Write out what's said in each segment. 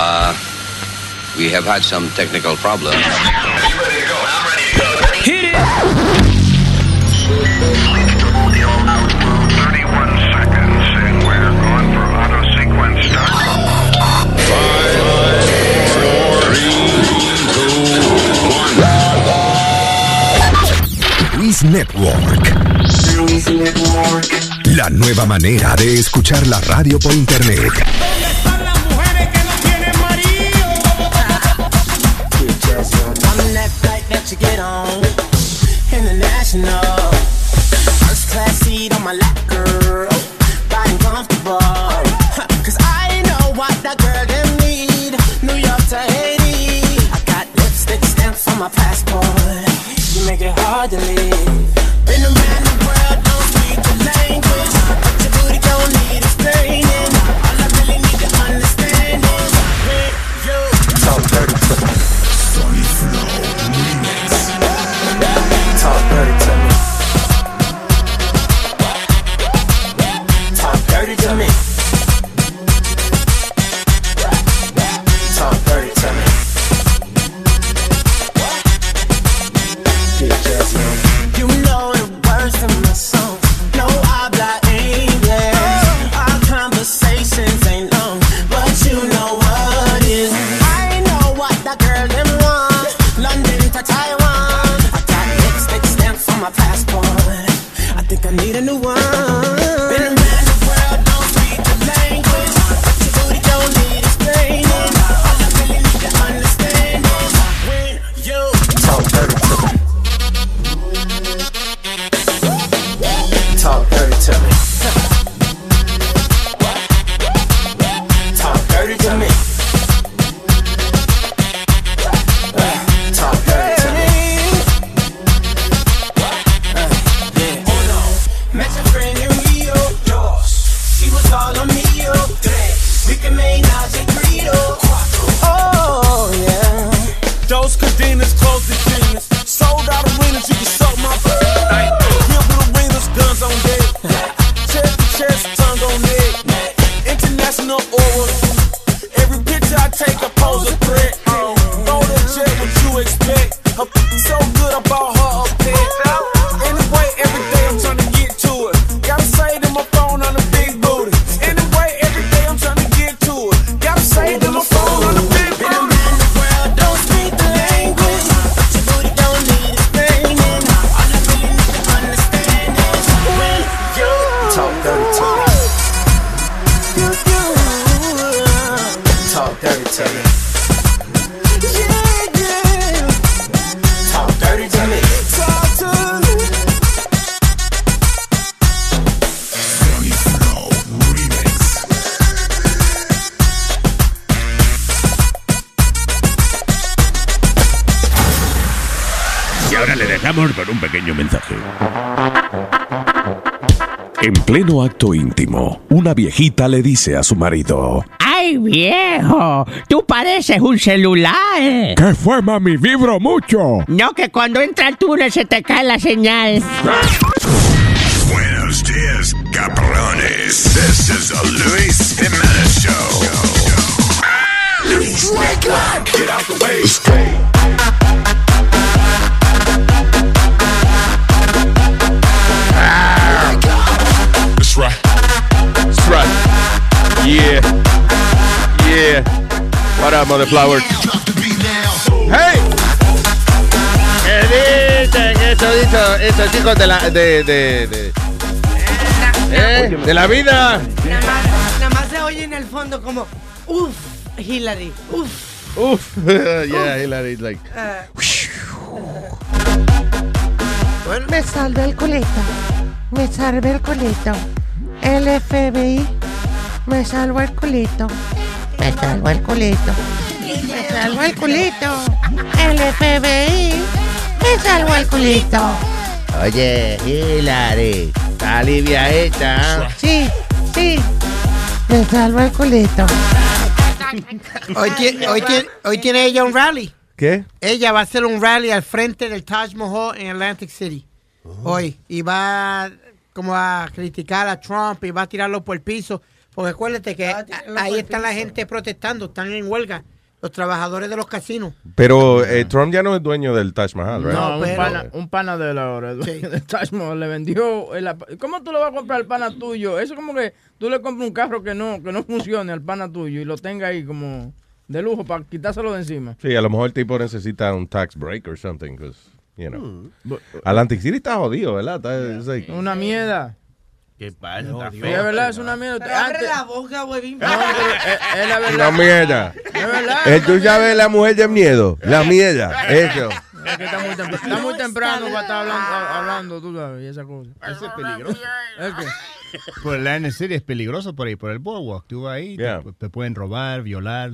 Uh, we have had some technical problems. Hit it! Luis Network. La nueva manera de escuchar la radio por internet. International. First class seat on my lap, girl. Riding comfortable. Cause I know what that girl them need. New York to Haiti. I got lipstick stamps on my passport. You make it hard to leave. Acto íntimo, una viejita le dice a su marido: ¡Ay, viejo! Tú pareces un celular. ¿Qué fue, mami? Vibro mucho. No, que cuando entra el túnel se te cae la señal. Buenos días, cabrones. This is the Luis Jimenez Show. Luis Network. Get out the way. What up, mother flowers? Hey. ¿Qué dicen estos, estos, estos chicos de la de de de, ¿Eh? de la vida? Nada más, nada más se oye en el fondo como, uff, Hillary, uff. Uf. yeah, Hillary like. Me salvé el culito. Me salvé el culito. El FBI me salvó el culito. Me salvó el culito. Me salvó el culito. El FBI me salvó el culito. Oye, Hillary, está aliviadita. Sí, sí. Me salvó el culito. Hoy, ti- hoy ti- hoy tiene ella un rally. ¿Qué? Ella va a hacer un rally al frente del Taj Mahal en Atlantic City. Hoy. Y va como a criticar a Trump y va a tirarlo por el piso Porque acuérdate que Ah, ahí está la gente protestando, están en huelga. Los trabajadores de los casinos. Pero eh, Trump ya no es dueño del Taj Mahal, right? No, un, pana, un pana de él ahora. el dueño del Taj Mahal, le vendió. el ¿Cómo tú le vas a comprar al pana tuyo? Eso es como que tú le compras un carro que no, que no funcione al pana tuyo y lo tenga ahí como de lujo para quitárselo de encima. Sí, a lo mejor el tipo necesita un tax break or something, because, you know. Atlantic City está jodido, ¿verdad? Está, like- Una mierda. ¿Qué pasa? Sí, feo. es verdad, es una mierda. Pero abre la boca, huevín. No, es, es la verdad. Una mierda. Es verdad. Eh, Tú sabes la mujer de miedo, la mierda, eso. Es que está muy, temprano, está muy temprano para estar hablando, hablando, tú sabes, y esa cosa. Eso es peligroso. Es que, Por el Atlantic City es peligroso por ahí, por el boardwalk. Tú vas ahí, Yeah. te, te pueden robar, violar.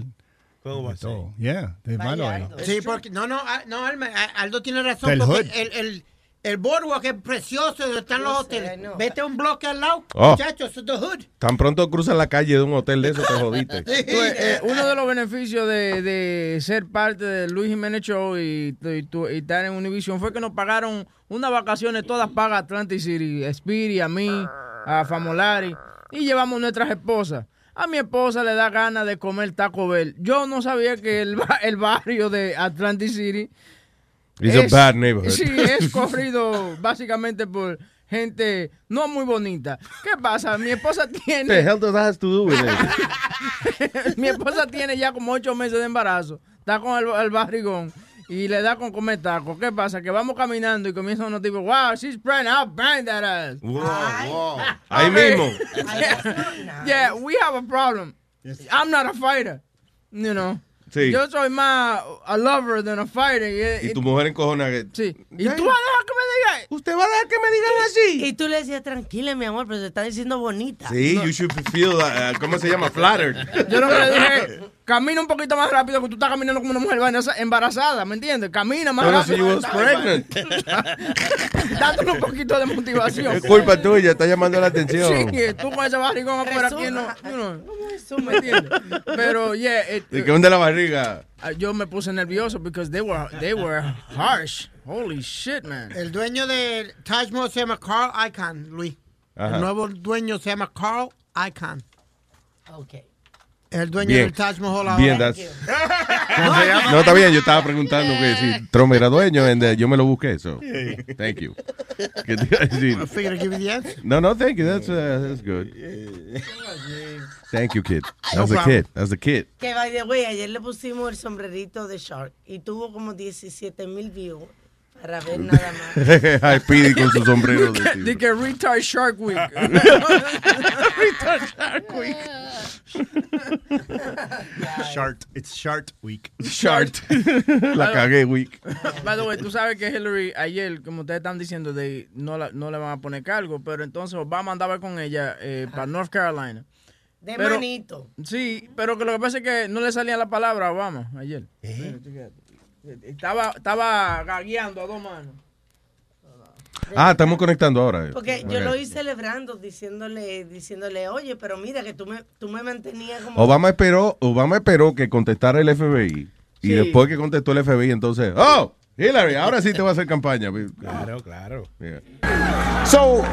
¿Cómo va a de ser? todo. Yeah, es malo ahí. Sí, porque, no, no, ah, no, Alma, Aldo tiene razón. El porque hood. el, el, el boardwalk es precioso, donde están los hoteles. Vete a un bloque al lado, Oh. muchachos, eso es the hood. Tan pronto cruzas la calle de un hotel de eso, te jodiste. Tú, eh, eh, uno de los beneficios de, de ser parte de Luis Jiménez Show y, y tu- y estar en Univision fue que nos pagaron unas vacaciones todas pagas a Atlantic City, a Speedy, a mí, a Famolari, y llevamos nuestras esposas. A mi esposa le da ganas de comer Taco Bell. Yo no sabía que el, ba- el barrio de Atlantic City It's a bad neighborhood. Sí, es corrido básicamente por gente no muy bonita. ¿Qué pasa? Mi esposa the tiene... hell does that have to do with it? Mi esposa tiene ya como ocho meses de embarazo. Está con el, el barrigón y le da con comer tacos. ¿Qué pasa? Que vamos caminando y comienza uno tipo, wow, she's pregnant, I'll bang that ass. Ahí mismo. yeah, we have a problem. I'm not a fighter. You know. Sí. Yo soy más a lover than a fighter. Y, Y tu mujer encojona que... Sí. ¿Y tú vas a dejar que me digas? ¿Usted va a dejar que me digan así? Y tú le decías, tranquila, mi amor, pero se está diciendo bonita. Sí, you should feel, uh, ¿cómo se llama? Flattered. Yo que le dije, camina un poquito más rápido que tú estás caminando como una mujer embaraza- embarazada, ¿me entiendes? Camina más Pero si rápido. you was pregnant. Dándole un poquito de motivación. Es culpa tuya, está llamando la atención. Sí, tú con ese barrigón afuera aquí no, you know, ¿me entiendes? Pero, yeah, it- ¿De qué onda la barriga? ah, yo me puse nervioso because they were, they were harsh. Holy shit, man. El dueño de Taj Mahal se llama Carl Icahn, Luis. Ajá. El nuevo dueño se llama Carl Icahn. Ok. El dueño Bien. del Taj Mahal ahora. Bien, that's- No, está bien, yo estaba preguntando que si Trump era dueño, and, uh, yo me lo busqué, so, thank you. ¿Qué te iba a decir? I figured I'd give you the answer. No, no, thank you, that's, uh, that's good. Thank you, kid. That was a kid, that was a kid. Que by the way, ayer le pusimos el sombrerito de Shark y tuvo como 17 mil views para ver nada más. Ay, Speedy con su sombrero de tigre. Di que retard Shark Week. retard Shark Week. Shart. It's Shart Week. Shart. La cagué, week. By the way, tú sabes que Hillary ayer, como ustedes están diciendo, de, no, la- no le van a poner cargo, pero entonces Obama andaba con ella eh, para North Carolina. De Pero- manito. Sí, pero que lo que pasa es que no le salía la palabra a Obama ayer. Mira, chequéate. Estaba, estaba gagueando a dos manos. Ah, estamos conectando ahora. Porque yo lo hice celebrando, diciéndole, diciéndole, oye, pero mira que tú me, tú me mantenías como... Obama esperó, Obama esperó que contestara el FBI y después que contestó el FBI, entonces, oh, Hillary, ahora sí te va a hacer campaña. Claro, claro. Yeah. So,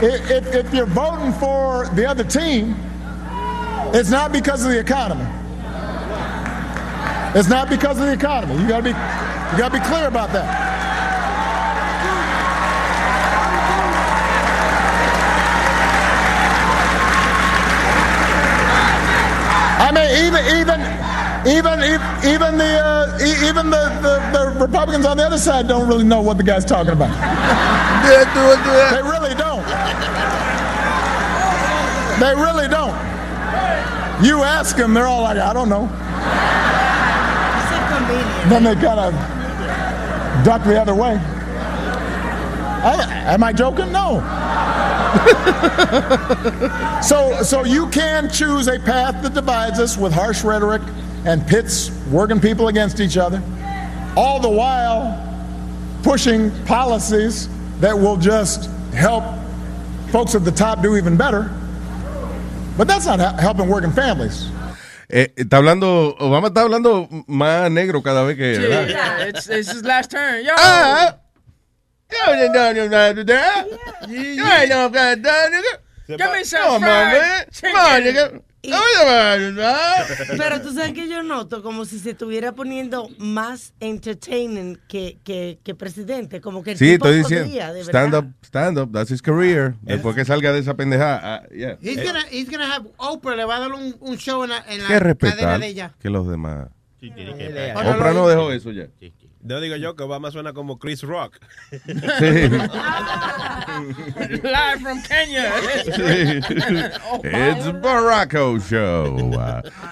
if, if, if you're voting for the other team, it's not because of the economy. It's not because of the economy. You gotta be, you gotta be clear about that. I mean, even even even even the uh, even the, the, the Republicans on the other side don't really know what the guy's talking about. They really don't. They really don't. You ask them, they're all like, I don't know. Then they kind of duck the other way. I, am I joking? No. so, so you can choose a path that divides us with harsh rhetoric and pits working people against each other, all the while pushing policies that will just help folks at the top do even better. But that's not helping working families. Eh, está hablando, Obama está hablando más negro cada vez que. Sí, ¿verdad? yeah, it's, it's his last turn. Yo. Ah, no- no- no- no- no. Give me some fried man. chicken. Man. Pero tú sabes que yo noto como si se estuviera poniendo más entertaining que, que, que presidente, como que el Sí, tipo estoy podría, diciendo. de Stand verdad. up, stand up. That's his career. Después que salga de esa pendejada. ah, yeah. He's gonna, he's gonna have Oprah, le va a dar un, un show en la, en la que cadena de ella. que los demás. Ahora Oprah lo- no dejó eso ya. No digo yo que Obama suena como Chris Rock. Sí. Live from Kenya. It's Baracko Show.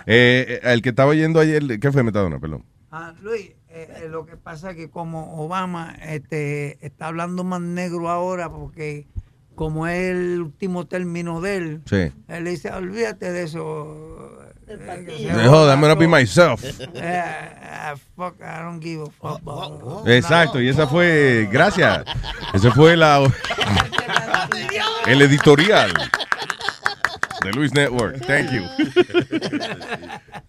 Eh, eh, el que estaba yendo ayer, ¿qué fue Metadona? Perdón. Ah, Luis, eh, eh, lo que pasa es que como Obama este, está hablando más negro ahora porque como es el último término de él, Sí. él dice, olvídate de eso. Eh, que se Mejor, joda I'm gonna be todo". myself. Eh, ah, fuck, I don't give a fuck. about- Exacto, y esa fue, gracias. Ese fue la el editorial de Luis Network. Thank you.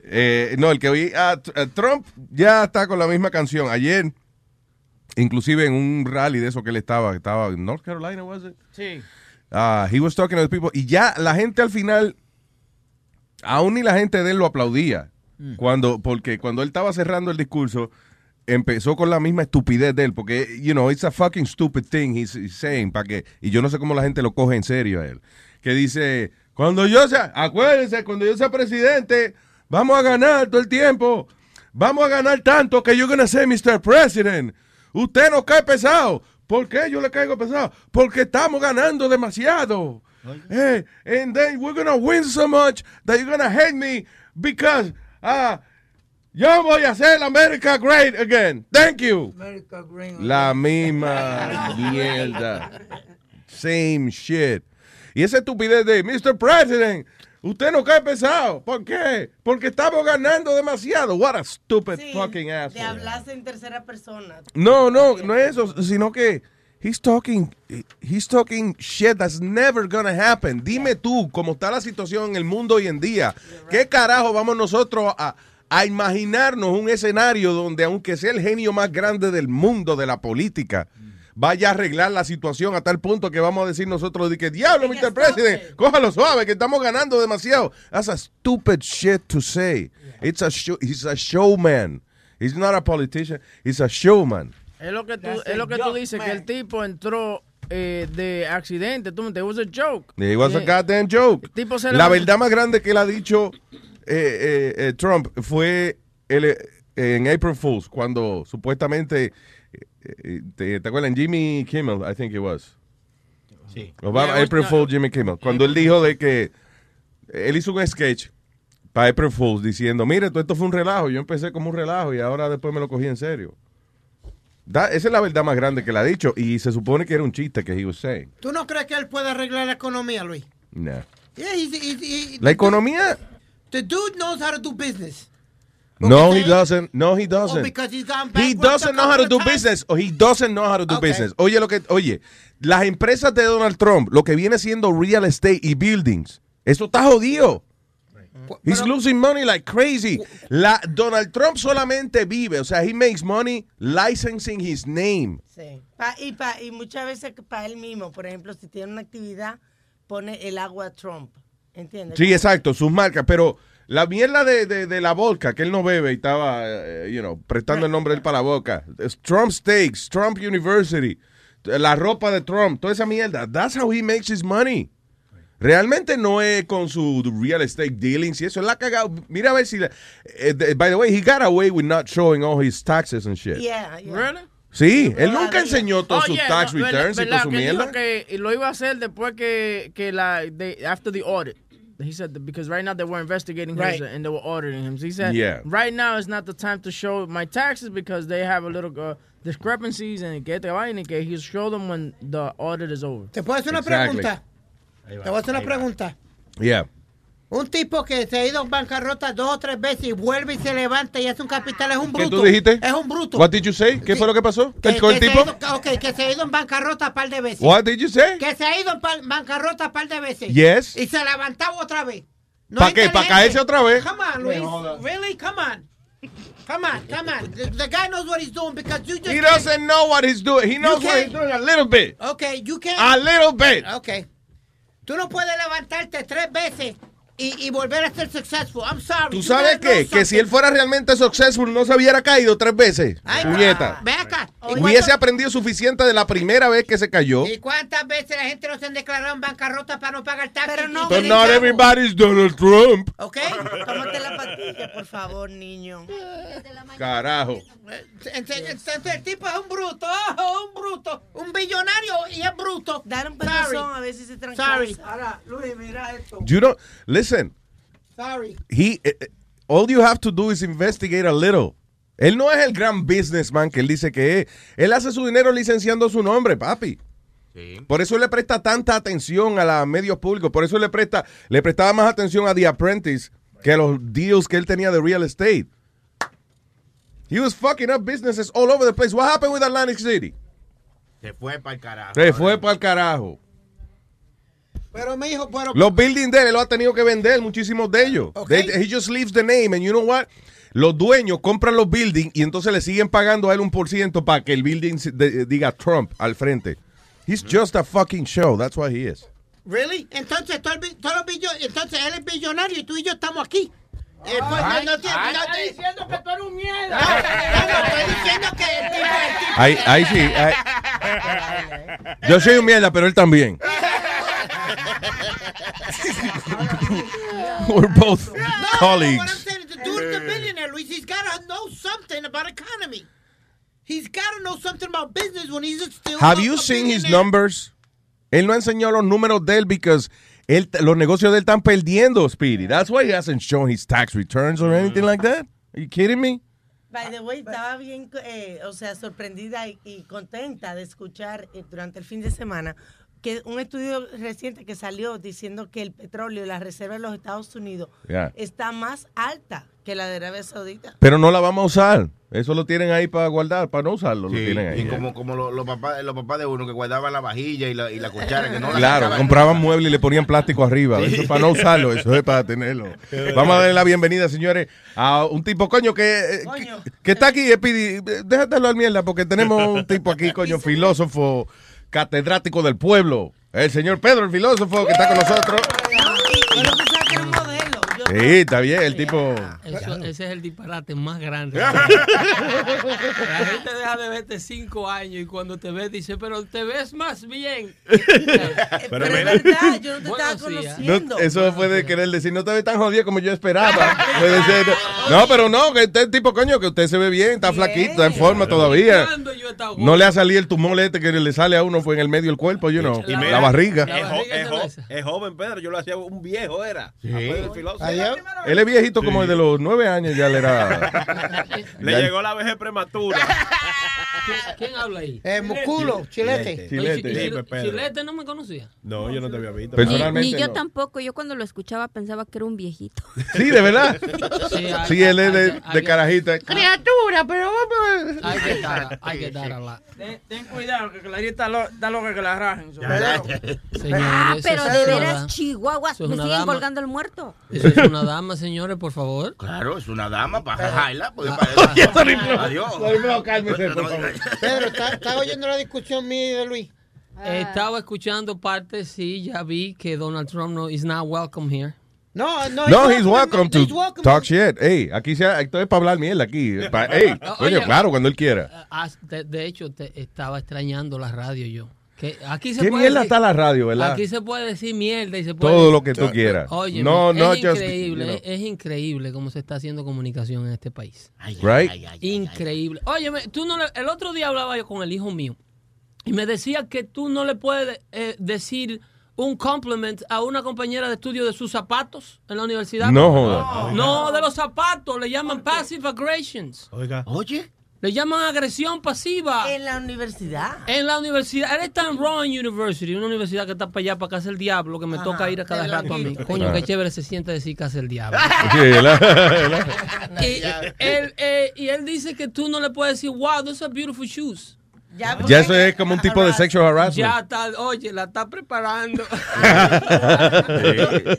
Eh, no, el que oí, ah, Tr- eh, Trump ya está con la misma canción. Ayer, inclusive en un rally de eso que él estaba, que estaba en North Carolina, was it? Sí. Ah, he was talking to the people. Y ya la gente al final, aún ni la gente de él lo aplaudía. Cuando, porque cuando él estaba cerrando el discurso, empezó con la misma estupidez de él. Porque, you know, it's a fucking stupid thing he's, he's saying. Para que, y yo no sé cómo la gente lo coge en serio a él. Que dice, cuando yo sea, acuérdense, cuando yo sea presidente, vamos a ganar todo el tiempo. Vamos a ganar tanto que you're gonna say, Mr. President, usted nos cae pesado. ¿Por qué yo le caigo pesado? Porque estamos ganando demasiado. Hey, and then we're gonna win so much that you're gonna hate me because ah yo voy a hacer America great again. Thank you. America Green. La misma mierda. Same shit. Y esa estupidez de Mr. President, usted no cae pesado. ¿Por qué? Porque estamos ganando demasiado. What a stupid Sí, fucking de asshole. hablarse en tercera persona. No, no, no es eso, sino que he's talking, he's talking shit that's never gonna happen. Dime tú, cómo está la situación en el mundo hoy en día, ¿qué carajo vamos nosotros a, a imaginarnos un escenario donde aunque sea el genio más grande del mundo de la política, vaya a arreglar la situación a tal punto que vamos a decir nosotros de que diablo, Mr. President, cójalo suave, que estamos ganando demasiado. That's a stupid shit to say. It's a show, he's a showman. He's not a politician, he's a showman. Es lo que tú, es lo que tú dices, man. que el tipo entró eh, de accidente. Tú me it was a joke. It was a Yeah. goddamn joke. El tipo se La verdad más grande que él ha dicho eh, eh, eh, Trump fue el, eh, en April Fools, cuando supuestamente, eh, eh, te, ¿te acuerdas? En Jimmy Kimmel, I think it was. Sí. Obama, Yeah, April no. Fool, Jimmy Kimmel. Cuando él dijo de que él hizo un sketch para April Fools diciendo, mire, todo esto fue un relajo. Yo empecé como un relajo y ahora después me lo cogí en serio. Da- esa es la verdad más grande que él ha dicho y se supone que era un chiste que he was saying. ¿Tú no crees que él puede arreglar la economía, Luis? Nah. Yeah, he's, he's, he- La economía... The dude knows how to do business. No, he doesn't. No, he Oh, doesn't. because he's gone He doesn't know how to do times? business. Or he doesn't know how to do Okay. business. Oye, lo que, oye, las empresas de Donald Trump, lo que viene siendo real estate y buildings, eso está jodido. He's losing money like crazy. La, Donald Trump solamente vive, o sea, he makes money licensing his name. Sí. Pa- y, pa- y muchas veces para él mismo, por ejemplo, si tiene una actividad, pone el agua Trump. ¿Entiendes? Sí, exacto, sus marcas, pero la mierda de, de, de la vodka que él no bebe y estaba, eh, you know, prestando el nombre de él para la boca. Trump Steaks, Trump University, la ropa de Trump, toda esa mierda. That's how he makes his money. Realmente no es con su real estate dealings y eso. Él la ha cagado. Mira a ver si. la- eh, by the way, he got away with not showing all his taxes and shit. Yeah, yeah. Really? Sí, él nunca enseñó todos Oh, sus yeah, tax no, verdad- returns y verdad, toda su mierda. que lo iba a hacer después que, que la, they, after the audit. He said that because right now they were investigating Right. him and they were auditing him. So he said, Yeah. right now is not the time to show my taxes because they have a little uh, discrepancies and que te y que he'll show them when the audit is over. ¿Te puedo hacer una Exactly. pregunta? Te voy a hacer una pregunta. Yeah. Un tipo que se ha ido en bancarrota dos o tres veces y vuelve y se levanta y hace un capital es un ¿Qué bruto. tú dijiste? Es un bruto. What did you say? ¿Qué fue lo que pasó? Que, ¿El, el que se ha tipo? ido- ok, que se ha ido en bancarrota un par de veces. What did you say? Que se ha ido en bancarrota un par de veces. Yes. Y se ha levantado otra vez. No ¿Pa es qué? ¿Pa inteligente. caerse otra vez? Come on, Luis. Really? Come on. Come on, come on. The, the guy knows what he's doing because you just He doesn't know what he's doing. He knows what he's doing a little bit. Okay, you can't. A little bit. Okay. Tú no puedes levantarte tres veces y, y volver a ser successful. I'm sorry. ¿Tú sabes qué? Que si él fuera realmente successful no se hubiera caído tres veces. Ay, Puñeta. Ve acá. ¿Y Hubiese aprendido suficiente de la primera vez que se cayó. ¿Y cuántas veces la gente no se han declarado en bancarrota para no pagar taxes? Pero no. But not everybody's Donald Trump. ¿Ok? Tómate la pastilla, por favor, niño. Carajo. Entonces, entonces el tipo es un bruto, oh, un bruto, un billonario y es bruto. Dar un pedazón a si se tranquiliza. Sorry. Ahora, Luis, mira esto. You don't listen. Sorry. He eh, eh, all you have to do is investigate a little. Él no es el gran businessman que él dice que es. Él hace su dinero licenciando su nombre, papi. Por eso le presta tanta atención a los medios públicos. Por eso le presta, le prestaba más atención a The Apprentice que a los deals que él tenía de real estate. He was fucking up businesses all over the place. What happened with Atlantic City? Se fue para el carajo. Se fue para el carajo. Pero mi hijo, pero Los buildings de él lo ha tenido que vender, muchísimos de ellos. They- he just leaves the name, and you know what? Los dueños compran los buildings y entonces le siguen pagando a él un por ciento para que el building de- diga Trump al frente. He's just a fucking show. That's what he is. Really? Entonces, todo el billo- entonces él es billonario y tú y yo estamos aquí. Eh, pues, Ay, no, no tiene- ay, no está te- diciendo que tú eres un mierda. No, no, no, estoy diciendo que el tipo, el tipo- Ahí, ahí sí. ahí- Yo soy un mierda, pero él también. We're both No, what I'm colleagues. saying is the dude is a billionaire, Luis. He's got to know something about economy. He's got to know something about business when he's still Have you a seen his numbers? Él no enseñó los números de él because él, los negocios de él están perdiendo, Speedy. That's why he hasn't shown his tax returns or anything like that. Are you kidding me? By the way, estaba bien, eh, o sea, sorprendida y, y contenta de escuchar eh, durante el fin de semana que un estudio reciente que salió diciendo que el petróleo y la reserva de los Estados Unidos Yeah. está más alta que la de Arabia Saudita. Pero no la vamos a usar. Eso lo tienen ahí para guardar, para no usarlo. lo tienen ahí. y como, como los, los papás, los papás de uno que guardaban la vajilla y la, y la cuchara. Que no la Claro, sacaban. compraban muebles y le ponían plástico arriba. Sí. Eso es para no usarlo, eso es para tenerlo. Vamos a darle la bienvenida, señores, a un tipo, coño, que, eh, que, que está aquí, Speedy. Déjate hablar mierda, porque tenemos un tipo aquí, coño, filósofo, catedrático del pueblo. El señor Pedro, el filósofo, que está con nosotros. Pero tú sabes que era un modelo. Yo- Sí, está bien, el tipo. Eso- ese es el disparate más grande. La gente deja de verte cinco años y cuando te ves dice, pero te ves más bien. Pero es verdad, yo no te estaba conociendo. No, eso fue de querer decir, no te ves tan jodido como yo esperaba. No, pero no, que este tipo, coño, que usted se ve bien, está flaquito, está en forma todavía. ¿Cuándo yo he estado No le ha salido el tumor este que le sale a uno fue en el medio del cuerpo, you know, Y la, barriga. Es, jo- es jo- es joven, Pedro. Yo lo hacía un viejo, era. Sí. Después del filósofo. Él es viejito como el de los nueve años, ya le era... Le ya- llegó la vejez prematura. ¿Quién, quién habla ahí? Eh, Musculo, chilete. Chilete. Sí, no me conocía. No, yo no te había visto. Personalmente Ni yo no. tampoco. Yo cuando lo escuchaba pensaba que era un viejito. Sí, de verdad. Sí, hay- Sí, él es de, hay- de carajita. Criatura, pero Hay que estar, hay que estar a la... Ten, ten cuidado, que Clarita está, lo- está loca que la rajen. Ah, pero de veras, es me siguen colgando el muerto. Eso es una dama, señores, por favor. Claro, es una dama para jajarla. Pues, Ah, para- Adiós. Pedro, ¿estás está oyendo la discusión mía y de Luis? Estaba escuchando parte, sí, ya vi que Donald Trump no is not welcome here. No, no. No, he's welcome to he's welcome. talk shit. Hey, aquí sea, esto es para hablar mierda aquí. Pa- Hey, Ah, coño, oye. claro, cuando él quiera. Ah, De, de hecho, te- estaba extrañando la radio yo. Que aquí se ¿Qué puede mierda decir- está la radio, verdad? Aquí se puede decir mierda y se puede Todo decir- lo que tú quieras. Oye, No, es no, just, increíble, you know. es, es increíble cómo se está haciendo comunicación en este país. Right? increíble. Oye, tú no le- el otro día hablaba yo con el hijo mío y me decía que tú no le puedes eh, decir un compliment a una compañera de estudio de sus zapatos en la universidad. No joda. No, de los zapatos, le llaman passive aggressions. Oiga. Oye. Le llaman agresión pasiva. En la universidad. En la universidad, él está en Rowan University, una universidad que está para allá, para casa el diablo, que me toca ir a cada rato a mí. Coño, qué chévere se siente decir casa el diablo. Sí, ¿verdad? ¿verdad? y, él, eh, y él dice que tú no le puedes decir, wow, those are beautiful shoes. Ya, Ya eso es como un tipo de sexual harassment. Ya está, oye, la está preparando.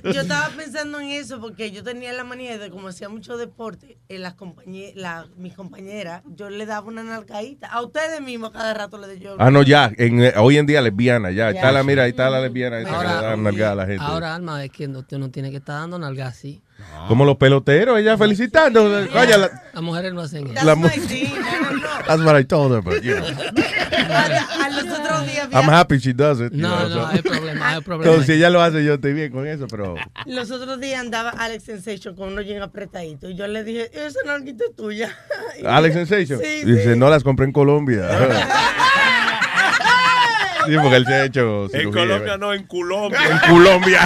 Yo estaba pensando en eso porque yo tenía la manía de, como hacía mucho deporte, en las compañe- la- mis compañeras, yo le daba una nalgadita. A ustedes mismos cada rato le doy yo. Ah, no, ya. En, eh, hoy en día lesbiana, ya. Ya. Está la, mira, ahí está la lesbiana. Esa que Ahora- le da nalgada a la gente. Ahora, Alma, es que no, usted no tiene que estar dando nalga así. Como los peloteros, ella felicitando. La- Las mujeres no hacen eso. Mu- That's what I told her, but, you know. A, a los otros días, I'm happy she does it. you No, know, no, so- hay problema, hay problema. Entonces, si ella lo hace, yo estoy bien con eso, pero... los otros días andaba Alex Sensation con unos jeans apretaditos y yo le dije, esa nalguita es tuya. Alex Sensation. Sí, Dice, sí. no las compré en Colombia. Sí, porque él se ha hecho En Colombia no, en Colombia. En Colombia.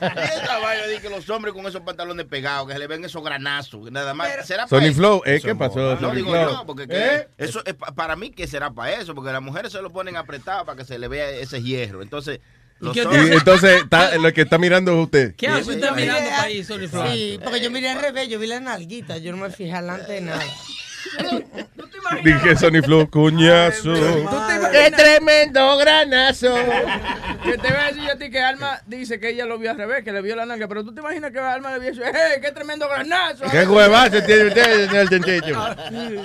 Y esa vaina de que los hombres con esos pantalones pegados, que se le ven esos granazos, nada más. ¿Será Sony para eso? Flow, ¿eh? Eso ¿Qué pasó. No Sony digo Flow? yo, porque que ¿Eh? eso es pa- para mí que será para eso, porque las mujeres se lo ponen apretado para que se le vea ese hierro. Entonces, Y entonces, está- lo que está mirando es usted. ¿Qué hace usted mirando para ahí, Sony Flow? Sí, porque yo miré al revés, yo vi la nalguita, yo no me fijé adelante de nada. Dije Sony Flow, cuñazo. ¡Qué tremendo granazo! Que te voy a decir a ti que Alma dice que ella lo vio al revés, que le vio la nalga, pero tú te imaginas que Alma le vio eso, ¡eh, qué tremendo granazo! ¿Qué huevazo tiene usted, señor Chenchecho?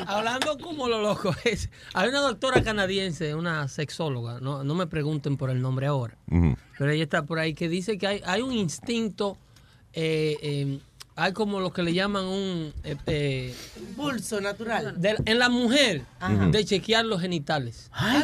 Hablando como lo loco es, hay una doctora canadiense, una sexóloga, no, no me pregunten por el nombre ahora, pero ella está por ahí que dice que hay, hay un instinto, eh, eh, hay como lo que le llaman un eh, Pulso natural. de- en la mujer Ajá. de chequear los genitales. Ay,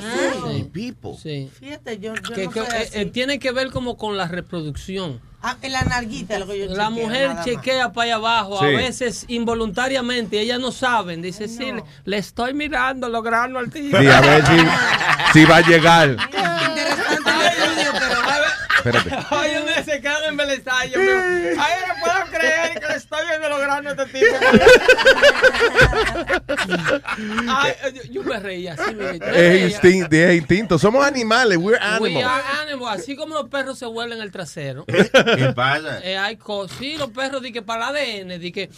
Sí. Pipo. Sí. Fíjate, yo, yo Que- no que, eh, eh, tiene que ver como con la reproducción. Ah, en la nalguita lo que yo La chequeo, mujer más. chequea para allá abajo, Sí. a veces involuntariamente, ellas no saben. Dice, sí, le, le estoy mirando, logrando al tipo. Sí, a ver si, si va a llegar. Interesante Espérate. Ay, me se quedan embelezados. Yo me- Ay, no puedo creer que le estoy viendo logrando a este tipo. Ay, yo, yo me reía así. Me, Es reía. instinto, es instinto. Somos animales, we're We animals. are animals. Así como los perros se huelen el trasero. ¿Qué pasa? Eh, hay cosas. Sí, los perros di que para el ADN, di que.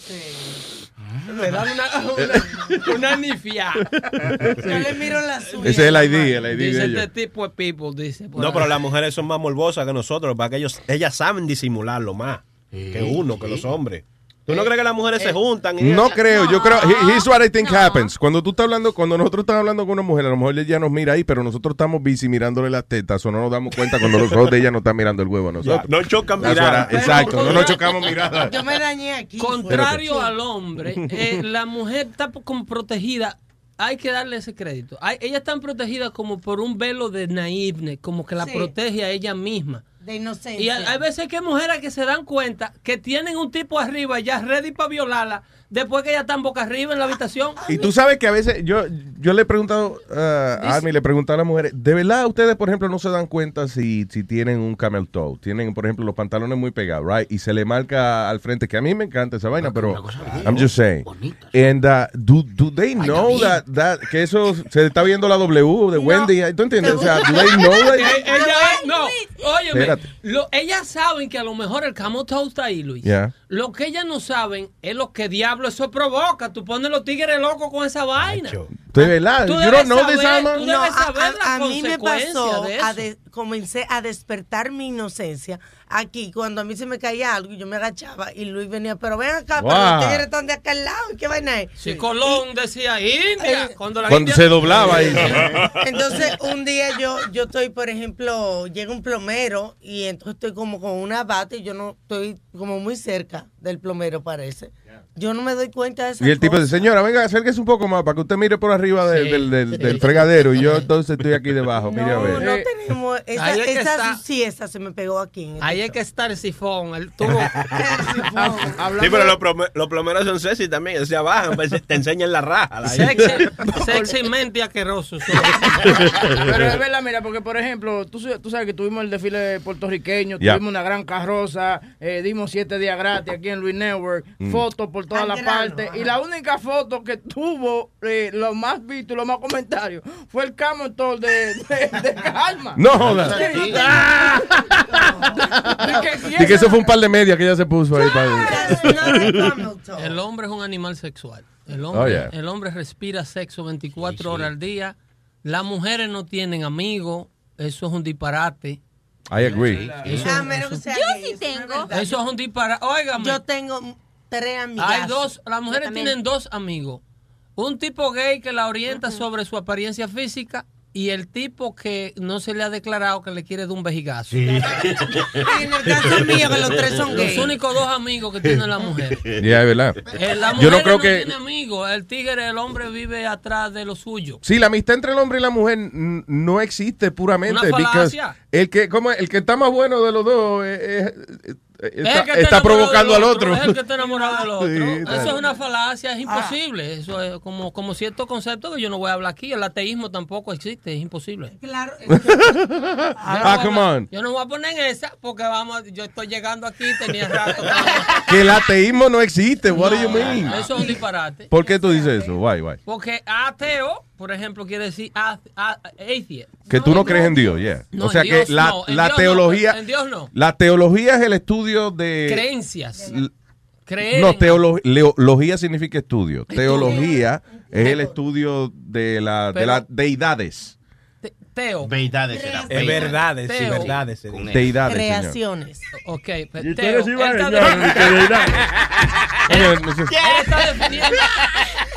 Le dan una, una, una nifia. yo le miro las uñas. Ese es el ID, el ID Dice de este tipo de people, dice. No, ahí. pero las mujeres son más morbosas que nosotros, para que ellos, ellas saben disimularlo más que uno, que los hombres. ¿Tú no crees que las mujeres se juntan? y No creo, yo creo. he- Here's what I think happens. Cuando tú estás hablando, cuando nosotros estamos hablando con una mujer, a lo mejor ella nos mira ahí, pero nosotros estamos busy mirándole las tetas o no nos damos cuenta cuando los ojos de ella no están mirando el huevo a nosotros. No chocan miradas. Exacto, no nos chocamos miradas. Yo me dañé aquí. Contrario al hombre, eh, la mujer está como protegida. Hay que darle ese crédito. Hay, ellas están protegidas como por un velo de naive, como que la Sí. protege a ella misma. De inocencia. Y hay, veces que hay mujeres que se dan cuenta que tienen un tipo arriba ya ready para violarla después que ya están boca arriba en la habitación. Y tú sabes que a veces yo, yo le he preguntado uh, a Army, le he preguntado a las mujeres, ¿de verdad ustedes, por ejemplo, no se dan cuenta si, si tienen un camel toe? Tienen, por ejemplo, los pantalones muy pegados, right? Y se le marca al frente, que a mí me encanta esa vaina, pero I'm just saying. And uh, do, do they know that, that, que eso se está viendo la W de Wendy? ¿Tú entiendes? O sea, do they know that? Eh, ella- no, óyeme, Espérate. lo- ellas saben que a lo mejor el camel toe está ahí, Luis. Yeah. Lo que ellas no saben es lo que diablo eso provoca. Tú pones los tigres locos con esa vaina. ¿De verdad? Tú You debes this, saber, Alma? tú No, debes saber a- la a mí me pasó, de a de- comencé a despertar mi inocencia aquí cuando a mí se me caía algo y yo me agachaba y Luis venía, pero ven acá, pero Wow. los tigres están de acá al lado, ¿y qué vaina es? Si Colón decía India, Eh, cuando la Cuando India- se doblaba ahí. Entonces, un día yo, yo estoy, por ejemplo, llega un plomero y entonces estoy como con una bata y yo no estoy como muy cerca del plomero, parece. Yo no me doy cuenta de eso. Y el tipo dice, señora, venga, acérquese un poco más para que usted mire por arriba Sí, del, del- sí. del fregadero y yo entonces estoy aquí debajo, mire a No, ver. no tenemos. Esa, ahí es que esa está. sí, esa se me pegó aquí. En Ahí hay que estar el sifón, el tubo. Sí, pero los, plome- los plomeros son sexy también. Se bajan, pues, te enseñan la raja. la- sexy, sexymente asqueroso. son. Pero es verdad, mira, porque por ejemplo, tú, tú sabes que tuvimos el desfile puertorriqueño, tuvimos una gran carroza, eh, dimos siete días gratis aquí en Luis Network, Mm. fotos por todas Al las grano, partes. ajá. Y la única foto que tuvo eh, lo más visto y los más comentarios fue el camel toe de, de, de Calma. No jodas. Sí. Y que eso fue un par de medias que ella se puso ahí para... El hombre es un animal sexual. El Oh, hombre, yeah. el hombre respira sexo 24 horas al día, Las mujeres no tienen amigos, eso es un disparate. I agree. Eso, A menos que eso- Yo sí tengo. eso es un disparate. Óigame. Yo tengo tres amigas. Hay dos, las mujeres tienen dos amigos. Un tipo gay que la orienta sobre su apariencia física y el tipo que no se le ha declarado que le quiere dar un vejigazo. Y en el caso mío, que los tres son Los gays. únicos dos amigos que tiene la mujer. Ya, es verdad. Eh, la Yo mujer no creo no que... tiene amigos. El tigre, el hombre vive atrás de lo suyo. Sí, la amistad entre el hombre y la mujer no existe puramente. Una. El que, como el que está más bueno de los dos Es está, que está enamorado provocando al otro. Es el que está enamorado del otro. Sí, Eso es una falacia, Ah. es imposible. Eso es como, como cierto concepto que yo no voy a hablar aquí. El ateísmo tampoco existe, es imposible. Claro. Ah, come on. Yo no voy a poner en esa porque vamos, yo estoy llegando aquí, tenía rato. Que el ateísmo no existe. What do you mean? Eso es un disparate. ¿Por qué tú dices eso? Why, why? Porque ateo, por ejemplo, quiere decir a- a- atheist. Que tú no crees en Dios, yeah. No, o sea en que Dios la, no, en la Dios no, teología, en Dios no. la teología es el estudio de Creencias. Creer No, teología significa estudio. Teología es el estudio de, la, de las deidades. Teo. Deidades será. Es verdades, sí, verdades. Deidades, señor. Creaciones. Ok, Y pero ustedes Teo, señor, no Él está definiendo,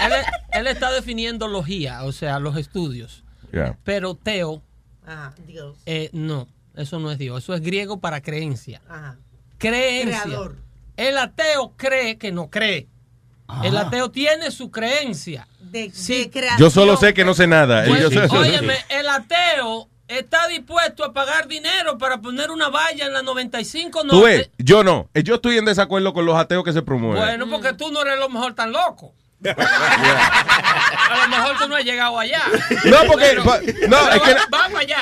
él, él está definiendo logía, o sea, los estudios. Yeah. Pero teo, Ajá, Dios. eh, no, eso no es Dios, eso es griego para creencia. Ajá. Creencia. Creador. El ateo cree que no cree. El ateo tiene su creencia. De, Sí. de creación. Yo solo sé que no sé nada. Pues, óyeme, el ateo está dispuesto a pagar dinero para poner una valla en la 95 Tú ves, norte. yo no. Eh, Yo estoy en desacuerdo con los ateos que se promueven. Bueno, porque tú no eres lo mejor tan loco. A lo mejor tú no has llegado allá. No, porque- Pero- pa- no, pero es que- va- Vamos allá.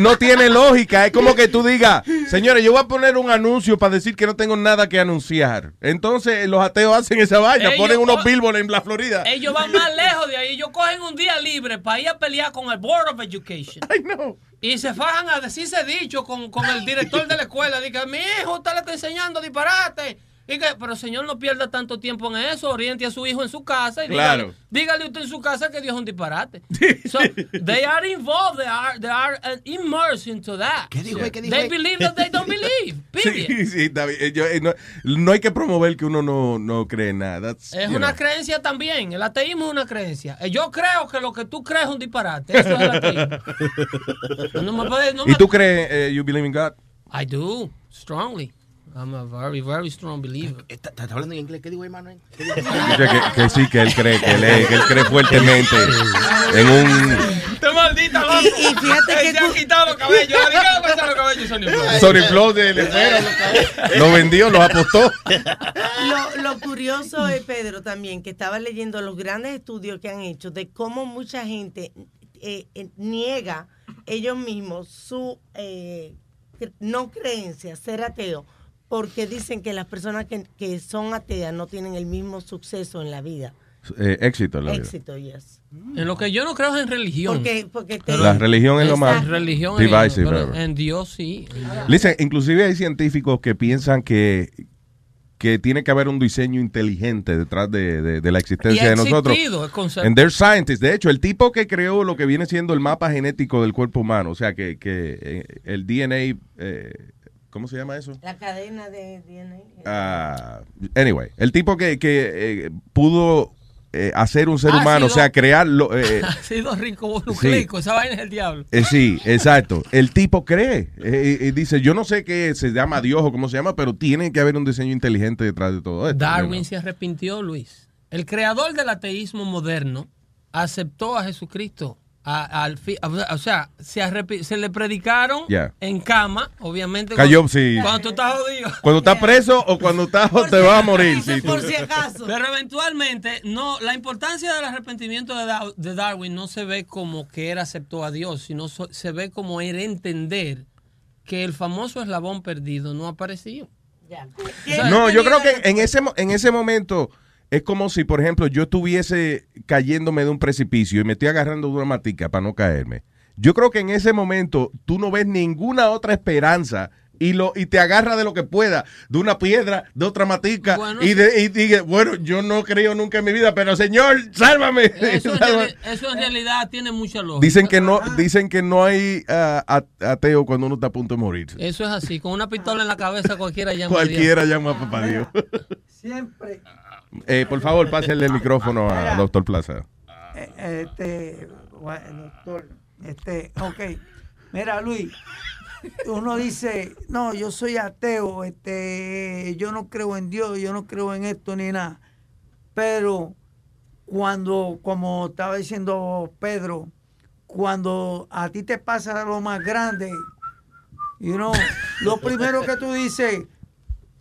No tiene lógica. Es como que tú digas, señores, yo voy a poner un anuncio para decir que no tengo nada que anunciar. Entonces los ateos hacen esa vaina, Ellos- ponen unos billboards en la Florida. Ellos van más lejos de ahí. Ellos cogen un día libre para ir a pelear con el Board of Education. Y se fajan a decirse dicho con, con el director de la escuela. Dice, mi hijo, usted le está enseñando disparate. Y que, pero señor, no pierda tanto tiempo en eso. Oriente a su hijo en su casa. Y Claro. dígale usted en su casa que Dios es un disparate. So, they are involved. They are, they are uh, immersed into that. ¿Qué dijo? ¿Qué dijo? They believe that they don't believe. Sí, sí, bien. Eh, yo, eh, no, no hay que promover que uno no, no cree en nada. That's, Es una know. creencia también. El ateísmo es una creencia. Eh, Yo creo que lo que tú crees es un disparate. Eso es el ateísmo. No me puede- no ¿Y me- tú crees, eh, you believe in God? I do, strongly. I'm a very, very strong believer. ¿Estás está hablando en inglés? ¿Qué dijo, hermano? Dice que, que sí, que él cree, que él, que él cree fuertemente en un ¡Qué maldita loco! Y- y fíjate Él que se ha tú- quitado los cabellos. ¿A qué le pasan los cabellos, Sony Flow? Sony Flow de vendió, lo apostó. Lo, lo curioso es, Pedro, también, que estaba leyendo los grandes estudios que han hecho de cómo mucha gente eh, eh, niega ellos mismos su eh, no creencia, ser ateo, porque dicen que las personas que, que son ateas no tienen el mismo suceso en la vida. Eh, éxito en la vida. Éxito, yes. En lo que yo no creo es en religión. Porque, porque te- La religión es lo más En religión divisive ever. en Dios sí. Listen, inclusive hay científicos que piensan que, que tiene que haber un diseño inteligente detrás de, de- de la existencia Y ha de nosotros. And they're scientists. De hecho, el tipo que creó lo que viene siendo el mapa genético del cuerpo humano, o sea, que, que eh, el DNA, eh, ¿cómo se llama eso? La cadena de DNA. Ah, anyway, el tipo que, que eh, pudo eh, hacer un ser Ha humano, o sea, crearlo. eh, Ha sido rico Sí. nucleico. Esa vaina es el diablo. Eh, sí, exacto. El tipo cree. eh, y dice, yo no sé qué se llama Dios o cómo se llama, pero tiene que haber un diseño inteligente detrás de todo esto. Darwin se arrepintió, Luis. El creador del ateísmo moderno aceptó a Jesucristo. A- al fi- a- o sea, se, arrepi- se le predicaron en cama, obviamente. Cayó, cuando, sí. Cuando tú estás jodido. Cuando estás preso o cuando estás te vas a morir. sí, tú- Pero eventualmente, no, la importancia del arrepentimiento de, Da- de Darwin no se ve como que él aceptó a Dios, sino so- se ve como él entender que el famoso eslabón perdido no apareció. No, yo creo que en ese, mo- en ese momento es como si, por ejemplo, yo estuviese cayéndome de un precipicio y me estoy agarrando de una matica para no caerme. Yo creo que en ese momento tú no ves ninguna otra esperanza y lo y te agarra de lo que pueda, de una piedra, de otra matica, Bueno, y, de, y dice, bueno, yo no creo nunca en mi vida, pero señor, sálvame. Eso en, Sálvame. reali- eso en realidad tiene mucha lógica. Dicen que no, dicen que no hay ah, at- ateo cuando uno está a punto de morirse. Eso es así. Con una pistola en la cabeza cualquiera llama a Dios. Cualquiera llama a papá Dios. Siempre. Eh, por favor, pásenle el micrófono a Doctor Plaza. Eh, Este, bueno, doctor, este, ok. Mira, Luis, uno dice, no, yo soy ateo, este, yo no creo en Dios, yo no creo en esto ni nada. Pero cuando, como estaba diciendo Pedro, cuando a ti te pasa lo más grande, you know, lo primero que tú dices,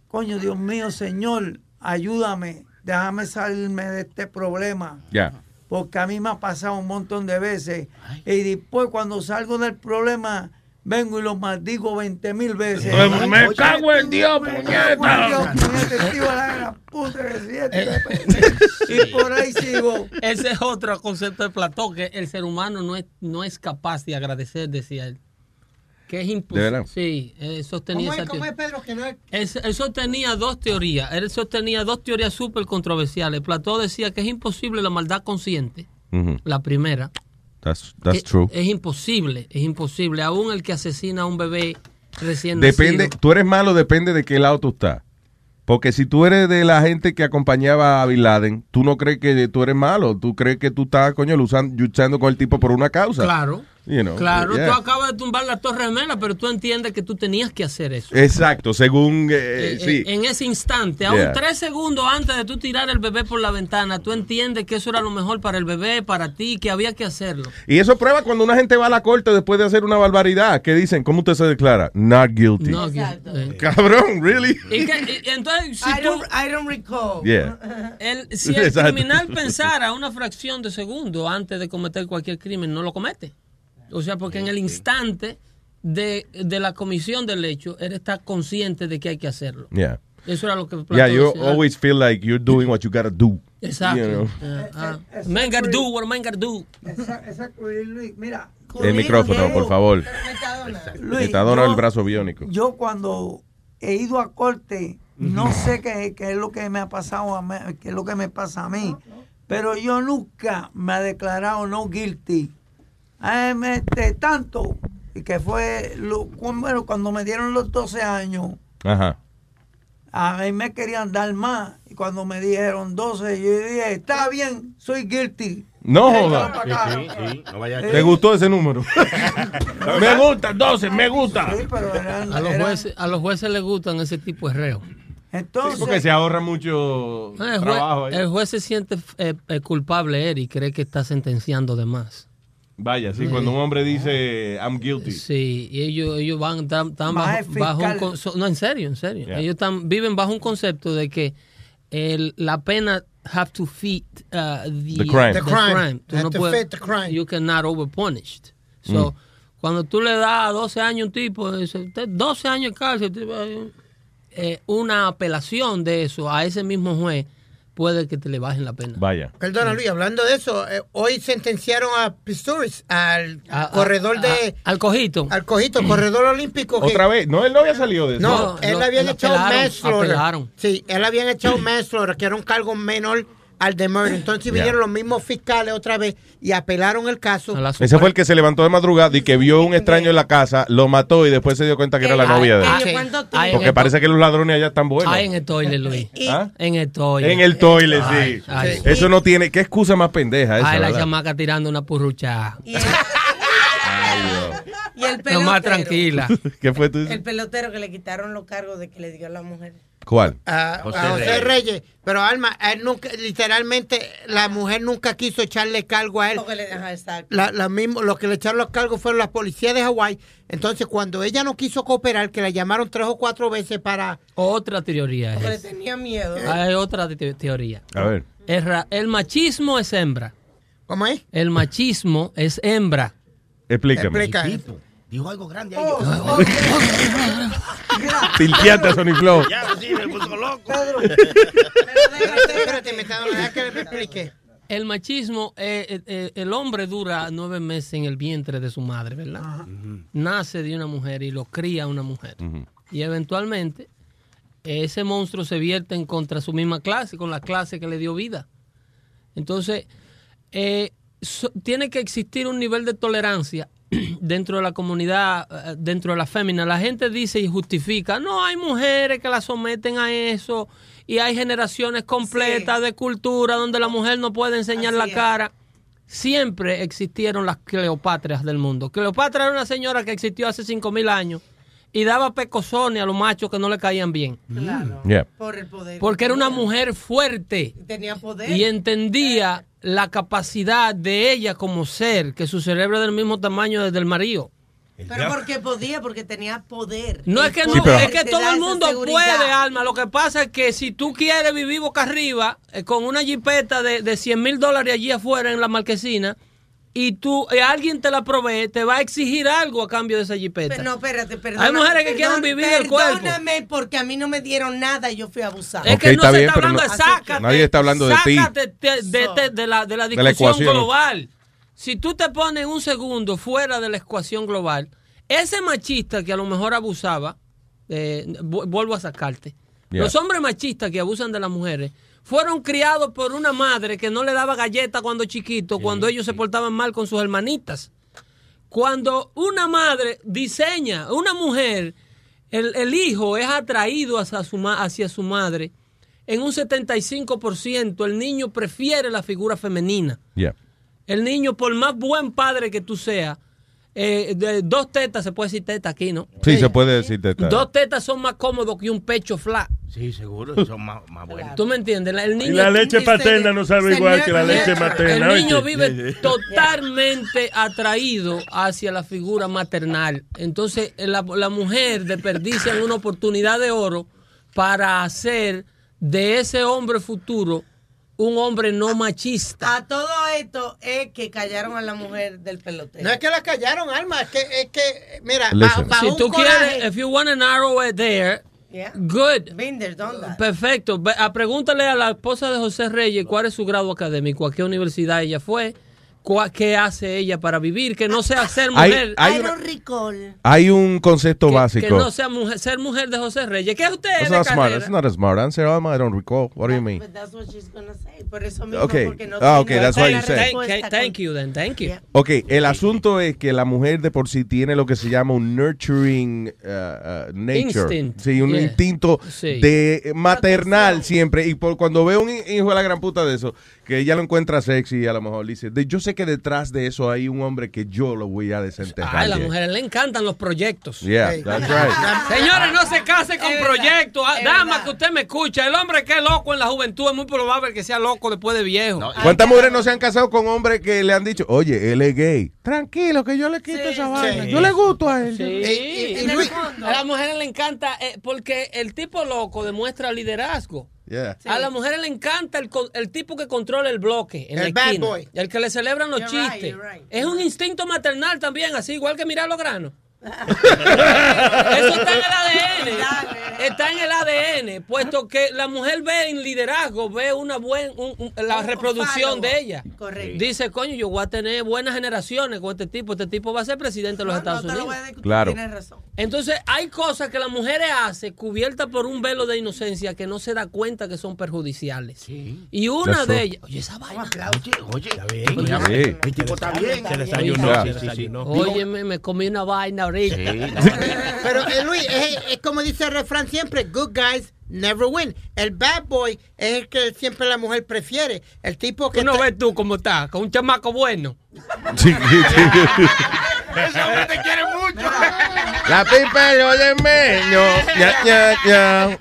coño, Dios mío, Señor, ayúdame, déjame salirme de este problema Ya. porque a mí me ha pasado un montón de veces. Y después cuando salgo del problema, vengo y lo maldigo 20 mil veces. Pues, me cago en Dios, Me puñeta. cago en Dios, puñeta, tío, la gran puta que siete. Y por ahí sigo. Ese es otro concepto de Platón, que el ser humano no es, no es capaz de agradecer, decía él. Que es ¿De imposible. Sí, él sostenía ¿Cómo es, esa cómo es, teoría. Pedro? Que no es... Él, él sostenía dos teorías. Él sostenía dos teorías súper controversiales. Platón decía que es imposible la maldad consciente. La primera. That's, that's que true. Es imposible, es imposible. Aún el que asesina a un bebé recién Depende, nacido. tú eres malo, depende de qué lado tú estás. Porque si tú eres de la gente que acompañaba a Bin Laden, tú no crees que tú eres malo. Tú crees que tú estás, coño, luchando, luchando con el tipo por una causa. Claro. You know, Claro, yeah. tú acabas de tumbar la Torre Gemela, pero tú entiendes que tú tenías que hacer eso. Exacto, según. eh, Eh, sí. eh, En ese instante, aún Yeah. tres segundos antes de tú tirar el bebé por la ventana, tú entiendes que eso era lo mejor para el bebé, para ti, que había que hacerlo. Y eso prueba cuando una gente va a la corte después de hacer una barbaridad. que dicen? ¿Cómo usted se declara? Not guilty. No. Cabrón, really? Y que- y entonces, si I tú, don't, I don't recall. Yeah. el, si el Exacto. criminal pensara una fracción de segundo antes de cometer cualquier crimen, no lo comete. O sea, porque en el instante de, de la comisión del hecho, él está consciente de que hay que hacerlo. Yeah. Eso era lo que Yeah, you decía. always feel like you're doing what you gotta do. Exacto. You know? Ah, ah. Man gotta do what a man gotta do. Exacto, Luis. Mira. El micrófono, por favor. Luis, Metadona yo- el brazo biónico. Yo cuando he ido a corte, no sé qué, qué es lo que me ha pasado a mí, qué es lo que me pasa a mí, pero yo nunca me he declarado no guilty. Me- este, tanto y que fue lo- bueno, cuando me dieron los 12 años, Ajá. a mí me querían dar más y cuando me dijeron 12, yo dije, está bien, soy guilty. No joda. para acá. Sí, sí, no vaya a- ¿Te gustó ese número? me gusta, 12, me gusta. Sí, pero eran- A los, eran- jueces, a los jueces les gustan ese tipo de reos. entonces, Porque se ahorra mucho El juez, trabajo ahí. el juez se siente eh, eh, culpable él y cree que está sentenciando de más. Vaya, sí, cuando un hombre dice I'm guilty. Sí, y ellos, ellos van bajo, bajo un fiscal. con- so- no en serio, en serio. Yeah. Ellos están viven bajo un concepto de que el, la pena have to fit uh, the, The crime. The crime. Tú no to puedes- fit the crime. You cannot over punished. So, Mm. cuando tú le das 12 años a un tipo, dice, "Usted, 12 años de cárcel, tipo, eh, una apelación de eso a ese mismo juez puede que te le bajen la pena. Vaya. Perdona, Luis, hablando de eso, eh, hoy sentenciaron a Pistorius, al A- a- corredor de... a- al cojito. Al cojito, corredor olímpico. que- Otra vez. No, él no había salido de eso. No, No, él habían lo echado manslaughter. Sí, él le habían echado manslaughter, que era un cargo menor al de murder. Entonces vinieron los mismos fiscales otra vez y apelaron el caso. Ese fue el que se levantó de madrugada y que vio un extraño en la casa, lo mató y después se dio cuenta que era la Ay, novia de él. ay, Porque el parece que los ladrones allá están buenos. Ay, en el toilet, Luis. ¿Ah? En el toilet. En el toilet, Ay, sí. ay. Eso no tiene. ¿Qué excusa más pendeja esa? Ay, la verdad? chamaca tirando una purrucha. Y el, No pelotero. más tranquila. ¿Qué fue tú? El pelotero que le quitaron los cargos de que le dio a la mujer. ¿Cuál? a, José a José Reyes. Reyes. Pero Alma, él nunca, literalmente, la mujer nunca quiso echarle cargo a él. Le- ajá, exacto. La, la mismo, los que le echaron los cargos fueron la policía de Hawái. Entonces, cuando ella no quiso cooperar, que la llamaron tres o cuatro veces para... Otra teoría es Porque le tenía miedo. Hay otra te- teoría. A ver. El machismo es hembra. ¿Cómo es? El machismo es hembra. Explícame. Explica. Dijo algo grande ahí. Tilteate, Sony Flow. Ya, sí, me puso loco. Espérate, espérate, me que me explique. El machismo, eh, eh, eh, el hombre dura nueve meses en el vientre de su madre, ¿verdad? Nace de una mujer y lo cría una mujer. y eventualmente ese monstruo se vierte en contra su misma clase, con la clase que le dio vida. Entonces, eh, so- tiene que existir un nivel de tolerancia dentro de la comunidad, eh, dentro de la fémina. La gente dice y justifica, no, hay mujeres que la someten a eso y hay generaciones completas de cultura donde la mujer no puede enseñar la cara. Siempre existieron las Cleopatras del mundo. Cleopatra era una señora que existió hace 5.000 años y daba pecosones a los machos que no le caían bien. Claro. Yeah. Por el poder. Porque era una mujer fuerte Tenía poder. y entendía la capacidad de ella como ser, que su cerebro es del mismo tamaño desde el marido. Pero porque podía, porque tenía poder. No es que no, es que todo el mundo puede, Alma. Lo que pasa es que si tú quieres vivir boca arriba eh, con una jipeta de, de 100 mil dólares allí afuera en la marquesina y tú y alguien te la provee, te va a exigir algo a cambio de esa jipeta. Pero no, espérate, perdón. Hay mujeres que quieren vivir del cuerpo. Perdóname, porque a mí no me dieron nada y yo fui abusada. Es que no se está hablando de sácate. nadie está hablando de ti. sácate de, de- de- de la, de la De la discusión ecuación. global. Si tú te pones un segundo fuera de la ecuación global, ese machista que a lo mejor abusaba, eh, vu- vuelvo a sacarte. Yeah. Los hombres machistas que abusan de las mujeres fueron criados por una madre que no le daba galletas cuando chiquito, cuando ellos se portaban mal con sus hermanitas. Cuando una madre diseña, una mujer, el, el hijo es atraído hacia su, hacia su madre, en un 75% el niño prefiere la figura femenina. Yeah. El niño, por más buen padre que tú seas, eh, de dos tetas, se puede decir teta aquí, ¿no? Sí, se puede decir teta. Dos tetas son más cómodos que un pecho flat. Sí, seguro, son más, más buenos. ¿Tú me entiendes? La- El niño, Y la leche paterna no sabe igual que la leche materna. El niño vive totalmente atraído hacia la figura maternal. Entonces, la, la mujer desperdicia una oportunidad de oro para hacer de ese hombre futuro un hombre no machista. A todo esto es que callaron a la mujer del pelotero. No es que la callaron, Alma, es que, es que mira, bajo si un tú coraje- quieres, if you want to narrow it there, Yeah. good. Perfecto. A pregúntale a la esposa de José Reyes cuál es su grado académico, a qué universidad ella fue, qué hace ella para vivir, que no sea ser Hay- mujer. hay I don't recall. Hay un concepto básico. Que no sea mujer, ser mujer de José Reyes. ¿Qué es usted That's de not smart. That's not a smart answer, Alma. I don't recall. What do you mean? But that's what she's gonna say. Por eso mismo, Okay. porque no Ah, okay, that's what you said. Thank, thank you, then. Thank you. Ok, el asunto es que la mujer de por sí tiene lo que se llama un nurturing uh, uh, nature. Instinct. Sí, un Yeah. instinto Sí. de maternal siempre. Y por cuando veo un hijo de la gran puta de eso, que ella lo encuentra sexy, a lo mejor dice, yo sé que detrás de eso hay un hombre que yo lo voy a desenterrar. Ay, a las mujeres le encantan los proyectos. Yeah, that's right. Señores, no se casen con Es proyectos. Ah, Dama, verdad. que usted me escucha. El hombre que es loco en la juventud es muy probable que sea loco después de viejo. ¿Cuántas mujeres no se han casado con hombres que le han dicho, oye, él es gay? Tranquilo, que yo le quito esa vaina. sí. Yo le gusto a él. Sí. a las mujeres le encanta eh, porque el tipo loco demuestra liderazgo. Yeah. A las mujeres le encanta el, el tipo que controla el bloque en El la bad esquina. boy. El que le celebran los You're chistes. right. Es un instinto maternal también, así igual que mirar los granos. Eso está en el ADN. Está en el ADN, puesto que la mujer ve en liderazgo, ve una buena la reproducción de ella. Correcto. Dice, coño, yo voy a tener buenas generaciones con este tipo. Este tipo va a ser presidente de los Estados no te lo Unidos. voy a discutir, Claro. Tienes razón. Entonces, hay cosas que las mujeres hacen cubiertas por un velo de inocencia que no se da cuenta que son perjudiciales. Y una That's de ellas, oye, esa vaina. Oye, está bien. Sí. El tipo está bien. Se desayunó. Oye, me comí una vaina ahorita. Pero eh, Luis, es, es como dice el refrán siempre, good guys never win. El bad boy es el que siempre la mujer prefiere. El tipo que... ¿Tú no está- ves tú cómo está? Con un chamaco bueno. Sí, sí, sí. Ese hombre te quiere mucho. La pipa yo de meño.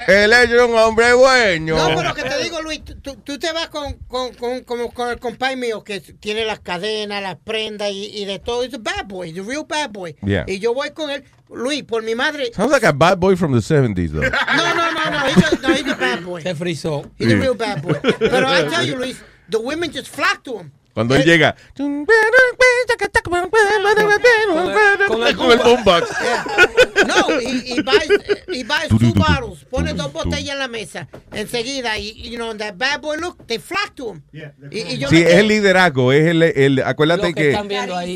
Él es un hombre bueno. No, pero que te digo, Luis, tú- te vas con, con, con, el compay mío que tiene las cadenas, las prendas y, y de todo. Es a bad boy, the real bad boy. Yeah. Y yo voy con él, Luis, por mi madre. Sounds like a bad boy from the 70s, though. No, no, no, no, he's a, no, he's a bad boy. Se frizó. He's a real bad boy. Pero I tell you, Luis, the women just flock to him. Cuando él llega. Con con el- el boombox. No, buys, he buys two bottles, pone dos botellas en la mesa, enseguida, y, you know, that bad boy look, they flock to him. Y, y yo Sí, es el liderazgo, es el, el- acuérdate que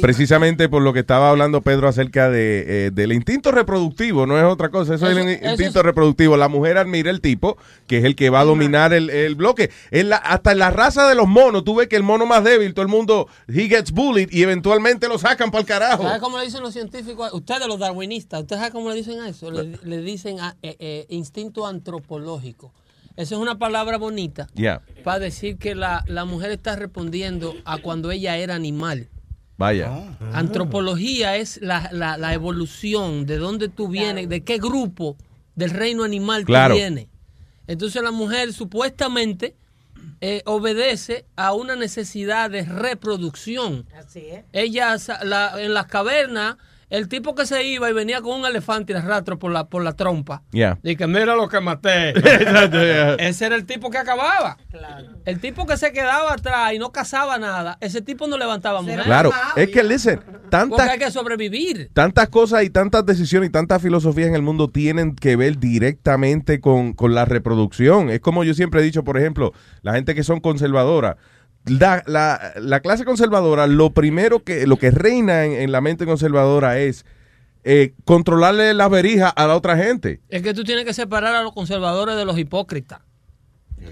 precisamente por lo que estaba hablando Pedro acerca de, eh, del instinto reproductivo, no es otra cosa, eso, es el eso instinto es- reproductivo. La mujer admira el tipo, que es el que va a dominar el, el bloque. En la- hasta en la raza de los monos, tú ves que el mono más débil, todo el mundo, he gets bullied y eventualmente lo sacan para el carajo. ¿Sabe cómo le dicen los científicos? Ustedes, los darwinistas, ¿ustedes saben cómo le dicen a eso? Le, le dicen a- eh, eh, instinto antropológico. Esa es una palabra bonita para decir que la, la mujer está respondiendo a cuando ella era animal. vaya. Antropología es la, la- la evolución, de dónde tú vienes, de qué grupo del reino animal Claro. tú vienes. Entonces la mujer supuestamente eh, obedece a una necesidad de reproducción. Así es. Ella sa- la- en las cavernas, el tipo que se iba y venía con un elefante y le arrastro por la, por la trompa. Ya. Y que mira lo que maté. Ese era el tipo que acababa. El tipo que se quedaba atrás y no cazaba nada, ese tipo no levantaba mujer. Claro, es que, listen, Porque tantas hay que sobrevivir. tantas cosas y tantas decisiones y tantas filosofías en el mundo tienen que ver directamente con, con la reproducción. Es como yo siempre he dicho, por ejemplo, la gente que son conservadoras. La, la- la clase conservadora, lo primero que, lo que reina en, en la mente conservadora es eh, controlarle la verija a la otra gente. Es que tú tienes que separar a los conservadores de los hipócritas.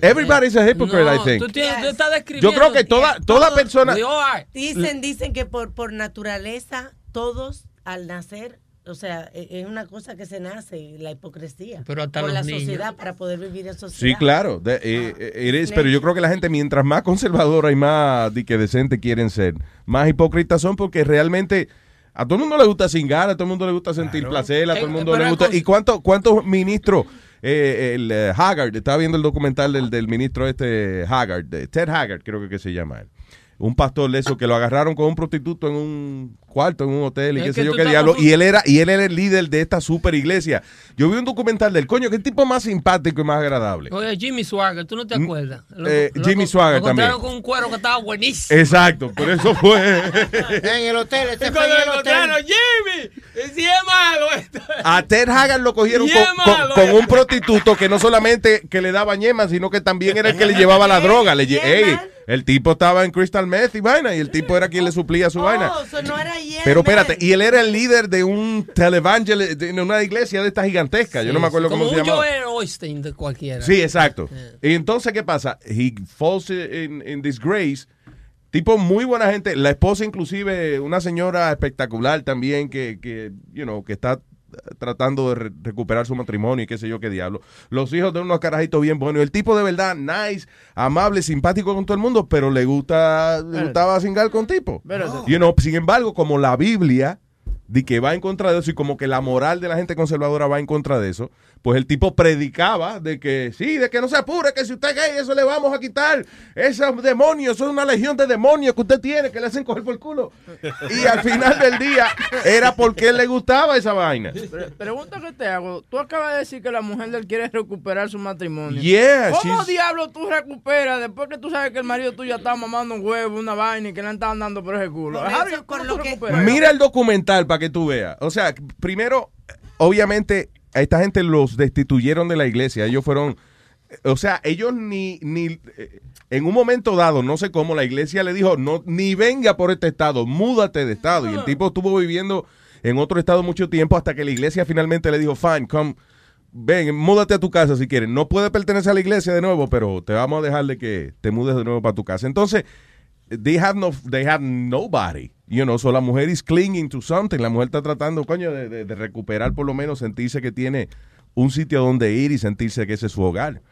Everybody's a hypocrite, No, I think. Tú, tienes- tú estás describiendo. Yo creo que toda, toda persona... We all are. Dicen, dicen que por, por naturaleza todos al nacer, o sea, e- es una cosa que se nace, la hipocresía. Pero hasta los la niños. sociedad, para poder vivir en sociedad. Sí, claro, de- eh, eh, it is, pero yo creo que la gente mientras más conservadora y más di que decente quieren ser, más hipócritas son porque realmente a todo el mundo le gusta cingar, a todo el mundo le gusta sentir placer, a todo el Eh, mundo pero le gusta... ¿Y cuántos cuántos ministros? eh, el eh, Haggard, estaba viendo el documental del, del ministro este Haggard, de Ted Haggard creo que, que se llama él. Un pastor de eso que lo agarraron con un prostituto en un cuarto, en un hotel y Es qué que sé yo qué diablo. Y él era, y él era el líder de esta super iglesia. Yo vi un documental del coño, qué tipo más simpático y más agradable. Oye, Jimmy Swagger, ¿tú no te acuerdas? Lo- eh, lo- Jimmy lo Swagger encontraron también. con un cuero que estaba buenísimo. Exacto, por eso fue. En el hotel, este fue en lo el hotel. Jimmy, sí es malo esto. A Ted Haggard lo cogieron con, es malo, con- con un prostituto que no solamente que le daba ñema, sino que también era el que le llevaba la droga. Le, Ey, el tipo estaba en Crystal Meth y vaina, y el tipo era quien le suplía su vaina. Oh, eso no era Pero espérate, y él era el líder de un televangel, de una iglesia de esta gigantesca. Yo no me acuerdo cómo Como se un llamaba. Joel Osteen de cualquiera. Sí, exacto. Y entonces, ¿qué pasa? He falls in, in disgrace. Tipo muy buena gente. La esposa, inclusive, una señora espectacular también que, que you know, que está tratando de re- recuperar su matrimonio y qué sé yo qué diablo. Los hijos de unos carajitos bien buenos. El tipo de verdad, nice, amable, simpático con todo el mundo, pero le gusta, le gustaba cingar con tipo. Espérate. You know, sin embargo, como la Biblia de que va en contra de eso y como que la moral de la gente conservadora va en contra de eso, pues el tipo predicaba de que sí, de que no se apure, que si usted es gay, eso le vamos a quitar. Esos demonios, son una legión de demonios que usted tiene que le hacen coger por el culo. Y al final del día era porque él le gustaba esa vaina. Pre- pregunta que te hago. Tú acabas de decir que la mujer de él quiere recuperar su matrimonio. Yeah, ¿Cómo she's- diablo tú recuperas después que tú sabes que el marido tuyo está mamando un huevo, una vaina y que le estaban dando por ese culo? Eso, you- con ¿cómo lo tú que- recuperas? Mira el documental para que tú veas. O sea, primero, obviamente, a esta gente los destituyeron de la iglesia. Ellos fueron, o sea, ellos ni, ni, eh, en un momento dado, no sé cómo, la iglesia le dijo, no, ni venga por este estado, múdate de estado. Y el tipo estuvo viviendo en otro estado mucho tiempo hasta que la iglesia finalmente le dijo, fine, come, ven, múdate a tu casa si quieres. No puede pertenecer a la iglesia de nuevo, pero te vamos a dejar de que te mudes de nuevo para tu casa. Entonces, they have no they have nobody. You know so la mujer is clinging to something. La mujer está tratando coño de, de- de recuperar por lo menos sentirse que tiene un sitio donde ir y sentirse que ese es su hogar.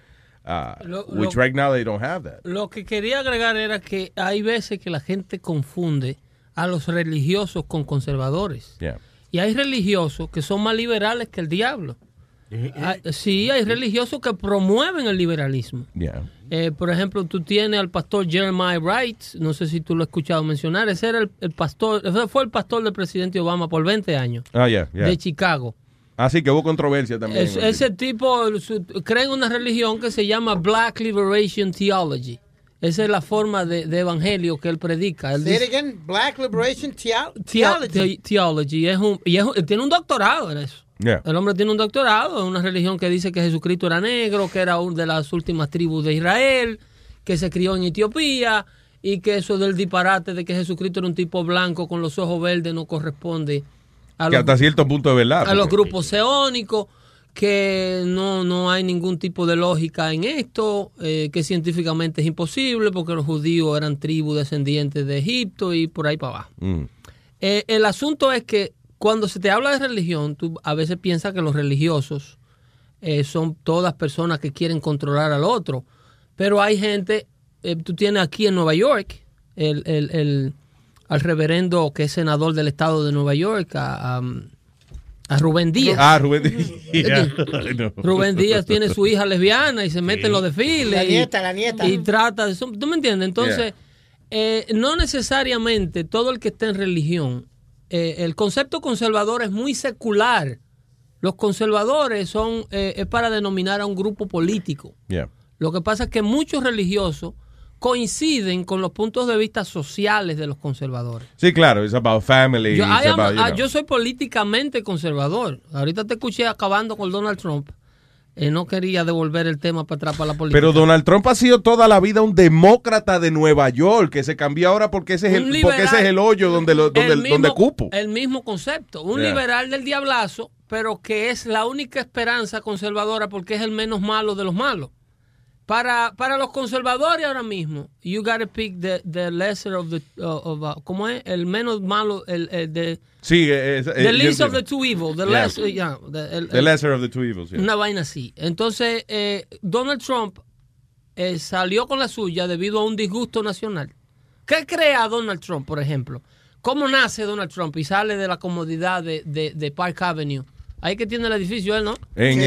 Ah, Lo- which lo- right now they don't have that. Lo que quería agregar era que hay veces que la gente confunde a los religiosos con conservadores. yeah. Y hay religiosos que son más liberales que el diablo. Hay- sí, hay religiosos que promueven el liberalismo. yeah Eh, por ejemplo, tú tienes al pastor Jeremiah Wright, no sé si tú lo has escuchado mencionar, ese era el, el pastor, ese fue el pastor del presidente Obama por 20 años, ah yeah yeah de Chicago. así que hubo controversia también Es- ese tipo su- cree en una religión que se llama Black Liberation Theology. Esa es la forma de, de evangelio que él predica. Él Say it dice- again. Black Liberation Theo- Theo- Theology. the- theology. Es un, y es un- él tiene un doctorado en eso. Yeah. El hombre tiene un doctorado en una religión que dice que Jesucristo era negro, que era una de las últimas tribus de Israel, que se crió en Etiopía y que eso del disparate de que Jesucristo era un tipo blanco con los ojos verdes no corresponde a Que los, hasta cierto punto es verdad. a los grupos seónicos, que no, no hay ningún tipo de lógica en esto, eh, que científicamente es imposible porque los judíos eran tribus descendientes de Egipto y por ahí para abajo. Mm. Eh, el asunto es que cuando se te habla de religión, tú a veces piensas que los religiosos eh, son todas personas que quieren controlar al otro. Pero hay gente, eh, tú tienes aquí en Nueva York, el, el- el- al reverendo que es senador del estado de Nueva York, a, a- a Rubén Díaz. Ah, Rubén Díaz. Rubén Díaz tiene su hija lesbiana y se mete en los desfiles. La y- nieta, la nieta. Y trata de eso. ¿Tú me entiendes? Entonces, eh, no necesariamente todo el que está en religión, eh, el concepto conservador es muy secular. Los conservadores son eh, es para denominar a un grupo político. Yeah. Lo que pasa es que muchos religiosos coinciden con los puntos de vista sociales de los conservadores. Sí, claro, it's about family. Yo, it's I am- about, you ah, know. yo soy políticamente conservador. Ahorita te escuché acabando con Donald Trump. Eh, no quería devolver el tema para atrás para la política. Pero Donald Trump ha sido toda la vida un demócrata de Nueva York, que se cambió ahora porque ese es el, porque ese es el hoyo donde, lo, donde, el donde cupo. El mismo concepto. Un Yeah. liberal del diablazo, pero que es la única esperanza conservadora porque es el menos malo de los malos. Para, para los conservadores ahora mismo, you gotta pick the, the lesser of the, uh, of, uh, ¿cómo es? El menos malo, el, el de, Sí, eh, the least of the two evil, the Yeah. less, yeah, the- el- The el- lesser of the two evils. yeah. una vaina así. Entonces, eh, Donald Trump eh, salió con la suya debido a un disgusto nacional. ¿Qué crea Donald Trump, por ejemplo? ¿Cómo nace Donald Trump y sale de la comodidad de, de- de Park Avenue? Ahí que tiene el edificio él, ¿no? En, eh,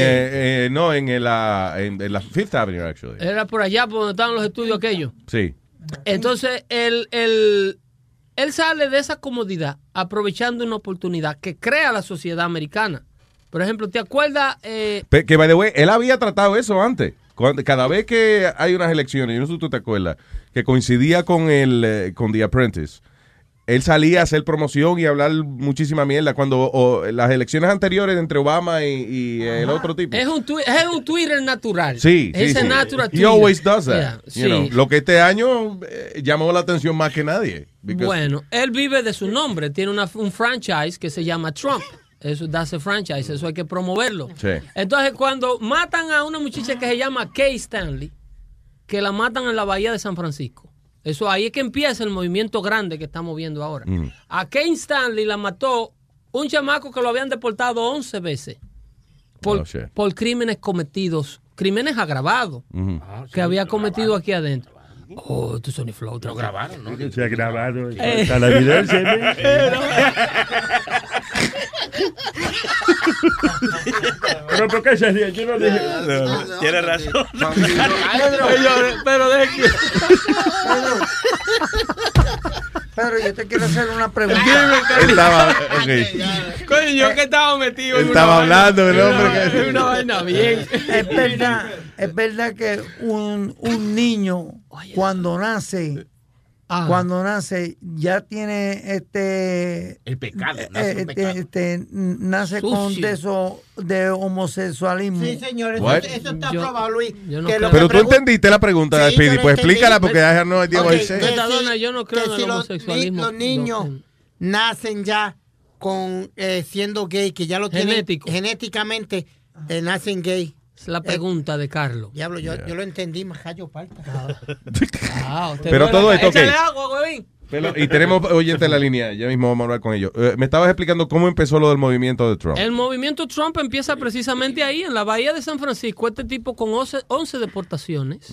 eh, no, en, el, ah, en, en la Fifth Avenue, actually. Era por allá, por donde estaban los estudios aquellos. Sí. Entonces, él, él, él sale de esa comodidad aprovechando una oportunidad que crea la sociedad americana. Por ejemplo, ¿te acuerdas? eh, Que, by the way, él había tratado eso antes. Cuando- cada vez que hay unas elecciones, yo no sé si tú te acuerdas, que coincidía con el eh, con The Apprentice, él salía a hacer promoción y a hablar muchísima mierda. Cuando o, las elecciones anteriores entre Obama y, y el otro tipo. es, un twi- es un Twitter natural. Sí, Es sí. natural He always does that. Yeah, you sí. know. Lo que este año eh, llamó la atención más que nadie. Bueno, él vive de su nombre. Tiene una- un franchise que se llama Trump. Eso das a franchise. Eso hay que promoverlo. Sí. Entonces, cuando matan a una muchacha que se llama Kay Stanley, que la matan en la bahía de San Francisco. Eso ahí es que empieza el movimiento grande que estamos viendo ahora. Mm. A Kay Stanley la mató un chamaco que lo habían deportado 11 veces por, Oh, por crímenes cometidos, crímenes agravados Ujú. que había cometido aquí adentro. Oh, tu Sony Flow. Lo grabaron, ¿no? Se ha grabado. Eh. Está la evidencia. Pero ¿por qué se ríe? Yo no dije. Tiene razón. Pero deje que... Pedro, yo te quiero hacer una pregunta. Estaba. Coño, yo que estaba metido en Él una estaba vaina- hablando, el en una hombre vaina- que- en una vaina bien. Es verdad, es verdad que un, un niño cuando nace, Ah. cuando nace ya tiene este El pecado, eh, nace este, pecado. este, nace con Sucio. de eso de homosexualismo. Sí, señor, eso, eso está Yo- aprobado, Luis. yo no que creo. lo Pero que tú entendiste la pregunta, Sí, Speedy. yo lo Pues entendí. explícala porque have no idea what Ok, he said. que Metadona, si- yo no creo que en si el los homosexualismo. ni- Los niños nacen ya con eh, siendo gay, que ya lo tienen Genético. genéticamente, eh, nacen gay. Es la pregunta de Carlos. Diablo, yo, yo lo entendí, majayo palta. Ah, Pero todo esto, ok. Échale agua. Pero- y tenemos oyentes en la línea, ya mismo vamos a hablar con ellos. Eh, me estabas explicando cómo empezó lo del movimiento de Trump. El movimiento Trump empieza precisamente ahí, en la bahía de San Francisco. Este tipo con 11, 11 deportaciones.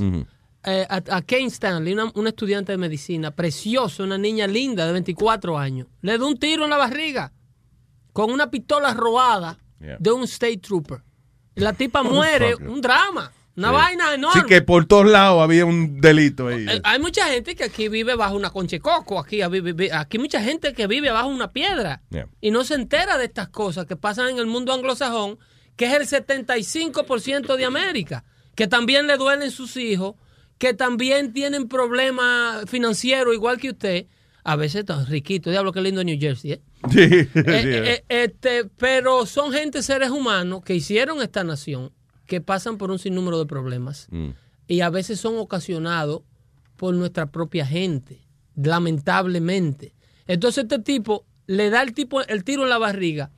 Eh, a, a Kane Stanley, una, una estudiante de medicina, preciosa, una niña linda de 24 años. Le da un tiro en la barriga con una pistola robada Yeah. de un state trooper. La tipa muere, un drama, una Sí. vaina enorme. Sí, que por todos lados había un delito ahí. Eh, Hay mucha gente que aquí vive bajo una concha de coco, aquí, aquí hay mucha gente que vive bajo una piedra Yeah. y no se entera de estas cosas que pasan en el mundo anglosajón, que es el 75% de América, que también le duelen sus hijos, que también tienen problemas financieros igual que usted. A veces está riquito, diablo que lindo New Jersey, ¿eh? Sí, Eh, sí, eh, este, pero son gente, seres humanos, que hicieron esta nación, que pasan por un sinnúmero de problemas. Mm. Y a veces son ocasionados por nuestra propia gente, lamentablemente. Entonces este tipo le da el, tipo, el tiro en la barriga,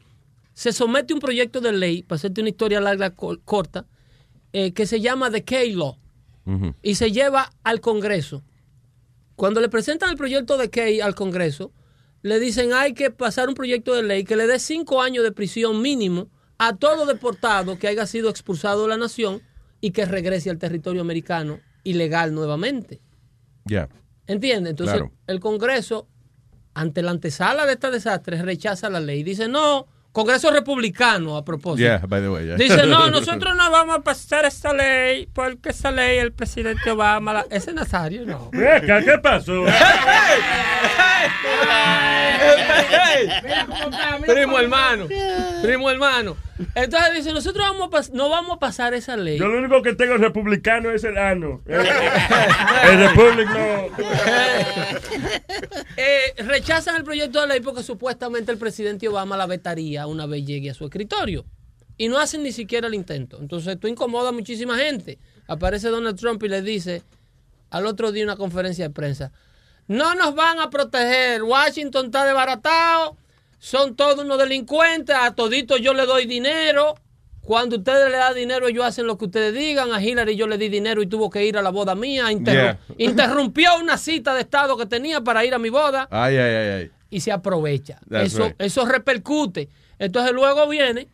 se somete a un proyecto de ley, para hacerte una historia larga, cor- corta, eh, que se llama The K-Law y se lleva al Congreso. Cuando le presentan el proyecto de Key al Congreso, le dicen hay que pasar un proyecto de ley que le dé cinco años de prisión mínimo a todo deportado que haya sido expulsado de la nación y que regrese al territorio americano ilegal nuevamente. Ya. ¿Entiende? Entonces, Claro. el Congreso, ante la antesala de este desastre, rechaza la ley. Dice, no, Congreso republicano a propósito. Yeah, by the way. yeah. Dice, no, nosotros no vamos a pasar esta ley porque esa ley el presidente Obama, la... ese Nazario no. ¿qué pasó? Primo hermano, primo hermano. Entonces dice, nosotros vamos a pas- no vamos a pasar esa ley. Yo lo único que tengo republicano es el ano. El, el Republic no. Eh, rechazan el proyecto de ley porque supuestamente el presidente Obama la vetaría una vez llegue a su escritorio. Y no hacen ni siquiera el intento. Entonces esto incomoda a muchísima gente. Aparece Donald Trump y le dice al otro día en una conferencia de prensa, no nos van a proteger, Washington está desbaratado, son todos unos delincuentes, a toditos yo le doy dinero. Cuando ustedes le dan dinero, ellos hacen lo que ustedes digan. A Hillary yo le di dinero y tuvo que ir a la boda mía. Interru- Yeah. Interrumpió una cita de Estado que tenía para ir a mi boda Ay, ay, ay, ay. y se aprovecha. That's Eso, right. eso repercute. Entonces luego viene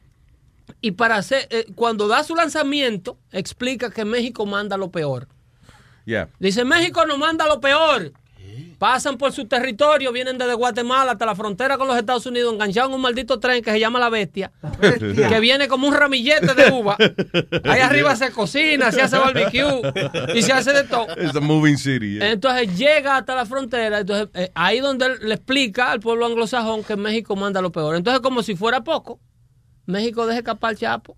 y para hacer, eh, cuando da su lanzamiento, explica que México manda lo peor. Yeah. Dice, México nos manda lo peor. Pasan por su territorio, vienen desde Guatemala hasta la frontera con los Estados Unidos, enganchados en un maldito tren que se llama La Bestia, que viene como un ramillete de uva. Ahí arriba se cocina, se hace barbecue y se hace de todo. A moving city. yeah. Entonces llega hasta la frontera, entonces eh, ahí donde él le explica al pueblo anglosajón que México manda lo peor. Entonces como si fuera poco, México deja escapar Chapo.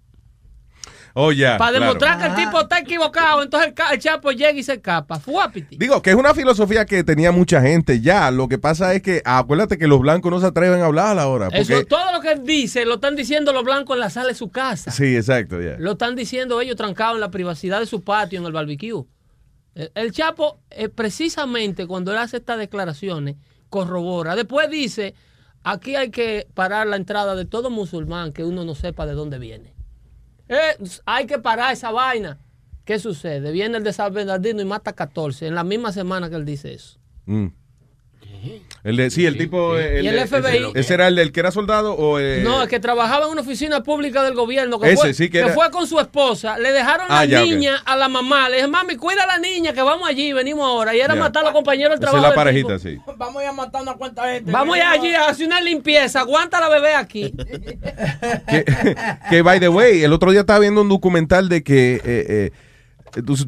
Oh. Para claro. demostrar que el tipo está equivocado, entonces el, ca- el Chapo llega y se escapa. Fuapiti. Digo, que es una filosofía que tenía mucha gente ya. Lo que pasa es que acuérdate que los blancos no se atreven a hablar ahora. Porque... Eso, todo lo que él dice lo están diciendo los blancos en la sala de su casa. Sí, exacto, ya. Lo están diciendo ellos trancados en la privacidad de su patio, en el barbecue. El, el Chapo, eh, precisamente cuando él hace estas declaraciones, corrobora. Después dice, aquí hay que parar la entrada de todo musulmán que uno no sepa de dónde viene. Eh, hay que parar esa vaina. ¿Qué sucede? Viene el de San Bernardino y mata 14 en la misma semana que él dice eso. Mm. El de, sí, el tipo. eh, Y el FBI. Ese, ese era el del que era soldado o. eh, No, es que trabajaba en una oficina pública del gobierno. Que, Ese fue, sí que era- fue con su esposa. Le dejaron Ah, la ya, niña a la mamá. Le dije, mami, cuida a la niña que vamos allí, venimos ahora. Y era Ya. matar a los compañeros del Esa es trabajo. la parejita, sí. Vamos a ir a matar una cuanta gente. Vamos ya allí a hacer una limpieza. Aguanta la bebé aquí. Que, by the way, el otro día estaba viendo un documental de que. eh, eh,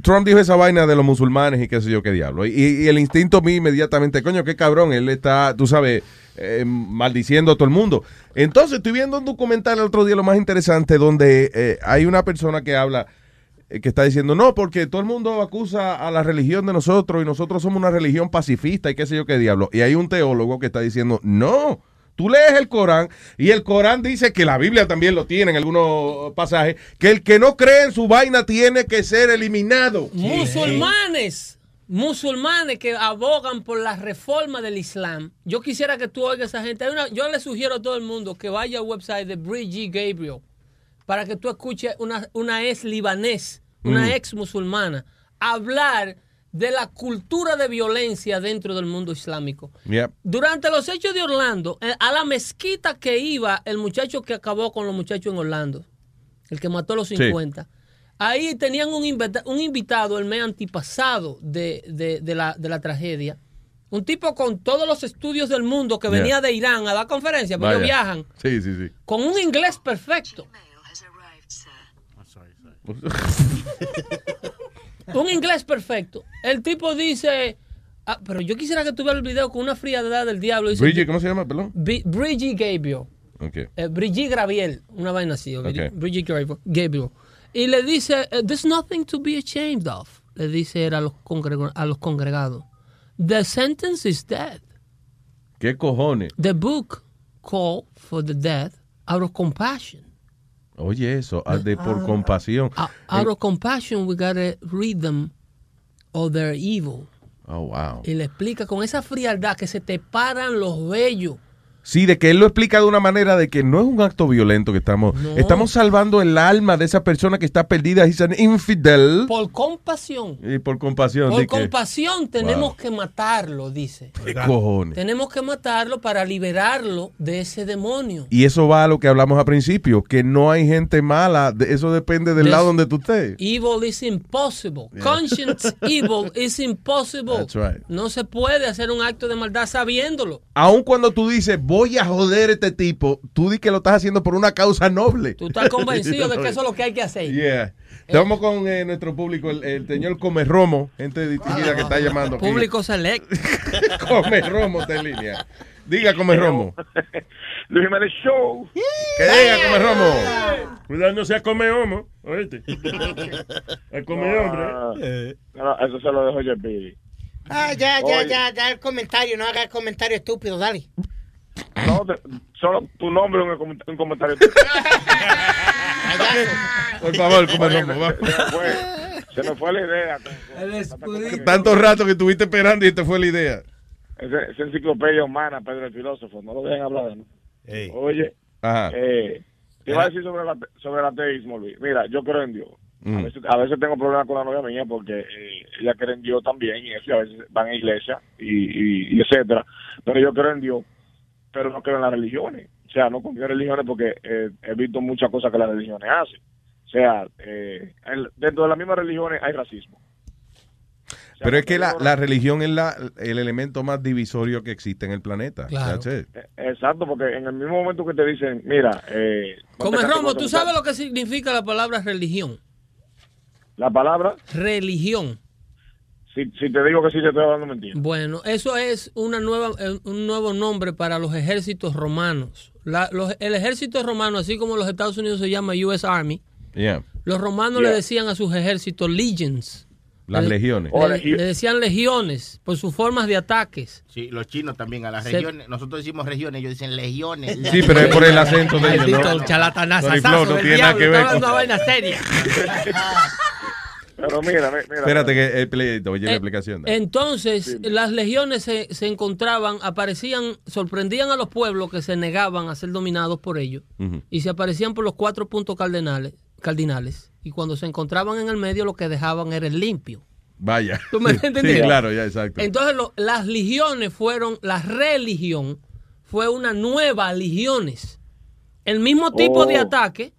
Trump dijo esa vaina de los musulmanes y qué sé yo qué diablo. Y, y el instinto mío inmediatamente, coño, qué cabrón, él está, tú sabes, eh, maldiciendo a todo el mundo. Entonces estoy viendo un documental el otro día, lo más interesante, donde eh, hay una persona que habla, eh, que está diciendo, no, porque todo el mundo acusa a la religión de nosotros y nosotros somos una religión pacifista y qué sé yo qué diablo. Y hay un teólogo que está diciendo, no. Tú lees el Corán y el Corán dice que la Biblia también lo tiene en algunos pasajes, que el que no cree en su vaina tiene que ser eliminado. Musulmanes. Musulmanes que abogan por la reforma del Islam. Yo quisiera que tú oigas a esa gente. Una- yo le sugiero a todo el mundo que vaya al website de Brigitte Gabriel para que tú escuches una, una ex libanés, una Mm. ex musulmana, hablar de la cultura de violencia dentro del mundo islámico. Yep. Durante los hechos de Orlando, eh, a la mezquita que iba el muchacho que acabó con los muchachos en Orlando, el que mató a los Sí. 50, ahí tenían un, invita- un invitado, el mes antipasado de, de- de la, de la tragedia. Un tipo con todos los estudios del mundo que Yeah. venía de Irán a dar conferencias, porque viajan, Sí, sí, sí. con un inglés perfecto. un inglés perfecto. El tipo dice, ah, pero yo quisiera que tuviera el video con una frialdad del diablo. Dice, Bridget, ¿cómo se llama? Perdón. Bi- Brigitte Gabriel. Ok. Eh, Brigitte Graviel, una vaina así. ¿ok? Ok. Brigitte Gabriel, Gabriel. Y le dice, eh, there's nothing to be ashamed of. Le dice él a los, a los congregados. The sentence is dead. ¿Qué cojones? The book called for the death out of compassion. Oye, eso, ah, de por compasión. Out of compassion, we gotta read them or they're evil. Oh, wow. Y le explica con esa frialdad que se te paran los vellos. Sí, de que él lo explica de una manera de que no es un acto violento que estamos... No. Estamos salvando el alma de esa persona que está perdida. An infidel. Por compasión. Y por compasión. Por que- compasión tenemos Wow. que matarlo, dice. ¿Qué cojones? Tenemos que matarlo para liberarlo de ese demonio. Y eso va a lo que hablamos al principio, que no hay gente mala. Eso depende del lado donde tú estés. Evil is impossible. Yeah. Conscience evil is impossible. That's right. No se puede hacer un acto de maldad sabiéndolo. Aun cuando tú dices, voy a joder a este tipo, tú di que lo estás haciendo por una causa noble. Tú estás convencido de que eso es lo que hay que hacer. Yeah. Estamos con eh, nuestro público, el, el señor Come Romo, gente distinguida que está llamando. aquí. Público select. Come Romo está en línea. Diga, Come Romo. Luis Jiménez Show. Que diga, Come Romo. Cuidado, no sea come homo, oíste. A come hombre. Ah, no, eso se lo dejo yo Pidi. Ah, ya, ya, Oye. ya, da el comentario, no haga el comentario estúpido, dale. No, te- solo tu nombre un, coment- un comentario. Por favor, se, va. se me fue, se me fue la idea. Tanto rato que estuviste esperando y te fue la idea. Esa, esa enciclopedia humana, Pedro el filósofo, no lo dejen hablar de él. Oye, Ajá. eh, te iba a decir sobre, el ate- sobre el ateísmo, Luis. Mira, yo creo en Dios. A Mm. veces, a veces tengo problemas con la novia mía porque eh, ella cree en Dios también y eso, y a veces van a iglesia y, y, y etcétera. Pero yo creo en Dios, pero no creo en las religiones. O sea, no confío en religiones porque eh, he visto muchas cosas que las religiones hacen. O sea, eh, el- dentro de las mismas religiones hay racismo. Pero es que la, la religión es la, el elemento más divisorio que existe en el planeta. Claro. That's it. Eh, Exacto, porque en el mismo momento que te dicen, mira, eh, Come ponte Romo, ¿tú sabes lo que significa la palabra religión? La palabra, Religión. Si, si te digo que sí, te estoy hablando mentira. Bueno, eso es una nueva, eh, un nuevo nombre para los ejércitos romanos. La- los- el ejército romano, así como los Estados Unidos se llama US Army, Yeah. los romanos Yeah. le decían a sus ejércitos legions. Las Le- legiones. Le, le decían legiones por sus formas de ataques. Sí, los chinos también, a las Se- regiones. Nosotros decimos regiones, ellos dicen legiones. Sí, pero es por el acento de ellos, ¿no? Flow no del tiene nada que ver con- una vaina seria. Pero mira, mi- mira. Espérate que el pleito, oye la Eh. Entonces, las legiones se, se encontraban, aparecían, sorprendían a los pueblos que se negaban a ser dominados por ellos y se aparecían por los cuatro puntos cardinales, cardinales. Y cuando se encontraban en el medio, lo que dejaban era el limpio. Vaya. ¿Tú me Sí, entendías? Sí, claro, ya, exacto. Entonces, lo- las legiones fueron, la religión fue una nueva legiones. El mismo tipo de Oh. ataque.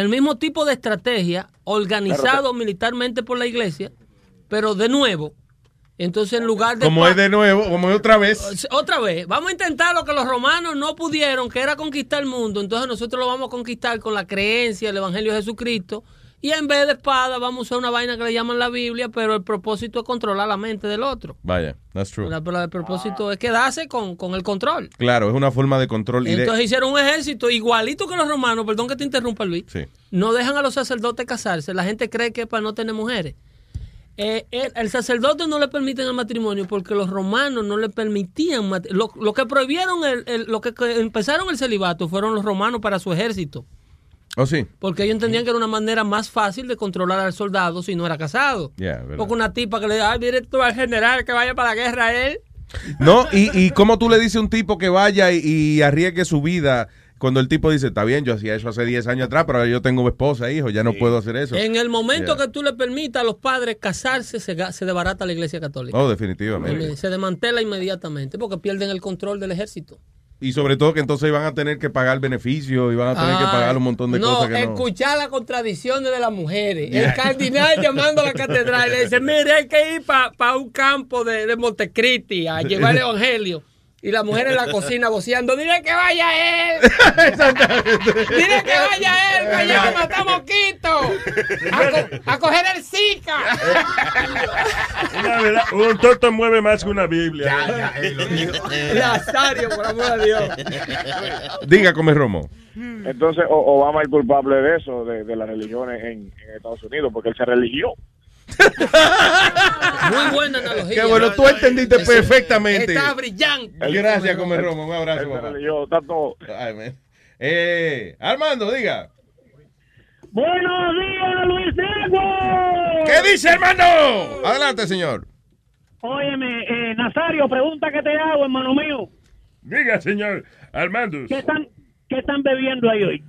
El mismo tipo de estrategia organizado militarmente por la iglesia, pero de nuevo. Entonces, en lugar de. Como es de nuevo, como es otra vez. Otra vez, vamos a intentar lo que los romanos no pudieron, que era conquistar el mundo. Entonces, nosotros lo vamos a conquistar con la creencia, el evangelio de Jesucristo. Y en vez de espada, vamos a usar una vaina que le llaman la Biblia, pero el propósito es controlar la mente del otro. Vaya, that's true. Pero el propósito es quedarse con, con el control. Claro, es una forma de control. de- Entonces hicieron un ejército igualito que los romanos, perdón que te interrumpa Luis, Sí. no dejan a los sacerdotes casarse, la gente cree que es para no tener mujeres. Eh, el, el sacerdote no le permiten el matrimonio porque los romanos no le permitían, lo, lo que prohibieron, el, el- lo que, que empezaron el celibato fueron los romanos para su ejército, Oh, sí. porque ellos entendían que era una manera más fácil de controlar al soldado si no era casado. Yeah. Porque una tipa que le diga, ay, mire tú al general que vaya para la guerra él. No, y, y cómo tú le dices a un tipo que vaya y, y arriesgue su vida cuando el tipo dice, está bien, yo hacía eso hace 10 años atrás, pero ahora yo tengo esposa, hijo, ya no puedo hacer eso. En el momento Yeah. que tú le permitas a los padres casarse, se, se desbarata la iglesia católica. Oh, definitivamente. Se desmantela inmediatamente porque pierden el control del ejército. Y sobre todo que entonces van a tener que pagar beneficios y van a tener que pagar un montón de no, cosas que no. escuchar las contradicciones de las mujeres. El cardinal llamando a la catedral le dice, mire, hay que ir para un campo de, de Montecristi a llevar el evangelio. Y la mujer en la cocina voceando, dile que vaya él. dile que vaya él, que allá matamos Quito. A, co- a coger el Zika. Una verdad, un tonto mueve más que una Biblia. Nazario, por amor a Dios. Diga, come Romo. Entonces, O- Obama es culpable de eso, de, de las religiones en, en Estados Unidos, porque él se religió. Muy buena analogía. Qué bueno, tú entendiste Ese- perfectamente. Está brillante. Gracias, Come Romo. Un abrazo, está todo. Ay. Eh, Armando, diga. Buenos días, Luis Negro. ¿Qué dice, hermano? Adelante, señor. Óyeme, eh, Nazario, pregunta que te hago, hermano mío. Diga, señor Armando. ¿Qué están, qué están bebiendo ahí hoy?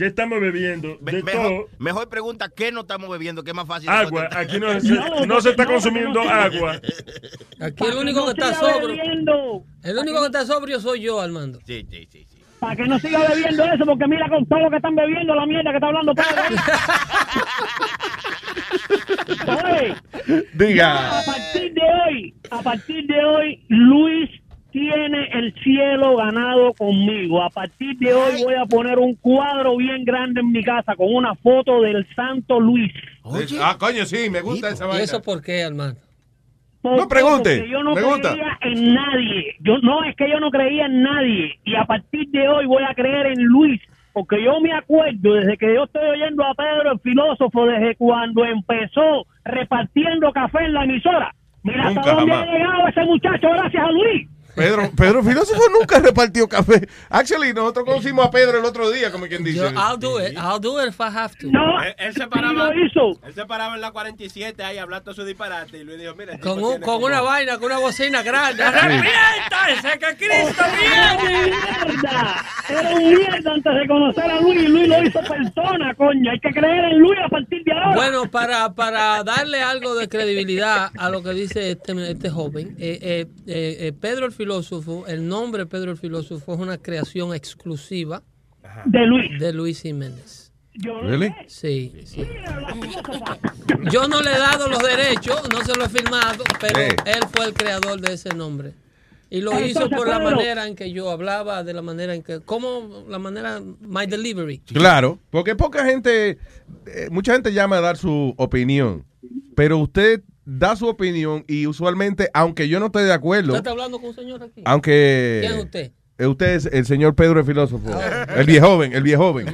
¿Qué estamos bebiendo? De Mejor, todo. mejor pregunta, ¿qué no estamos bebiendo? ¿Qué es más fácil? Agua. Aquí no se, no se está consumiendo agua. Aquí el único que está sobrio. El único que está sobrio soy yo, Armando. Sí, sí, sí. Para que no siga bebiendo eso, porque mira con todo lo que están bebiendo, la mierda que está hablando Pedro. Diga. a partir de hoy, a partir de hoy, Luis tiene el cielo ganado conmigo. A partir de hoy voy a poner un cuadro bien grande en mi casa con una foto del Santo Luis. Ah, coño, sí, me gusta esa ¿Y vaina. eso por qué, Armando? No pregunte, Porque yo no pregunta. creía en nadie. Yo no es que yo no creía en nadie y a partir de hoy voy a creer en Luis, porque yo me acuerdo desde que yo estoy oyendo a Pedro el filósofo desde cuando empezó repartiendo café en la emisora. Mira Nunca hasta dónde jamás. ha llegado ese muchacho gracias a Luis. Pedro, Pedro Filósofo nunca repartió café. Actually, nosotros conocimos a Pedro el otro día, como quien dice. Yo, I'll do it. I'll do it if I have to. Él, él se paraba, él se paraba en la 47 ahí hablando su disparate y Luis dijo, mira, el Con, un- con como- una vaina, con una bocina grande. ¡Arrepiéntanse que Cristo ¡Era viene! mierda! Era un mierda antes de conocer a Luis. Luis lo hizo persona, coño. Hay que creer en Luis a partir de ahora. Bueno, para, para darle algo de credibilidad a lo que dice este, este joven, eh, eh, eh, eh, Pedro el filósofo, el nombre Pedro el filósofo es una creación exclusiva de Luis. De Luis Jiménez. Really? Sí, sí. Yo no le he dado los derechos, no se lo he firmado, pero él fue el creador de ese nombre. Y lo Entonces, hizo por la Pedro. manera en que yo hablaba, de la manera en que, como la manera, my delivery. Claro, porque poca gente, eh, mucha gente llama a dar su opinión, pero usted da su opinión y usualmente, aunque yo no esté de acuerdo, ¿Usted está hablando con un señor aquí? aunque... ¿Quién es usted? Eh, Usted es el señor Pedro el filósofo. El viejoven, el viejoven.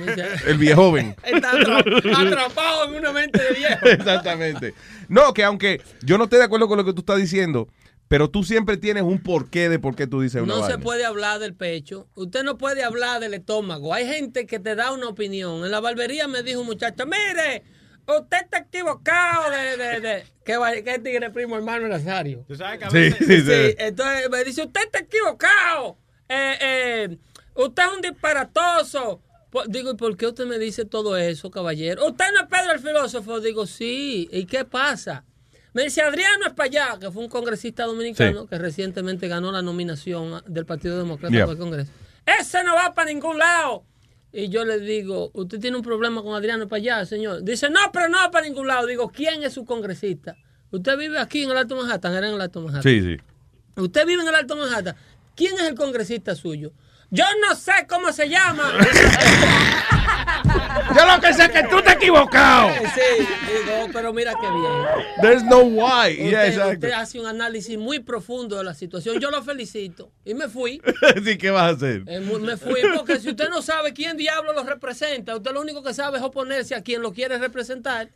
El viejoven. Está atra- atrapado en una mente de viejo. Exactamente. No, que aunque yo no esté de acuerdo con lo que tú estás diciendo, pero tú siempre tienes un porqué de por qué tú dices una No se puede hablar del pecho. Usted no puede hablar del estómago. Hay gente que te da una opinión. En la barbería me dijo un muchacho, mire, usted está equivocado de... de, de ¿Qué, va- qué tigre primo hermano Nazario? Tú sabes que a Sí, veces- sí, sí. entonces me dice, usted está equivocado. Eh, eh, usted es un disparatoso. Digo, ¿y por qué usted me dice todo eso, caballero? ¿Usted no es Pedro el filósofo? Digo, sí. ¿Y qué pasa? Me dice Adriano Espaillá, que fue un congresista dominicano Sí. que recientemente ganó la nominación del Partido Demócrata Yeah. para el Congreso. Ese no va para ningún lado. Y yo le digo, ¿usted tiene un problema con Adriano Espaillá, señor? Dice, no, pero no para ningún lado. Digo, ¿quién es su congresista? ¿Usted vive aquí en el Alto Manhattan? Era en el Alto Manhattan. Sí, sí. Usted vive en el Alto Manhattan. ¿Quién es el congresista suyo? Yo no sé cómo se llama. Yo lo que sé es que tú te has equivocado. Sí, digo, pero mira qué bien. There's no why. Usted, Yeah, usted hace un análisis muy profundo de la situación. Yo lo felicito. Y me fui. sí, ¿qué vas a hacer? Eh, Me fui porque si usted no sabe quién diablo lo representa, usted lo único que sabe es oponerse a quien lo quiere representar.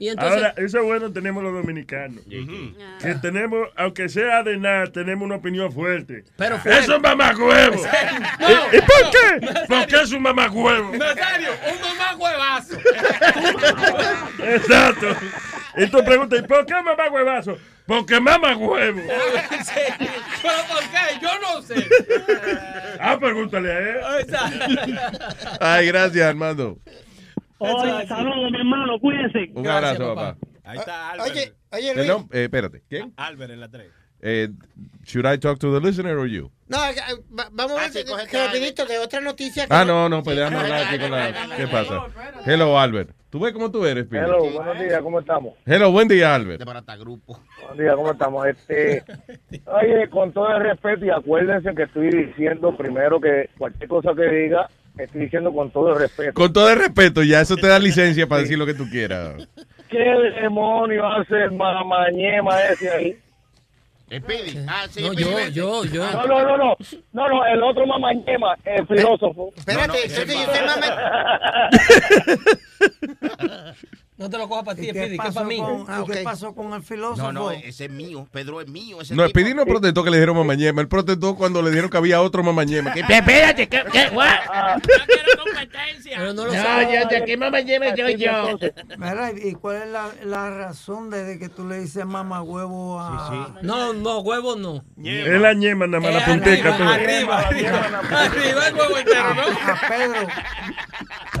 Y entonces, Ahora, eso es bueno tenemos los dominicanos. Que tenemos, aunque sea de nada, tenemos una opinión fuerte. Pero fuerte. Eso es mamagüevo. No. ¿Y, y por qué? Porque es un mamagüevo. Nazario, un mamá huevazo. Exacto. Y tú preguntas, ¿y por qué mamá huevazo? Porque mamá huevo. Sí, ¿Pero por qué? Yo no sé. Ah, pregúntale a él. Ay, gracias, Armando. Oye, saludos, mi hermano, cuídense. Un abrazo, papá. Ahí está Albert. Oye, oye, Luis. Perdón, eh, espérate. ¿Quién? Albert en la 3. Eh, should I talk to the listener or you? No, eh, eh, va- vamos a ver, que rapidito, de otra noticia. que Ah, no, no, pues déjame hablar aquí con la... ¿Qué pasa? Hello, Albert. ¿Tú ves cómo tú eres, Pino? Hello, buenos días, ¿cómo estamos? Hello, buen día, Albert. grupo. Buenos días, ¿cómo estamos? Este, oye, con todo el respeto y acuérdense que estoy diciendo primero que cualquier cosa que diga, estoy diciendo con todo el respeto. Con todo el respeto, ya eso te da licencia para decir lo que tú quieras. ¿Qué demonio hace el mamañema ese ahí? Speedy. Ah, sí, No, yo, yo, yo. No, no, no, no, no, no, el otro mamañema, el filósofo. Espérate, entonces yo estoy mama- No te lo cojas para ti, ¿Y qué Speedy, que es pasó para mí. con- Ah, ¿Qué pasó con el filósofo? No, no, ese es mío. Pedro es mío. Ese No. Speedy no protestó que le dijeron mamañema. Él protestó cuando le dijeron que había otro mamañema. Que, Espérate, ¿qué? qué? What? Pero no lo No, sabe. yo de lleva soy yo. Mira, ¿y cuál es la, la razón de que tú le dices mamá huevo a... No, no, huevo no. Es la ñema, nada más la punteca. Arriba, arriba, arriba el huevo entero, ¿no? A Pedro.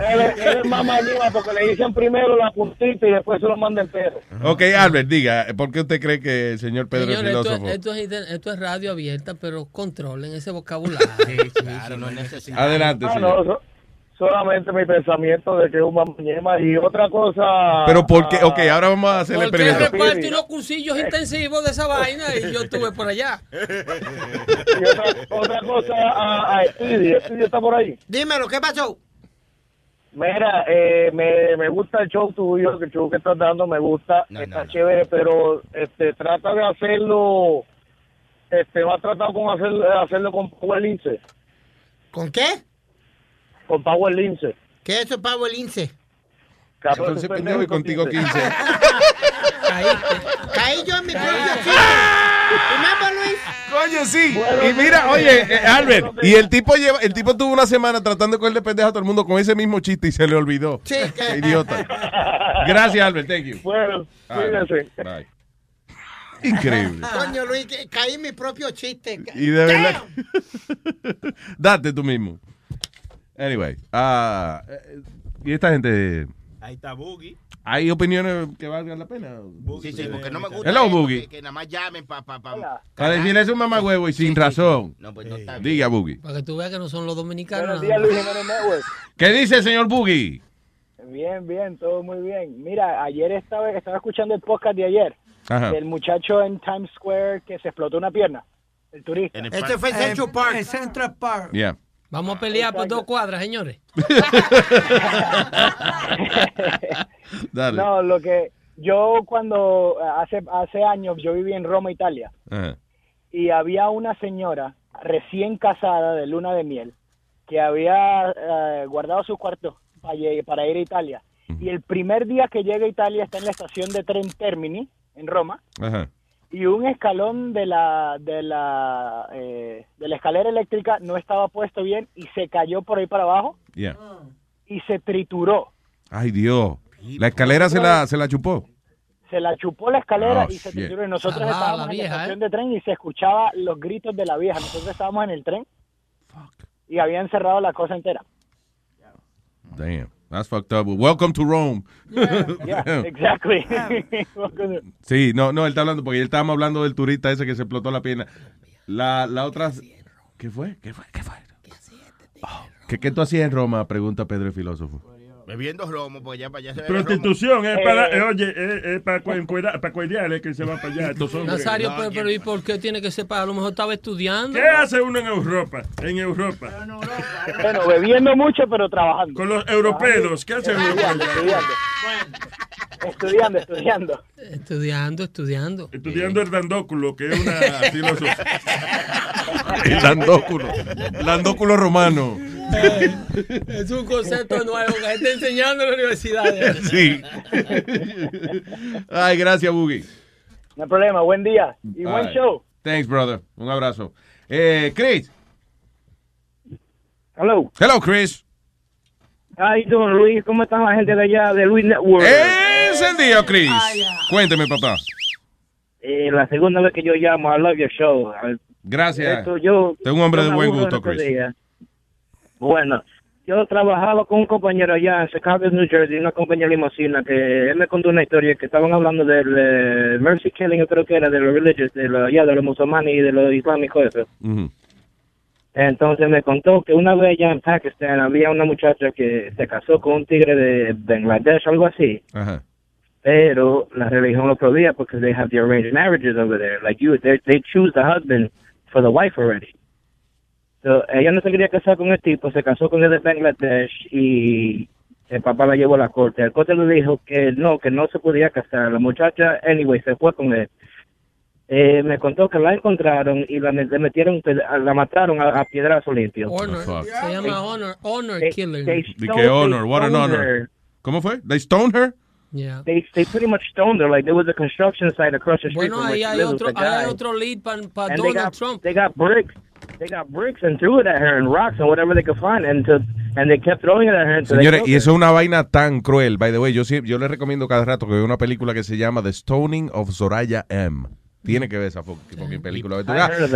Él, es- él es mamañema porque le dicen primero la puntita y después se lo manda el perro. ok, Albert, diga, ¿por qué usted cree que el señor Pedro Señor, es esto, filósofo? esto es, inter- esto es radio abierta, pero controlen ese vocabulario. Claro, no es necesario. Adelante, Ah, señor. no, so- solamente mi pensamiento de que es un mamañema y otra cosa. Pero ¿por qué? Ok, ahora vamos a hacer el Porque experimento. reparte unos cursillos intensivos de esa vaina y yo estuve por allá. Y otra, otra cosa a, a Speedy. Speedy está por ahí. Dímelo, ¿qué pasó? Mira, eh, me, me gusta el show tuyo, que el show que estás dando me gusta, está chévere, pero este trata de hacerlo, este, ¿no has tratado con hacer, hacerlo con Power Lince? ¿Con qué? Con Power Lince. ¿Qué es eso, Pavo Lince? Entonces, pendejo, y contigo 15. Caí yo en mi propio chiste. Coño, sí. Y mira, oye, eh, Albert, y el tipo lleva, el tipo tuvo una semana tratando de cogerle pendejo a todo el mundo con ese mismo chiste y se le olvidó. Sí, Qué idiota. Gracias, Albert. Thank you. Bueno, cuídense. Bye. Increíble. Coño, Luis, que caí en mi propio chiste. Y de verdad. Date tú mismo. Anyway. ah, eh, y esta gente. Ahí está Boogie. ¿Hay opiniones que valgan la pena? Sí, sí, porque no me gusta Hello, Boogie. que, que nada más llamen para... Pa, pa, Para decirle eso un mamagüevo y sin razón. No, pues no está bien. Diga, Boogie. Para que tú veas que no son los dominicanos. Buenos días. Luis Network. ¿Qué dice el señor Boogie? Bien, bien, todo muy bien. Mira, ayer estaba, estaba escuchando el podcast de ayer, Ajá. del muchacho en Times Square que se explotó una pierna, el turista. Este fue en Central Park. En Central Park. Yeah. Vamos a pelear por dos cuadras, señores. Dale. No, lo que yo cuando hace hace años yo viví en Roma, Italia, Ajá. y había una señora recién casada de luna de miel que había eh, guardado su cuarto para, para ir a Italia. Y el primer día que llega a Italia está en la estación de tren Termini en Roma Ajá. Y un escalón de la de la eh, de la escalera eléctrica no estaba puesto bien y se cayó por ahí para abajo Yeah. y se trituró. Ay, Dios. La escalera se la, se la chupó. Se la chupó la escalera Oh, y se shit. trituró. Y nosotros estábamos la en la vieja, estación ¿eh? de tren y se escuchaba los gritos de la vieja. Nosotros estábamos en el tren y habían cerrado la cosa entera. Damn. That's fucked up. Welcome to Rome. Yeah, exactly. Sí, no, no, él está hablando porque él estábamos hablando del turista ese que se explotó la pierna. La, la otra. ¿Qué fue? ¿Qué fue? ¿Qué fue? Oh, ¿Qué, ¿Qué tú hacías en Roma? Pregunta Pedro el filósofo. Bebiendo romo, pues ya para allá se. Prostitución, es para, Eh, oye, es, es para cuidar, para cuidar, es que se va para allá. Estos hombres. Nazario, No, pero, pero ¿y por qué tiene que ser para? A lo mejor estaba estudiando. ¿Qué hace uno en Europa? En Europa. bueno, bebiendo mucho pero trabajando. Con los europeos, ¿qué hace uno Estudiando, allá? Estudiando. Estudiando, estudiando. Estudiando, estudiando. Estudiando el dandóculo, que es una filosofía. El landóculo. Landóculo romano. Es un concepto nuevo que está enseñando en la universidad. Sí. Ay, gracias, Boogie. No hay problema, buen día y buen show. Thanks, brother. Un abrazo. Eh, Chris. Hello. Hello, Chris. Ay, don Luis, ¿cómo están la gente de allá de Luis Network? Encendido, Chris. Cuénteme, papá. Eh, la segunda vez que yo llamo, I love your show. Gracias. Esto, yo, es un hombre yo de buen gusto, Chris. Bueno, yo trabajaba con un compañero allá en Chicago, New Jersey, una compañía limosina, que él me contó una historia que estaban hablando del eh, Mercy Killing, yo creo que era de los religious, de los, ya, de los musulmanes y de los islámicos. Eso. Ujú. Entonces me contó que una vez allá en Pakistán había una muchacha que se casó con un tigre de Bangladesh, algo así. Ajá. Pero la religión lo prohibía porque they have the arranged marriages over there. Like you, they, they choose the husband for the wife already. So, ella no se quería casar con el tipo, se casó con el de Bangladesh y el papá la llevó a la corte. El corte le dijo que no, que no se podía casar. La muchacha, anyway, se fue con él. Eh, me contó que la encontraron y la, metieron, la mataron a, a piedrazo limpio. Honor. Se llama Honor, honor Killer. ¿De qué honor? What an honor. ¿Cómo fue? They stoned her? Yeah. they they pretty much stoned her. Like there was a construction site across the street Bueno, from where ahí she hay lived with otro, hay otro lead para and they Donald got Trump. they got bricks. They got bricks and threw it at her and rocks and whatever they could find and to, and they kept throwing it at her they Señores, y eso es una vaina tan cruel. By the way, yo, sí- yo les recomiendo cada rato que vea una película que se llama The Stoning of Soraya M. Tiene que ver esa fucking película.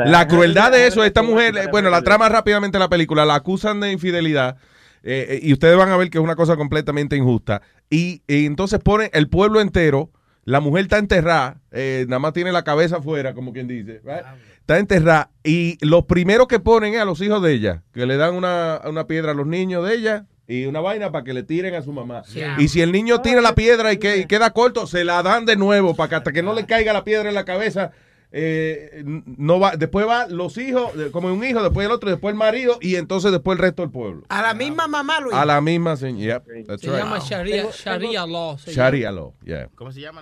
La crueldad de eso, esta mujer, eh, bueno, la trama rápidamente la película, la acusan de infidelidad eh, eh, y ustedes van a ver que es una cosa completamente injusta. Y, y entonces ponen el pueblo entero, la mujer está enterrada, eh, nada más tiene la cabeza afuera, como quien dice, right? está enterrada y los primeros que ponen es a los hijos de ella, que le dan una, una piedra a los niños de ella y una vaina para que le tiren a su mamá. Y si el niño tira la piedra y, que, y queda corto, se la dan de nuevo para que hasta que no le caiga la piedra en la cabeza. Eh, no va, después va los hijos, como un hijo, después el otro, después el marido y entonces después el resto del pueblo. A la misma mamá, Luis. A la misma señora. Yep, Se right. llama Sharia, Sharia Law. Sharia law, yeah. ¿Cómo se llama?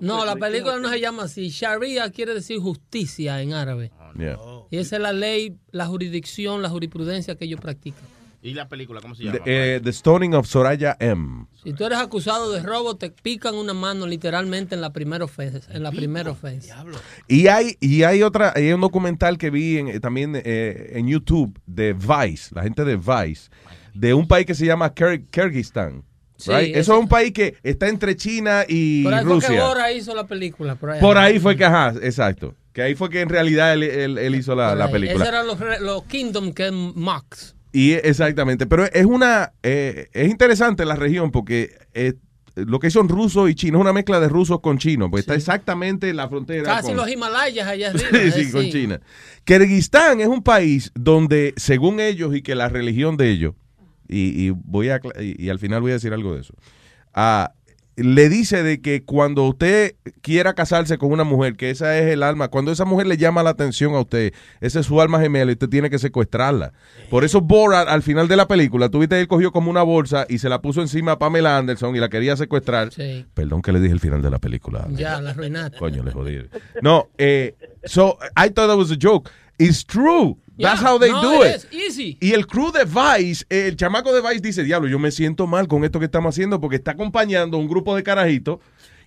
No, la película no se llama así. Sharia quiere decir justicia en árabe. Yeah. Y esa es la ley, la jurisdicción, la jurisprudencia que ellos practican. ¿Y la película cómo se The, llama? eh, the Stoning of Soraya M. Si tú eres acusado de robo, te pican una mano literalmente en la primera ofensa. En la primera ofensa. Y hay, y hay otra, hay un documental que vi en- eh, también eh, en YouTube de Vice, la gente de Vice, de un país que se llama Kir- Kirguistán. Sí, right? eso- Eso es un país que está entre China y Por ahí fue que Rusia. Bora hizo la película. Por ahí, Por ahí fue que, ajá, exacto. Que ahí fue que en realidad él, él- él hizo la, la película. Esos eran los, re- los Kingdom que es Max. Y exactamente, pero es una eh, es interesante la región porque eh, lo que son rusos y chinos es una mezcla de rusos con chinos, pues está exactamente en la frontera Casi con, los Himalayas allá arriba. Sí, eh, sí, con sí. China. Kirguistán es un país donde, según ellos y que la religión de ellos, y, y voy a, y al final voy a decir algo de eso, ah, le dice de que cuando usted quiera casarse con una mujer, que esa es el alma, cuando esa mujer le llama la atención a usted, esa es su alma gemela y usted tiene que secuestrarla. Por eso Borat, al final de la película, tuviste él cogió como una bolsa y se la puso encima a Pamela Anderson y la quería secuestrar. Sí. Perdón que le dije el final de la película. Ya, la arruinaste. Coño, le jodí. No, eh, so I thought that was a joke. It's true. That's Yeah, how they no, do it it. is easy. Y el crew de Vice, el chamaco de Vice dice, diablo, yo me siento mal con esto que estamos haciendo porque está acompañando a un grupo de carajitos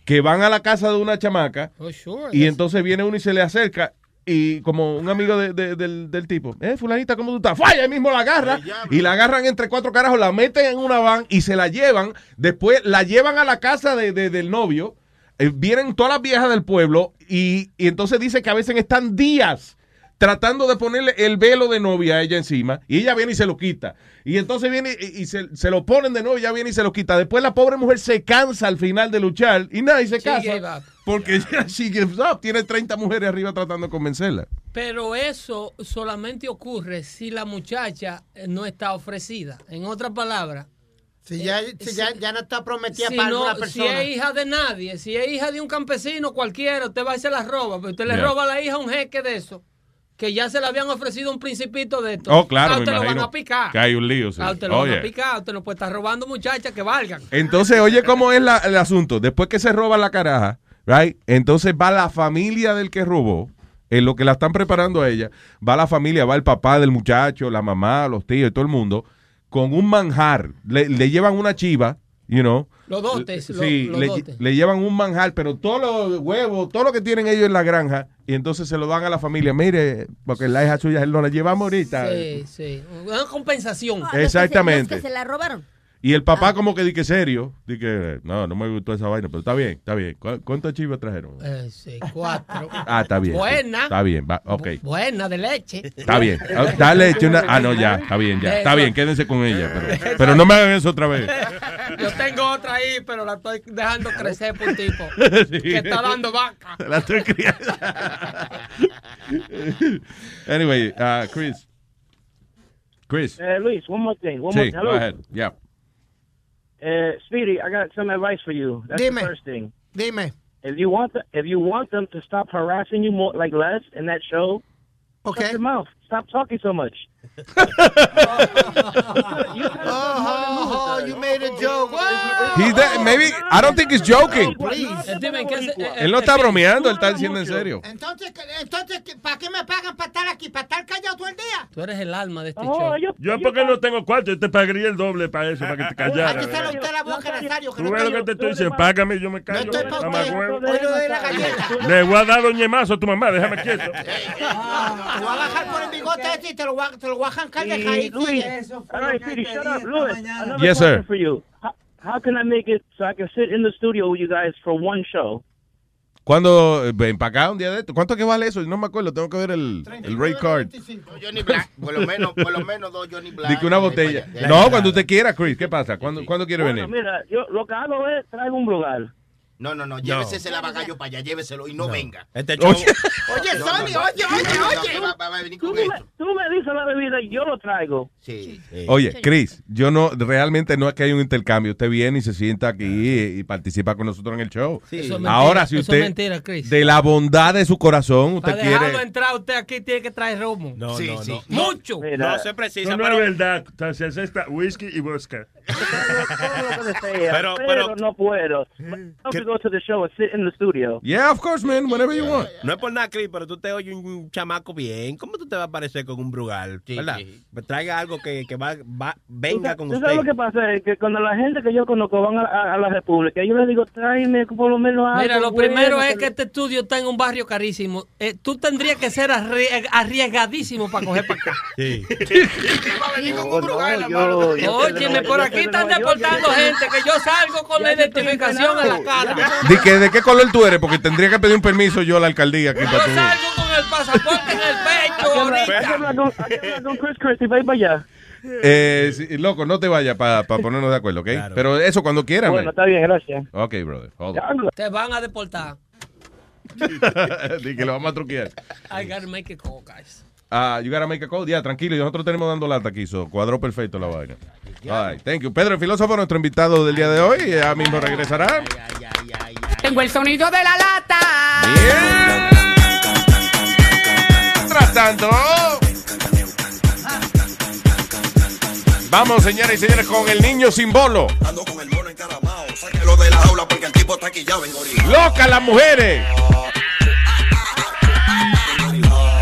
que van a la casa de una chamaca Oh, sure. y entonces viene uno y se le acerca y como un amigo de- de- del, del tipo, eh, fulanita, ¿cómo tú estás? Falla, ahí mismo la agarra y la agarran entre cuatro carajos, la meten en una van y se la llevan, después la llevan a la casa de- de- del novio, eh, vienen todas las viejas del pueblo y, y entonces dice que a veces están días tratando de ponerle el velo de novia a ella encima y ella viene y se lo quita. Y entonces viene y, y se, se lo ponen de nuevo y ella viene y se lo quita. Después la pobre mujer se cansa al final de luchar y nada, y se She casa. Porque ya she gives up. Tiene 30 mujeres arriba tratando de convencerla. Pero eso solamente ocurre si la muchacha eh, no está ofrecida. En otras palabras, Si ya, si ya, ya no está prometida si, para no- alguna si persona. es hija de nadie, si es hija de un campesino cualquiera, usted va y se la roba. Pero usted le Yeah. roba a la hija a un jeque de eso, que ya se le habían ofrecido un principito de esto. Oh, claro, A me usted lo van a picar. que hay un lío, sí. A usted lo van a picar. Usted no puede estar robando muchachas que valgan. Entonces, oye, ¿cómo es la- el asunto? Después que se roba la caraja, right? Entonces va la familia del que robó, en lo que la están preparando a ella, va la familia, va el papá del muchacho, la mamá, los tíos y todo el mundo, con un manjar. Le, le llevan una chiva, you know. Los dotes, lo- Sí, los le, dotes. le llevan un manjar, pero todos los huevos, todo lo que tienen ellos en la granja, y entonces se lo dan a la familia. Mire, porque la hija suya él no la llevamos ahorita. Sí, sí. Una compensación. Exactamente. Los que se la robaron. Y el papá como que di que serio, di que no, no me gustó esa vaina, pero está bien, está bien. ¿Cu- ¿Cuántos chivas trajeron? Eh, sí, cuatro. Ah, está bien. Buena. Está bien, va, ok. Buena de leche. Está bien. Ah, Dale eche una. Ah, no, ya, está bien, ya. Está bien, quédense con ella. Pero, pero no me hagan eso otra vez. Yo tengo otra ahí, pero la estoy dejando crecer por un tipo Sí. que está dando vaca. La estoy criando. anyway, uh, Chris. Chris. Uh, Luis, one more thing. One Sí, more. go Hello. ahead. Yeah. Uh, Speedy, I got some advice for you. That's Dime. the first thing. Dime. If you want the, if you want them to stop harassing you more like less in that show, okay. shut your mouth. Stop talking so much. Oh, you made a joke. He's de- maybe, I don't think he's joking. Eh, dime, ¿qué hace- eh, Él no está bromeando, él está diciendo en serio. Entonces, entonces ¿para qué me pagan para estar aquí? ¿Para estar callado todo el día? Tú eres el alma de este Oh, show. yo- Yo porque no tengo cuarto, yo te pagaría el doble para eso, para que te callaras. Cállese usted la boca, Nazario, Tú no ves lo que te estoy diciendo, págame y yo me callo. estoy pa' mamá usted. Hoy le doy la galleta. Le voy a dar doñemazo a tu mamá, déjame quieto. Te voy a bajar por el bigote ese y te lo voy a, te lo voy a arrancar de another Yes, sir. for you. How, how can I make it so I can sit in the studio with you guys for one show? Cuando eh, ven para acá un día de esto, ¿cuánto que vale eso? No me acuerdo, tengo que ver el, el rate card. Johnny Black, por lo menos, por lo menos dos Johnny Black. Di que una botella. No, cuando usted quiera, Chris. ¿Qué pasa? ¿Cuándo, ¿cuándo quiere Bueno, venir? mira, yo lo que hago es traigo un lugar. No, no, no, llévese ese lavagallo para allá, lléveselo y no, venga. Este show- Oye. Oye, No, Sony, no, no. oye, oye, oye. no, va- va a venir Tú me, esto. tú me dices la bebida y yo lo traigo. Sí. Oye, Chris, yo no, realmente no es que hay un intercambio. Usted viene y se sienta aquí y, y participa con nosotros en el show. Sí. Eso es mentira, Ahora, si eso es usted, mentira, Chris. de la bondad de su corazón, usted Para quiere... entrar, usted aquí tiene que traer romo. No, Sí, no, sí. no. Mucho. Mira, No se precisa, No, no pero es verdad. Se acepta whisky y vodka. Pero- pero, pero- no puedo. Go to the show and sit in the studio. Yeah, of course, man, whenever you want. no es por nada, Chris, pero tú te oyes un chamaco bien. ¿Cómo tú te vas a parecer con un brugal? Sí, ¿Verdad? sí. Pues Traiga algo que, que va, va- ¿Tú venga con tú usted. sabes lo que pasa? Es que cuando la gente que yo conozco van a, a- a la República, yo les digo, tráeme por lo menos algo. Mira, lo bueno, primero es que- este estudio está en un barrio carísimo. Eh, tú tendrías que ser arrie- arriesgadísimo para coger para acá. Sí. No, no, yo- yo- Óyeme, por aquí están deportando gente que yo salgo con la identificación en la cara. ¿De, que, ¿De qué color tú eres? Porque tendría que pedir un permiso yo a la alcaldía aquí para tu... salgo con el pasaporte en el pecho ahorita. hablar con- Chris Christie, va a ir para allá. Eh, sí, loco, no te vayas para ponernos de acuerdo, ¿ok? Claro. Pero eso cuando quieran. Bueno, man. está bien, gracias. Ok, brother. Hold on. Te van a deportar. Di que lo vamos a truquear. I gotta make it call, guys. Ah, you gotta make a call. Ya, tranquilo. Y nosotros tenemos dando lata aquí. So, cuadró perfecto la vaina. All right, thank you. Pedro, el filósofo, nuestro invitado del día de hoy. Ya mismo regresará. Tengo el sonido de la lata. Mientras tanto. Vamos, señoras y señores, con el niño sin bolo. Ando con el mono encaramao. Sáquelo de la jaula porque el tipo está aquí ya. ¡Locas las mujeres!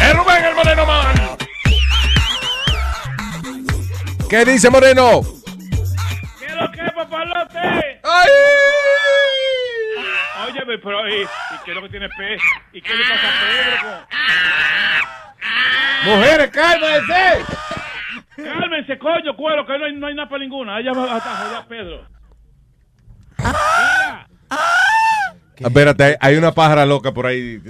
¡Es Rubén el Moreno Man! ¿Qué dice Moreno? ¿Qué es lo que es, papalote? ¡Ay! Óyeme, pero ¿y, y qué es lo que tiene pez? ¿Y qué le pasa a Pedro? ¡Mujeres, cálmense! Cálmense, coño, cuero, que no hay, no hay nada para ninguna. Allá va hasta joder a Pedro. Mira, Espérate, hay una pájara loca por ahí.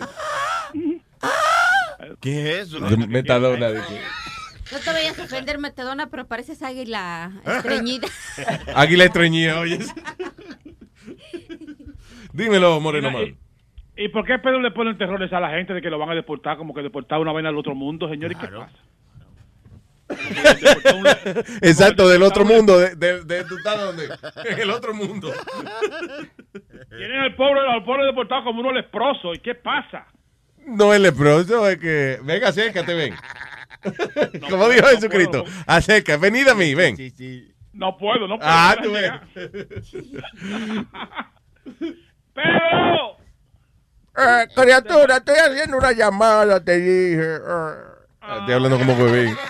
¿Qué es eso? Metadona. No te vayas a ofender, Metedona, pero pareces águila estreñida. Águila estreñida, oye. Dímelo, Moreno Mira, Man. ¿y por qué Pedro le pone terrores a la gente de que lo van a deportar, como que deportar una vaina al otro mundo, señor? ¿Y qué pasa? Exacto, del otro mundo. De, de, de- ¿Tú estás dónde? En el otro mundo. Tienen al pobre, al pobre deportado como uno leproso. ¿Y qué pasa? No es leproso, es que. Venga, acércate, ven. Como dijo Jesucristo. Acerca, venid a mí, ven. No puedo, no puedo. Ah, no tú puedo ves. ¡Pedro! Eh, criatura, estoy haciendo una llamada, te dije. eh. Estoy hablando como bebé.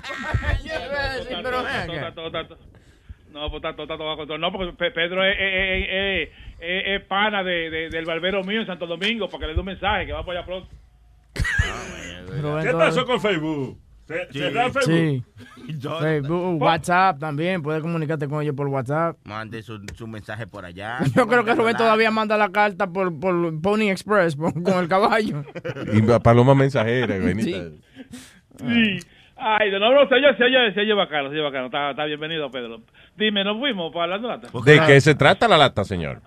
No, pues bajo control. No, porque Pe- Pedro es, es- es- es- pana de, de- del barbero mío en Santo Domingo para que le dé un mensaje que va para allá pronto. ¿Qué pasó con Facebook? ¿Se- ¿Cerrar Facebook? Sí. Facebook, WhatsApp también, puedes comunicarte con ellos por WhatsApp. Mande su, su mensaje por allá. Yo creo que Rubén todavía manda la carta por, por Pony Express por- con el caballo. Y Paloma mensajera, vainita. Sí. Ay, no, no, se oye, se oye, se oye bacano, se oye bacano. Está, está bienvenido, Pedro. Dime, ¿nos fuimos para hablar de lata? ¿De qué se trata la lata, señor?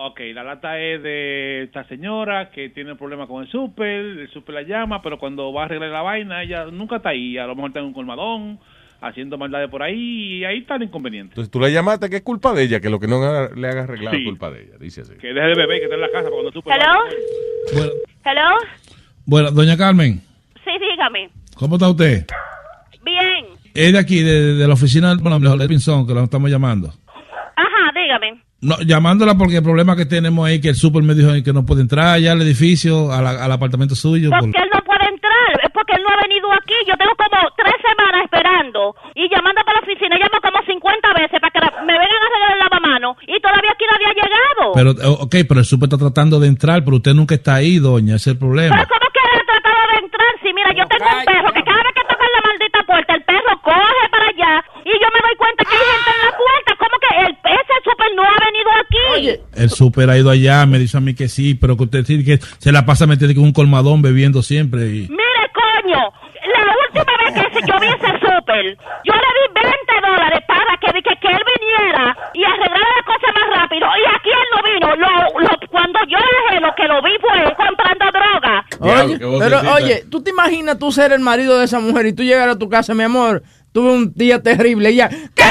Ok, la lata es de esta señora que tiene problemas con el súper, el súper la llama, pero cuando va a arreglar la vaina, ella nunca está ahí, a lo mejor está en un colmadón, haciendo maldades por ahí, y ahí está el inconveniente. Entonces tú le llamaste que es culpa de ella, que lo que no le haga arreglado Sí. es culpa de ella. Dice así. Que deje de beber, que está en la casa para cuando el súper... ¿Hello? ¿Hello? Bueno, doña Carmen, Sí, dígame. ¿cómo está usted? Bien. Es de aquí, de, de la oficina del bueno, de Pinzón, que la estamos llamando. Ajá, dígame no, llamándola porque el problema que tenemos es que el super me dijo que no puede entrar ya al edificio, al apartamento suyo. ¿Por, qué él no puede entrar? Es porque él no ha venido aquí. Yo tengo como tres semanas esperando y llamando para la oficina. Llamo como 50 veces para que la, me vengan a arreglar el lavamanos y todavía aquí nadie ha llegado. Pero, eh, ok, pero el super está tratando de entrar, pero usted nunca está ahí, doña. Ese es el problema. ¿Pero cómo que él ha tratado de entrar? Sí, mira, yo tengo un perro que cada vez que toca la maldita puerta, el perro coge para allá y yo me doy cuenta que hay gente en la puerta. ¿Cómo que el, ese super no ha el super ha ido allá, me dice a mí que sí, pero que usted sí que se la pasa metiendo con un colmadón bebiendo siempre. Y... Mire, coño, la última vez que yo vi ese súper, yo le di 20 dólares para que, que, que él viniera y arreglara la cosa más rápido. Y aquí él no vino. Lo, lo- cuando yo dejé lo que lo vi fue comprando droga. Oye, pero oye, ¿tú te imaginas tú ser el marido de esa mujer y tú llegar a tu casa, mi amor? Tuve un día terrible y ya. ¿Qué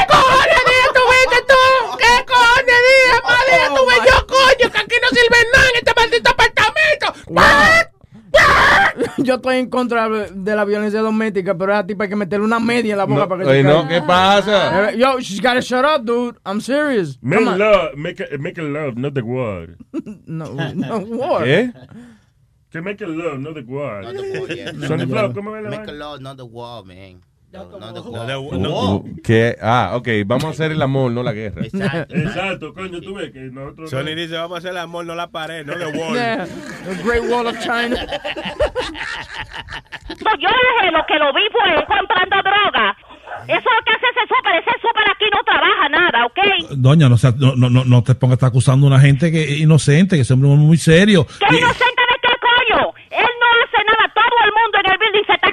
tuve yo, coño, que aquí no sirve nada en este maldito apartamento. Yo estoy en contra de la violencia doméstica, pero a esa tipa hay que meterle una media en la boca No, para que oye, se no. ¿qué pasa? Eh, Yo, she's gotta shut up, dude. I'm serious. Make Come on. love, make, a- make a love, not the war. No, no, war. ¿Qué? Que make a love, not the war. Not the war, yeah. Sonny Flow, ¿cómo es la Make a love, not the wall, man. No. ¿Qué? Ah, ok, vamos a hacer el amor, no la guerra. Exacto, coño, tú ves que nosotros... Sony dice, vamos a hacer el amor, no la pared, no the wall. Yeah, the Great Wall of China. So, yo dejé lo que lo vi fue comprando droga. Eso es lo que hace ese súper. Ese súper aquí no trabaja nada, ¿ok? Doña, no, sea- no, no, no, no te pongas a estar acusando a una gente que es inocente, que es un hombre muy serio. ¿Qué inocente de qué coño? Él no hace nada. Todo el mundo en el building se está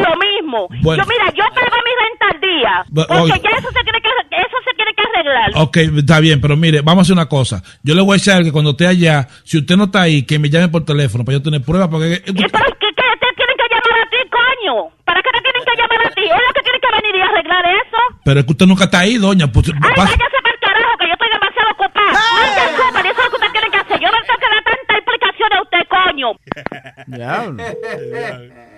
lo mismo. Bueno. Yo, mira, yo pago mi renta al día. Porque oye. ya eso se tiene que, eso se tiene que arreglar. Ok, está bien, pero mire, vamos a hacer una cosa. Yo le voy a decir que cuando esté allá, si usted no está ahí, que me llame por teléfono para yo tener pruebas, porque... ¿Y pero qué, qué te tienen que llamar a ti, coño? ¿Para qué te tienen que llamar a ti? Es lo que tienen que venir y arreglar eso. Pero es que usted nunca está ahí, doña. Pues, Ay, pasa- váyase para el carajo, que yo estoy demasiado ocupada. Mande el súper, y eso es lo que usted tiene que hacer. Yo no tengo que dar tanta explicación a usted, coño.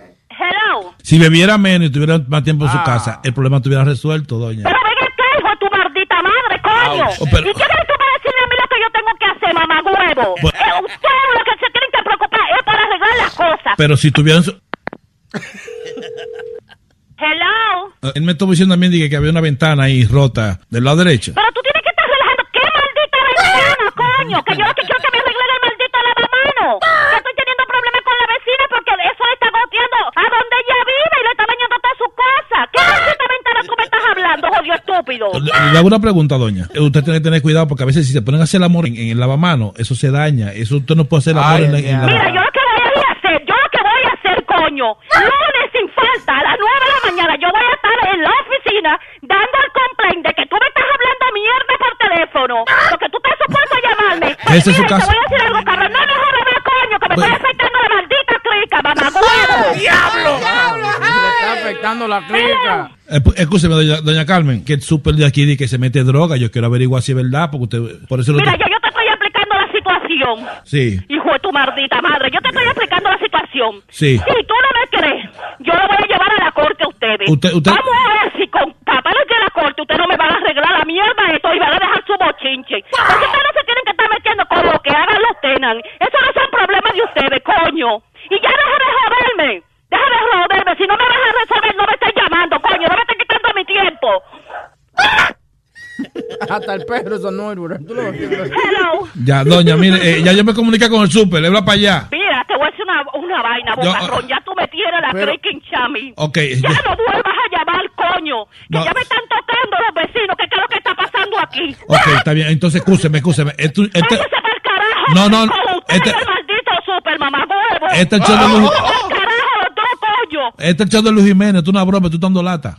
Hello. si bebiera menos y tuviera más tiempo en su Ah. casa, el problema estuviera resuelto, doña. Pero venga acá, hijo de tu maldita madre, coño. Oh, pero- ¿Y qué crees tú para decirme a mí lo que yo tengo que hacer, mamá huevo? Pues- Eh, ustedes lo que se tienen que preocupar es para arreglar las cosas. Pero si tuvieran... su- Hello. Él me estuvo diciendo también dije, que había una ventana ahí rota del lado derecho. Pero tú tienes que estar relajando. ¿Qué maldita ventana, coño? Que yo estúpido? Le, hago una pregunta, doña. Usted tiene que tener cuidado porque a veces si se ponen a hacer el amor en, en el lavamano, eso se daña. Eso usted no puede hacer el amor Ay, en, la- en la Mira, yo lo que voy a hacer, yo lo que voy a hacer, coño, lunes sin falta, a las 9 de la mañana, yo voy a estar en la oficina dando el complaint de que tú me estás hablando mierda por teléfono, porque tú estás supuesto a llamarme. Ese es su caso. Te voy a decir algo, cabrón, no me jodas coño, que me Pues- estoy afectando la maldita clica, mamá huevo. ¡Diablo! Le está afectando la clica. Eh, Escúcheme, doña, doña Carmen, que el súper de aquí dice que se mete droga. Yo quiero averiguar si es verdad, porque usted, por eso lo Mira, ya yo te estoy explicando la situación. Sí, Hijo de tu maldita madre, yo te estoy explicando la situación. Sí. Si tú no me crees, yo lo voy a llevar a la corte a ustedes. Usted- usted- Vamos a ver si con papeles de la corte ustedes no me van a arreglar la mierda esto y van a dejar su bochinche. Porque ustedes no se tienen que estar metiendo con lo que hagan los tenan. Eso no son problemas de ustedes, coño. Y ya deja de joderme. Deja de joderme. Si no me vas a resolver, no me estés llamando, coño. No me estés quitando mi tiempo. Hasta el perro es annoyed with her. ¿Tú lo ves? Hello. ya, doña, mire, eh, ya yo me comuniqué con el súper, le habla para allá. Mira, te voy a decir una, una vaina, Yo- bocarrón. Ya tú me tienes la Pero- freaking chami. Ok, Ya ya- no vuelvas a llamar, coño. Que No. ya me están tocando los vecinos. ¿Qué, qué es lo que está pasando aquí? Ok, está bien, entonces escúcheme, escúcheme. Esto- este- Váyase pa'l carajo. No, no, este- es el maldito super mamá huevo. Este es el show de Luis- carajo los dos, coño. este es el show de Luis Jiménez, tú una broma, tú dando lata.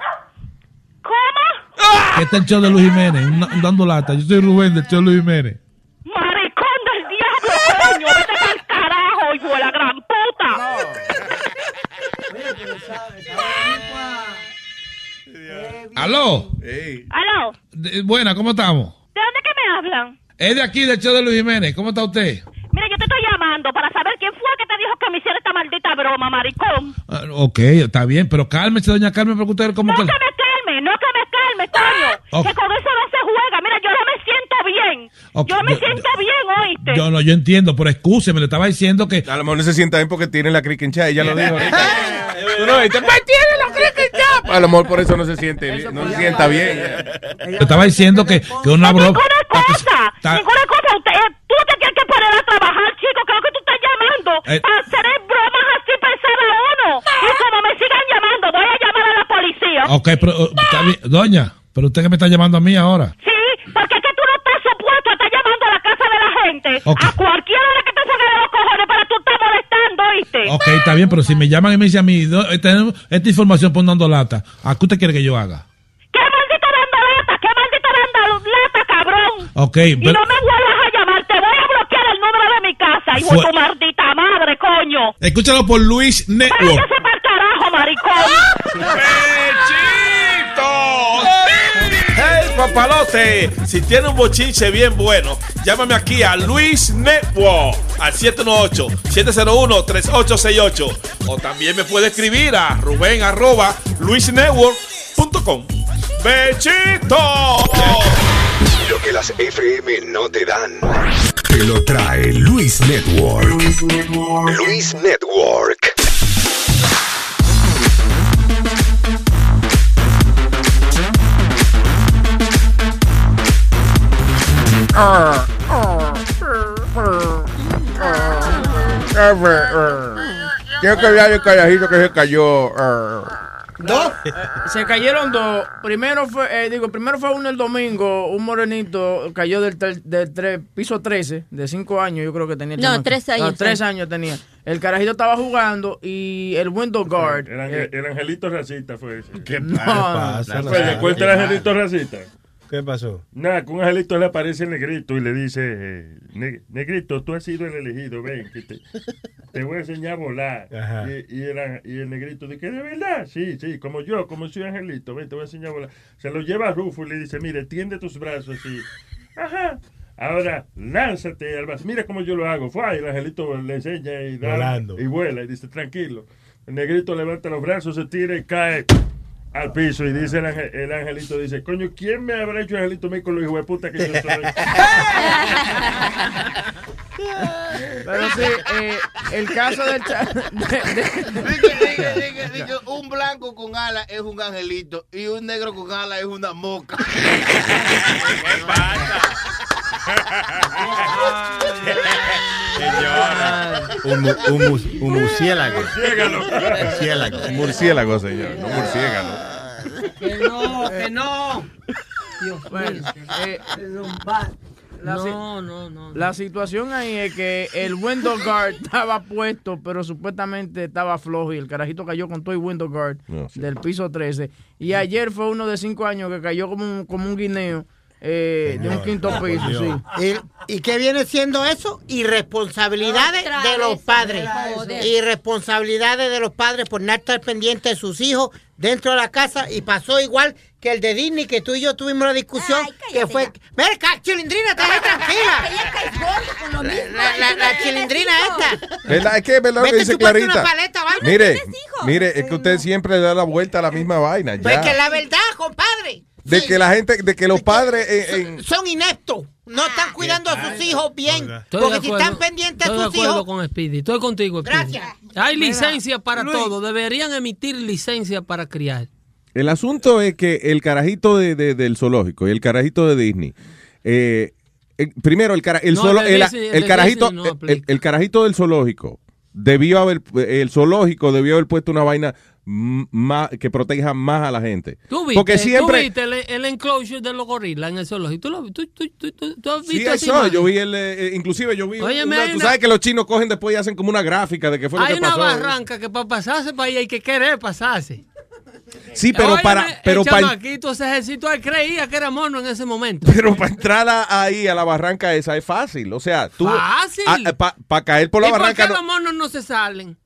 ¿Cómo? Este es el show de Luis Jiménez, una- dando lata. Yo soy Rubén del show de Luis Jiménez. Maricón del diablo, coño. Vete pa'l carajo, hijo de la gran puta. ¿Aló? Aló. De- buena, ¿cómo estamos? ¿De dónde que me hablan? Es de aquí, del show de Luis Jiménez. ¿Cómo está usted? Mira, yo te estoy llamando para saber quién fue que te dijo que me hiciera esta maldita broma, maricón. Ah, ok, está bien, pero cálmese, doña Carmen, porque usted como No que... que me no que con eso no se juega. Mira, yo no me siento bien. Okay. Yo me yo, siento bien, oíste. Yo no, yo entiendo, pero escúcheme, le estaba diciendo que. A lo mejor no se sienta bien porque tiene la criquencha, ella lo dijo. No. A lo mejor por eso no se siente bien. No se sienta bien. Le estaba diciendo que, que uno habló. Ninguna cosa, ninguna cosa. Eh, tú te tienes que poner a trabajar, chico. Creo que tú estás llamando eh, para hacer Ok, pero, uh. Doña, pero usted que me está llamando a mí ahora. Sí, porque es que tú no estás supuesto a estar llamando a la casa de la gente. Ok. A cualquiera de que te saque de los cojones para tú estar molestando, ¿oíste? Ok, está bien, pero si me llaman y me dicen a mí, "Do- eh, tenemos esta información por dando lata, ¿a qué usted quiere que yo haga? ¿Qué maldito dando lata? ¿Qué maldito dando lata, cabrón? Ok, Y pero- no me vuelvas a llamar, te voy a bloquear el número de mi casa, hijo de tu maldita madre, coño. Escúchalo por Luis Network. Váyase para el carajo, maricón. Papalote! Si tiene un bochinche bien bueno, llámame aquí a Luis Network al 718-701-3868. O también me puede escribir a Rubén arroba luisnetwork.com. ¡Bechito! Lo que las FM no te dan. Te lo trae Luis Network. Luis Network. Quiero que vea el carajito que se cayó. Dos. Se cayeron dos. Primero fue, eh, digo, primero fue uno el domingo, un morenito cayó del, tel- del tre- piso 13, de 5 años, yo creo que tenía. el No, chamaco. tres años, No, tres sí. años tenía. El carajito estaba jugando y el window guard. El, ángel- eh, el angelito racista fue ese. ¿Qué pasa? Pues, ¿le cuenta el angelito racista? ¿Qué pasó? Nada, que un angelito le aparece el negrito y le dice, eh, "Ne- negrito, tú has sido el elegido, ven, que te, te voy a enseñar a volar. Y, y el, y el negrito dice, ¿de verdad? Sí, sí, como yo, como soy angelito, ven, te voy a enseñar a volar. Se lo lleva a Rufo y le dice, mire, tiende tus brazos y... Ajá. Ahora, lánzate al vacío. Mira cómo yo lo hago. Fue, y el angelito le enseña y, da- y vuela y dice, tranquilo. El negrito levanta los brazos, se tira y cae al piso y dice el, ángel- el angelito, dice, coño, ¿quién me habrá hecho angelito a mí con los hijos de puta que yo soy? Pero sí, eh, el caso del... dice, un blanco con alas es un angelito y un negro con alas es una moca. ¿Qué Un, un, mus- un murciélago. Murciélago. Murciélago. Murciélago, señor, no murciélago. Que no, que no. Dios Bueno, mío. eh, la, No, no, no, no. la situación ahí es que el window guard estaba puesto, pero supuestamente estaba flojo y el carajito cayó con todo el window guard No, sí. del piso 13. Y ayer fue uno de 5 años que cayó como un, como un guineo eh, de un quinto piso, sí. ¿Y, y qué viene siendo eso? Irresponsabilidades de los padres. Irresponsabilidades de los padres por no estar pendientes de sus hijos dentro de la casa. Y pasó igual que el de Disney, que tú y yo tuvimos la discusión. que fue. Mira, chilindrina, estás ahí tranquila. La, la- la chilindrina esta. ¿Verdad? Es que es verdad lo que Vete dice Clarita. una paleta, ¿vale? Mire, mire, es que usted siempre le da la vuelta a la misma vaina. Pues Ya. que la verdad, compadre. De que la gente, de que los padres en- en- Son ineptos. No están cuidando a sus hijos bien. Estoy Porque de si acuerdo- están pendientes Estoy a de sus acuerdo hijos. con Speedy. Estoy contigo, Speedy. Gracias. Hay licencia para Luis. todo. Deberían emitir licencia para criar. El asunto es que el carajito de, de- del zoológico y el carajito de Disney, eh, eh, primero el, cara- el, No, solo- el de el- Disney- el el de carajito, no el- carajito del zoológico debió haber, el zoológico debió haber puesto una vaina más que proteja más a la gente. ¿Tú viste, Porque tú siempre, viste el, el enclosure de los gorilas en el zoológico? ¿Tú, lo, tú, tú, tú, tú- tú has Sí, visto esa eso, yo vi el, eh, eh, inclusive yo vi, Óyeme, una- hay tú una- sabes que los chinos cogen después y hacen como una gráfica de qué fue lo Hay que una pasó. barranca que para pasarse para ahí hay que querer pasarse. Sí, pero Óyeme, para, pero el para, chamaquito, ese ejército, él creía que era mono en ese momento. pero para entrar a- ahí a la barranca esa es fácil, o sea, tú, Fácil. para caer por la ¿Y por barranca, qué no- los monos no se salen?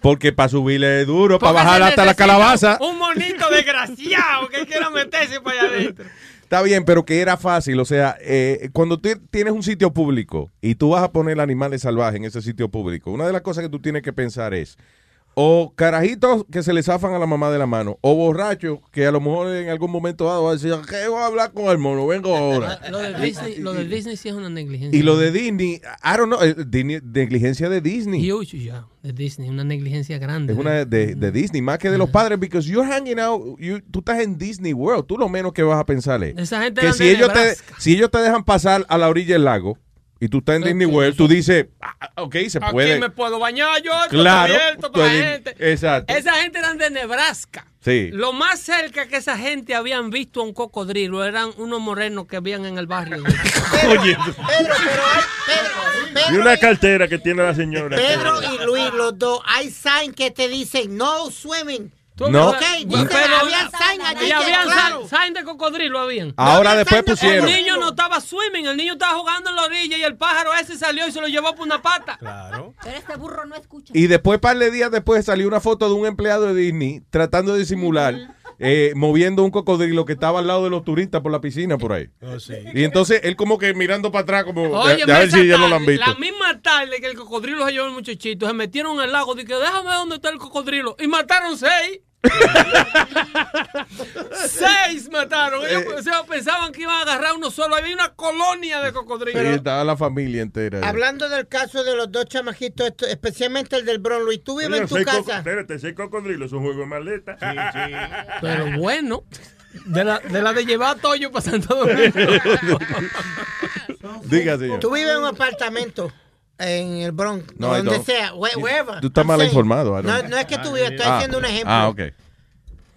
Porque para subirle duro, para bajar hasta la calabaza. Un monito desgraciado que quiera meterse para allá adentro. Está bien, pero que era fácil. O sea, eh, cuando tú tienes un sitio público y tú vas a poner animales salvajes en ese sitio público, una de las cosas que tú tienes que pensar es o carajitos que se le zafan a la mamá de la mano, o borrachos que a lo mejor en algún momento dado va a decir, ¿qué voy a hablar con el mono? Vengo ahora. Lo de Disney, lo de Disney sí es una negligencia. Y lo de Disney, I don't know, eh, Disney- negligencia de Disney. Huge, ya, de Disney, una negligencia grande. Es una de, de Disney, más que de los padres, because you're hanging out, you- tú estás en Disney World, tú lo menos que vas a pensar es Esa gente que si ellos, te, si ellos te dejan pasar a la orilla del lago, y tú estás en Disney World, tú dices, ah, ok, se puede. Aquí me puedo bañar yo, Claro, abierto para la gente. exacto. Esa gente eran de Nebraska. Sí. Lo más cerca que esa gente habían visto a un cocodrilo eran unos morenos que habían en el barrio. Oye, Pedro, pero hay, Pedro, y una cartera que tiene la señora. Pedro y Luis, los dos, hay sign que te dicen no swimming. No. Ok, dice, Pero- había sign allí Y habían claro. sign- sign de cocodrilo habían. Ahora después El pusieron. niño no estaba swimming, el niño estaba jugando en la orilla y el pájaro ese salió y se lo llevó por una pata. Claro. Pero este burro no escucha. Y después, par de días después, salió una foto de un empleado de Disney tratando de disimular, eh, moviendo un cocodrilo que estaba al lado de los turistas por la piscina por ahí. Oh, sí. Y entonces él como que mirando para atrás, como Oye, de a ver si ya no lo han visto. La misma tarde que el cocodrilo se llevó el muchachito, se metieron en el lago y que déjame ver dónde está el cocodrilo. Y mataron seis. Seis mataron. Ellos Eh. o sea, pensaban que iban a agarrar uno solo. Había una colonia de Sí, cocodrilos. estaba la familia entera. Hablando del caso de los dos chamaquitos, esto- especialmente el del Bron Luis, tú vives Oye, en tu seis casa. Espérate, ese cocodrilo es un juego de maleta. Pero bueno, de la de, la de llevar a Toyo para Santo Domingo. Diga, señor. Tú vives en un apartamento en el Bronx, No, donde sea, whe- wherever. Tú estás I'm mal saying. informado, No, no es que tú vives, estoy Ah, haciendo un ejemplo. Ah, ok.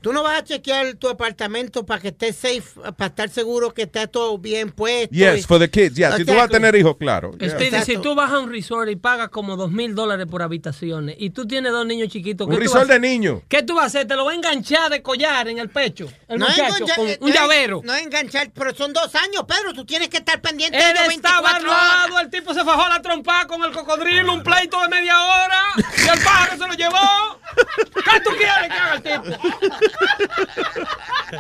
Tú no vas a chequear tu apartamento para que esté safe, para estar seguro que está todo bien puesto. Yes, y- for the kids. Yeah, si tú vas a tener hijos, claro. Yeah. Speedy, si tú vas a un resort y pagas como dos mil dólares por habitaciones y tú tienes dos niños chiquitos, Un ¿qué tú resort de niños. ¿Qué tú vas a hacer? ¿Te lo va a enganchar de collar en el pecho? El No es muchacho enganchar- con eh, un no es- llavero. No es enganchar, pero son dos años, Pedro. Tú tienes que estar pendiente de Él estaba 24 horas. armado, el tipo se fajó la trompa con el cocodrilo, un pleito de media hora, y el pájaro se lo llevó. ¿Qué tú quieres que haga el tipo?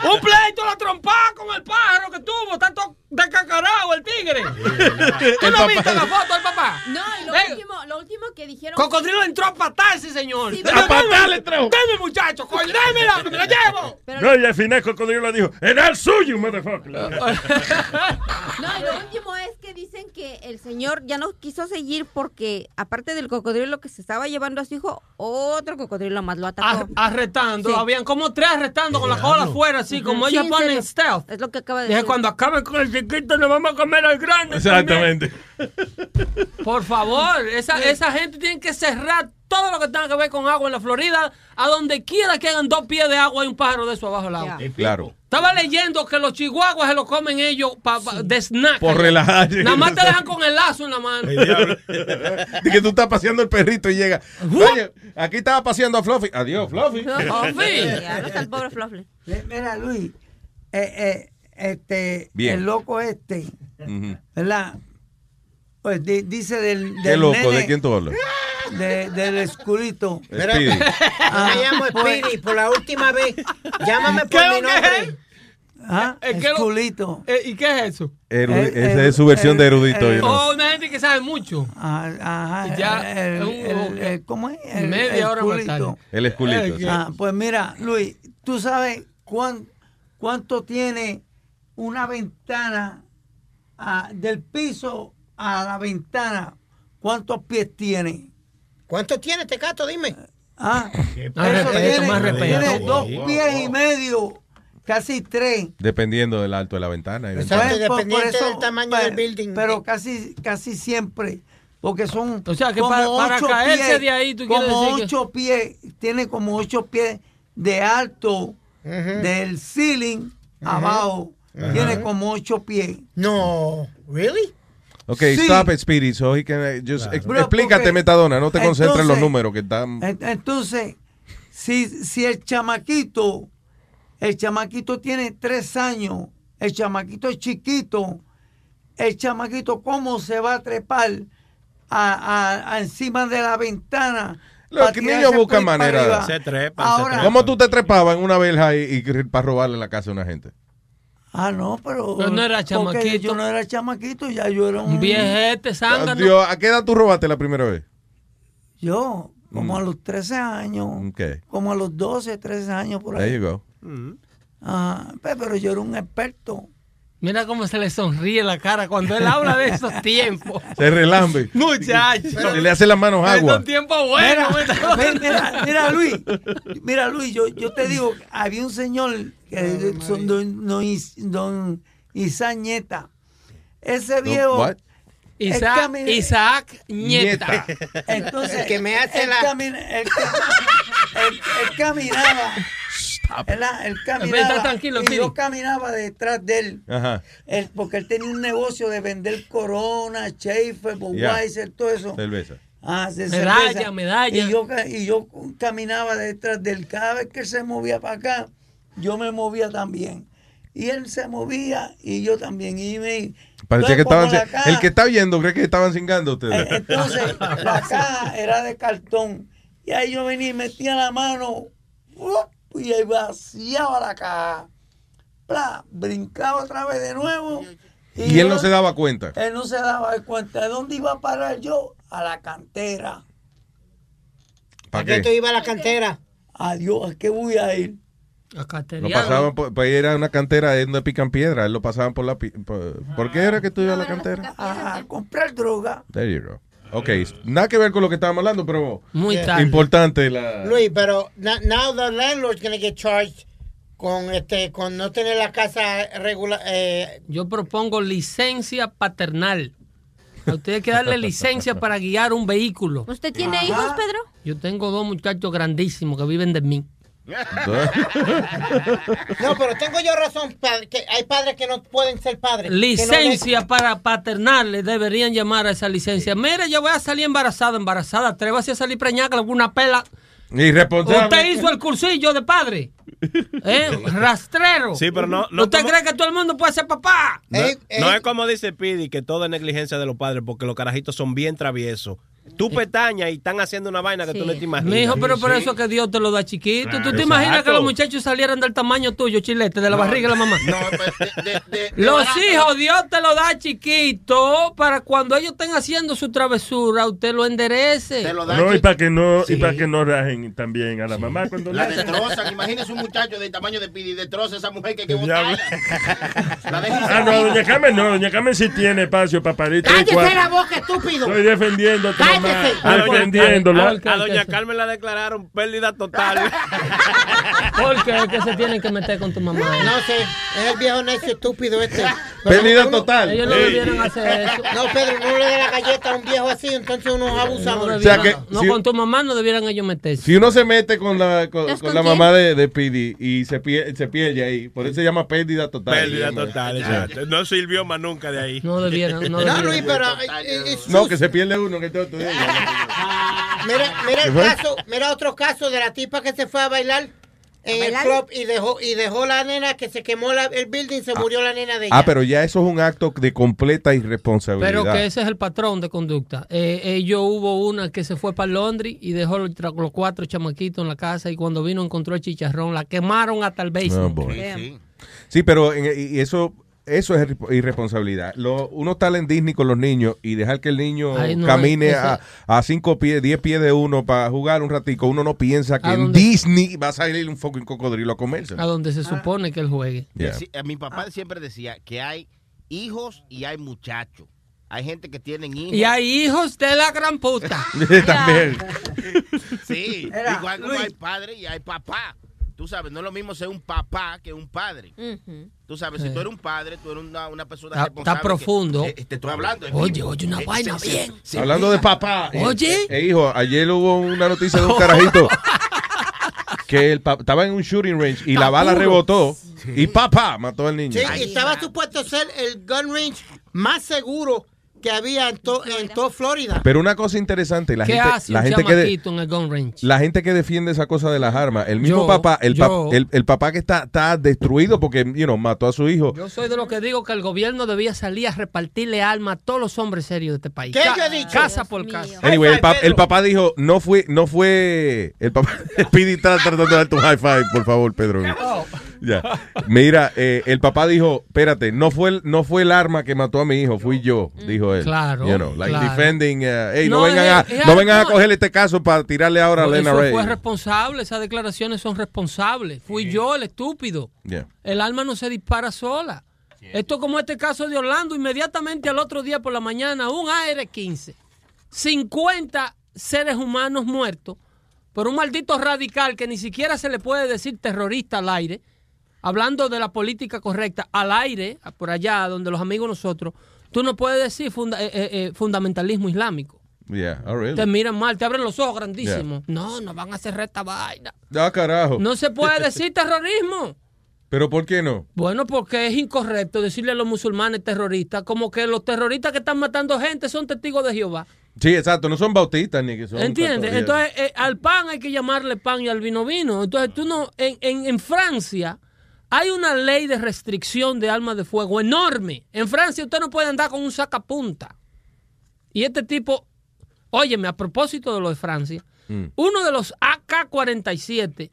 Un pleito la trompa con el pájaro que tuvo, está todo descacarado el tigre. ¿Tú El no papá. viste la foto del papá? No, y lo, Eh, último, lo último que dijeron. Cocodrilo entró a patarse, señor. Sí, deme, patar le. Deme, muchacho, démela, me la llevo. No, y al final cocodrilo le dijo, era el suyo, motherfucker. No, y lo último es dicen que el señor ya no quiso seguir porque, aparte del cocodrilo que se estaba llevando a su hijo, otro cocodrilo más lo atacó. Ar- arrestando, Sí. habían como tres arrestando con la cola afuera, así como Sí, ellos en ponen serio. stealth. Es lo que acaba de Dije, decir. cuando acaben con el chiquito, nos vamos a comer al grande. Exactamente. también. Por favor, esa, esa gente tiene que cerrar todo lo que tenga que ver con agua en la Florida. A donde quiera que hagan dos pies de agua, hay un pájaro de eso abajo del agua. Claro. Estaba leyendo que los chihuahuas se lo comen ellos pa- pa- de snack. Por relajar. Nada más te dejan con el lazo en la mano. De que tú estás paseando el perrito y llega. Oye, aquí estaba paseando a Fluffy. Adiós, Fluffy. Está el pobre Fluffy. Le- Mira, Luis, eh, eh, este, Bien. el loco este, Ujú. ¿verdad? Pues di- dice del, Qué del loco, nene- ¿de quién tú hablas? de- del escurito. Yo me llamo Speedy por la última vez. Llámame por mi nombre. Ah, ¿Eh, qué lo- esculito. Eh, ¿Y qué es eso? Eh, Esa eh, es su versión de eh, erudito. eh, know. Oh, una gente que sabe mucho. Ah, Ajá, Ya, un- el- ¿cómo es? El, Media el hora más tarde. El esculito. Eh, sí. Ah, pues mira, Luis, ¿tú sabes cuán- cuánto tiene una ventana ah, del piso a la ventana? ¿Cuántos pies tiene? ¿Cuánto tiene este gato? Dime. Ah, eso respeto, tiene, más respeto. tiene dos pies y medio, casi tres. Dependiendo del alto de la ventana. y Exacto, y dependiente del tamaño pe- del building. Pero casi, casi siempre, porque son O sea, que como para- para ocho caerse pies, de ahí, tú quieres como decir que- ocho pies, tiene como ocho pies de alto del ceiling abajo, tiene como ocho pies. No, ¿really? Ok, Sí. stop it, Speedy. So he can, just ex- Bro, explícate, porque- Metadona. No te concentres en los números que están. En- Entonces, si, si el chamaquito, el chamaquito tiene tres años, el chamaquito es chiquito, el chamaquito, ¿cómo se va a trepar a, a- a encima de la ventana? Los niños buscan manera. Se trepan, Ahora- se ¿Cómo tú te trepabas en una verja y, y para robarle la casa a una gente? Ah, no, pero. Pero no era chamaquito. Yo no era chamaquito, ya yo era un. Un viejete, zángano. Dios, ¿A qué edad tú robaste la primera vez? Yo, como Mm. a los 13 años, Ok. como a los 12, 13 años por There ahí. you go. Ajá, pe- pero yo era un experto. Mira cómo se le sonríe la cara cuando él habla de esos tiempos. Se relambe. Muchacho. Y le hace las manos agua. Son tiempos buenos. Mira, ve, mira, mira, Luis, mira Luis, yo, yo te digo, había un señor que son don, don, Is- don Isañeta. Ese viejo, what? Isaac, camina- Isaac Nieta. Entonces, El que me hace él la- camina- él, ca- él- él caminaba. Él, él caminaba. Está tranquilo, y Speedy. yo caminaba detrás de él. Ajá. Él- porque él tenía un negocio de vender Corona, Schaefer, Budweiser, todo eso. Cerveza. Ah, Medalla, cerveza. medalla. Y yo, y yo caminaba detrás de él. Cada vez que él se movía para acá, yo me movía también. Y él se movía y yo también. Y me, Parecía que estaban. caja- El que está oyendo cree que estaban cingando ustedes. Eh, Entonces, la caja era de cartón. Y ahí yo venía y metía la mano ¡up! Y ahí vaciaba la caja. Pla, brincaba otra vez de nuevo. Y él yo- no se daba cuenta. Él no se daba cuenta de dónde iba a parar yo. A la cantera. ¿Para qué qué? tú ibas a la cantera? Adiós, ¿a qué voy a ir? A Lo pasaban por, pues era una cantera de donde pican piedra. Él lo pasaban por la. Por, ¿por qué era que tú ibas a la cantera? A comprar droga. There you go. Ok, nada que ver con lo que estábamos hablando, pero. Muy tarde. Importante la. Luis, pero now the landlord's gonna get charged con este con no tener la casa regular. Eh, Yo propongo licencia paternal. A usted hay que darle licencia para guiar un vehículo. ¿Usted tiene hijos, Pedro? Yo tengo dos muchachos grandísimos que viven de mí. No, pero tengo yo razón, padre, que hay padres que no pueden ser padres. no Licencia para paternal, le deberían llamar a esa licencia. Mire, yo voy a salir embarazada, embarazada. Atrévase a salir preñada con alguna pela. Irresponsable. Usted hizo el cursillo de padre. ¿Eh? Rastrero. Sí, pero no- no ¿Usted como- cree que todo el mundo puede ser papá? No, no es como dice Pidi, que todo es negligencia de los padres, porque los carajitos son bien traviesos. Tú petañas y están haciendo una vaina que tú no te imaginas. Mi hijo, pero por eso que Dios te lo da chiquito. ¿Tú te imaginas Exacto. que los muchachos salieran del tamaño tuyo, chilete, de la No, barriga de la mamá? No, de, de- de- de Los hijos, Dios te lo da chiquito para cuando ellos estén haciendo su travesura, usted lo enderece. No, y para que no, y para que no rajen también a la mamá cuando La destrozan. Imagínese un muchacho del tamaño de Pidi. Destroza a esa mujer que hay que botarla. La Ah, no, doña Carmen no, doña Carmen sí tiene espacio tres, ¡Cállese la boca, estúpido! Estoy defendiendo a tu mamá. Cállese. A doña, Defendiéndola. a- a doña Carmen la declararon pérdida total. ¿Por qué? que se tienen que meter con tu mamá? No sé, es el viejo necio estúpido este. Pérdida Uno- total. Ellos no debieron hacer eso. No, Pedro, no le dé la galleta a un viejo así, entonces uno es abusador. No, O sea que no, si- con tu mamá no debieran ellos meterse. Si uno se mete con la, con, ¿Estás con con la mamá de, de Pidi y se, pie- se pierde ahí, por eso se llama pérdida total. pérdida total, exacto. No sirvió más nunca de ahí. No debieron, no No, pero eh, eh, No, que se pierde uno. Que todo, todo- Mira, mira el caso, mira otro caso de la tipa que se fue a bailar en el bailar? club y dejó y dejó la nena que se quemó la- el building, se murió la nena de ella. Ah, pero ya eso es un acto de completa irresponsabilidad. Pero que ese es el patrón de conducta. Eh, ellos hubo una que se fue para Londres y dejó los, cuatro chamaquitos en la casa y cuando vino encontró el chicharrón. La quemaron hasta el Oh, basement. boy. Sí, pero en- y eso eso es irre- irresponsabilidad. Lo, uno está en Disney con los niños y dejar que el niño Ay, no, camine ese- a, a cinco pies, diez pies de uno para jugar un ratico. Uno no piensa que ¿A en? Disney va a salir un fucking cocodrilo a comerse. A donde se supone que él juegue. Yeah. Eh, Mi papá siempre decía que hay hijos y hay muchachos. Hay gente que tienen hijos. Y hay hijos de la gran puta. También. Sí, Era, igual como Luis. hay padre y hay papá. Tú sabes, no es lo mismo ser un papá que un padre. Tú sabes, si Sí. tú eres un padre, tú eres una, una persona Está- responsable. está profundo. que- eh, te estoy hablando. es Oye, oye, una Eh, vaina se- bien. se Hablando de papá. Oye. Eh, eh, hijo, ayer hubo una noticia de un carajito que el estaba en un shooting range y la bala rebotó y papá mató al niño. Sí, y estaba supuesto ser el gun range más seguro que había en, to- en toda Florida. Pero una cosa interesante, la ¿Qué gente, hace la un gente que de- en el gun range? la gente que defiende esa cosa de las armas, el mismo Yo, papá, el, pap- yo. el, el papá que está, está destruido porque you know, mató a su hijo. Yo soy de los que digo que el gobierno debía salir a repartirle alma a todos los hombres serios de este país. ¿Qué Ca- yo he dicho? Casa por casa. Anyway, el, pa- el papá dijo, no fue, no fue, el papá, Speedy está tratando de darte un high five, por favor, Pedro. Ya. Mira, eh, el papá dijo, espérate, no fue, el, no fue el arma que mató a mi hijo, fui yo, dijo él. Claro, You know, like claro. defending, uh, hey, no, No, vengan, es- a, es no vengan a coger este caso para tirarle ahora a Lena Ray. fue responsable, esas declaraciones son responsables. Fui yo el estúpido. Yeah. El alma no se dispara sola. Esto como este caso de Orlando, inmediatamente al otro día por la mañana, un AR-15, 50 seres humanos muertos por un maldito radical que ni siquiera se le puede decir terrorista al aire, hablando de la política correcta, al aire, por allá donde los amigos nosotros, Tú no puedes decir funda- eh, eh, eh, fundamentalismo islámico. Yeah, oh, really? Te miran mal, te abren los ojos grandísimos. No, no van a cerrar esta vaina. Ah, carajo. No se puede decir terrorismo. ¿Pero por qué no? Bueno, porque es incorrecto decirle a los musulmanes terroristas, como que los terroristas que están matando gente son testigos de Jehová. Sí, exacto, no son bautistas ni que son... ¿Entiendes? Entonces, eh, al pan hay que llamarle pan y al vino vino. Entonces, tú no. En, en, en Francia hay una ley de restricción de armas de fuego enorme. En Francia usted no puede andar con un sacapunta. Y este tipo, óyeme, a propósito de lo de Francia, Mm. uno de los AK-47,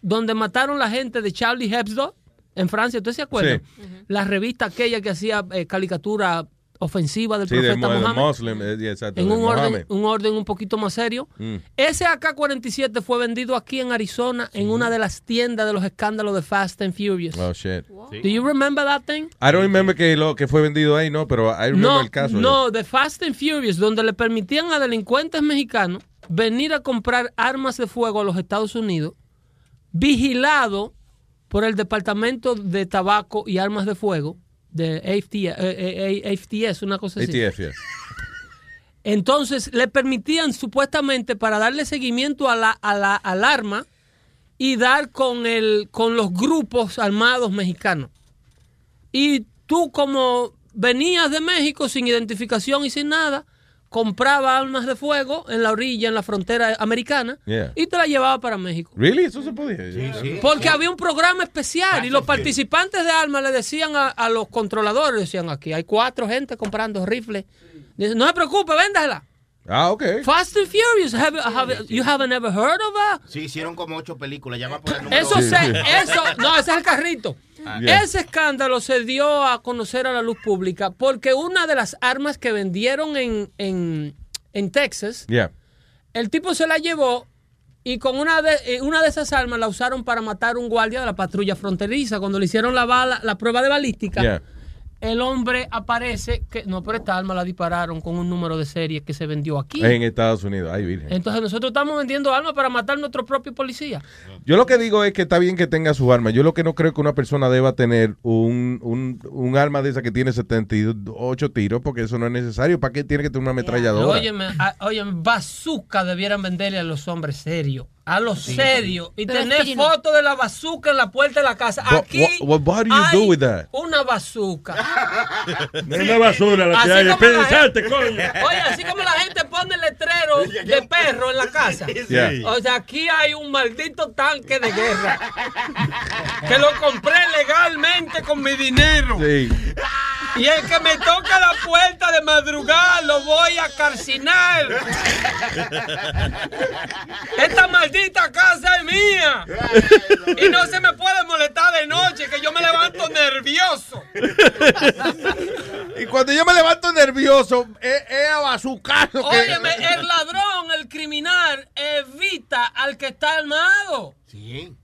donde mataron la gente de Charlie Hebdo en Francia, ¿usted se acuerda? La revista aquella que hacía eh, caricatura ofensiva del Sí, profeta Muslim, eh, exacto, en un orden, un orden un poquito más serio. Mm. Ese AK-47 fue vendido aquí en Arizona en una de las tiendas de los escándalos de Fast and Furious. Oh, shit. Do you remember that thing? I don't remember que lo que fue vendido ahí, no, pero I remember No, el caso. no, de Fast and Furious, donde le permitían a delincuentes mexicanos venir a comprar armas de fuego a los Estados Unidos, vigilado por el Departamento de Tabaco y Armas de Fuego, de AFT, eh, eh, eh, AFTS, una cosa así. Yeah. Entonces le permitían supuestamente para darle seguimiento a la, a la al arma y dar con el con los grupos armados mexicanos. Y tú como venías de México sin identificación y sin nada, compraba armas de fuego en la orilla, en la frontera americana, Yeah. y te la llevaba para México. Really? Eso se podía. Porque había un programa especial y los participantes de armas le decían a, a los controladores, decían aquí hay cuatro gente comprando rifles. Dicen, no se preocupe, véndasela. Ah, ok. Fast and Furious, have, have- you haven't ever heard of that? Sí, hicieron como ocho películas. Llama por el número Eso ocho. se, eso, no, ese es el carrito. Ah, yeah. Ese escándalo se dio a conocer a la luz pública porque una de las armas que vendieron en, en, en Texas, Yeah. el tipo se la llevó y con una de, eh, una de esas armas la usaron para matar a un guardia de la patrulla fronteriza. Cuando le hicieron la bala, la prueba de balística, Yeah. El hombre aparece que no, pero esta arma la dispararon con un número de serie que se vendió aquí. En Estados Unidos. Ay, virgen. Entonces nosotros estamos vendiendo armas para matar nuestro propio policía. Yo lo que digo es que está bien que tenga su arma. Yo lo que no creo que una persona deba tener un, un, un arma de esa que tiene 78 tiros, porque eso no es necesario. ¿Para qué tiene que tener una ametralladora? Óyeme, a- óyeme, bazooka debieran venderle a los hombres serios. A los Sí. serios. Y Pero tener fotos de la bazooka en la puerta de la casa. What- Aquí what- what do you hay do with that? una bazooka. Es una basura la que Así hay. como la Pensate, gente- coño. Oye, así como la gente pone letrero de perro en la casa. Yeah. O sea, aquí hay un maldito tanque de guerra. que lo compré legalmente con mi dinero. Sí. Y el que me toca la puerta de madrugada lo voy a calcinar. Esta maldita casa es mía. Y no se me puede molestar de noche, que yo me levanto nervioso. Y cuando yo me levanto nervioso, es, es a bazucazo que... Óyeme, el ladrón, el criminal, evita al que está armado. Sí.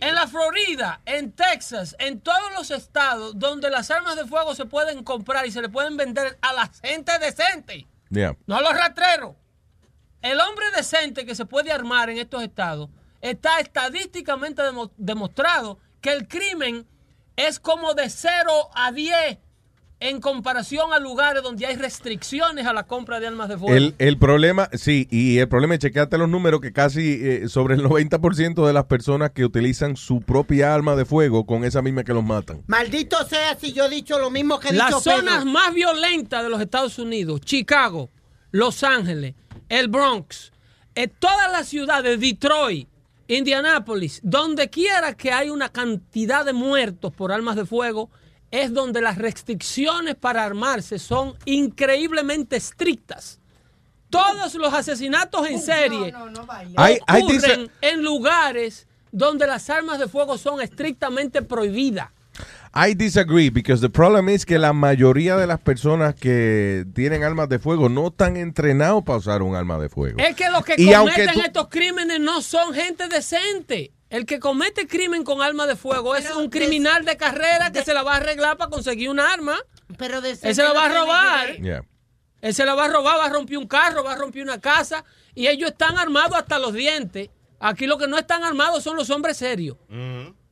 En la Florida, en Texas, en todos los estados donde las armas de fuego se pueden comprar y se le pueden vender a la gente decente, Yeah. no a los rastreros. El hombre decente que se puede armar en estos estados está estadísticamente demo- demostrado que el crimen es como de 0 a 10 en comparación a lugares donde hay restricciones a la compra de armas de fuego. El, el problema, sí, y el problema es chequeate los números que casi eh, sobre el 90% de las personas que utilizan su propia arma de fuego con esa misma que los matan. Maldito sea si yo he dicho lo mismo que he dicho Las zonas Pedro. más violentas de los Estados Unidos, Chicago, Los Ángeles, el Bronx, eh, todas las ciudades, Detroit, Indianápolis, donde quiera que hay una cantidad de muertos por armas de fuego, es donde las restricciones para armarse son increíblemente estrictas. Todos los asesinatos en serie ocurren en lugares donde las armas de fuego son estrictamente prohibidas. I disagree because the problem is que la mayoría de las personas que tienen armas de fuego no están entrenados para usar un arma de fuego. Es que los que Y cometen tú- estos crímenes no son gente decente. El que comete crimen con arma de fuego es un criminal de carrera que se la va a arreglar para conseguir un arma. Pero Él se la va a robar. Yeah. Él se la va a robar, va a romper un carro, va a romper una casa. Y ellos están armados hasta los dientes. Aquí lo que no están armados son los hombres serios.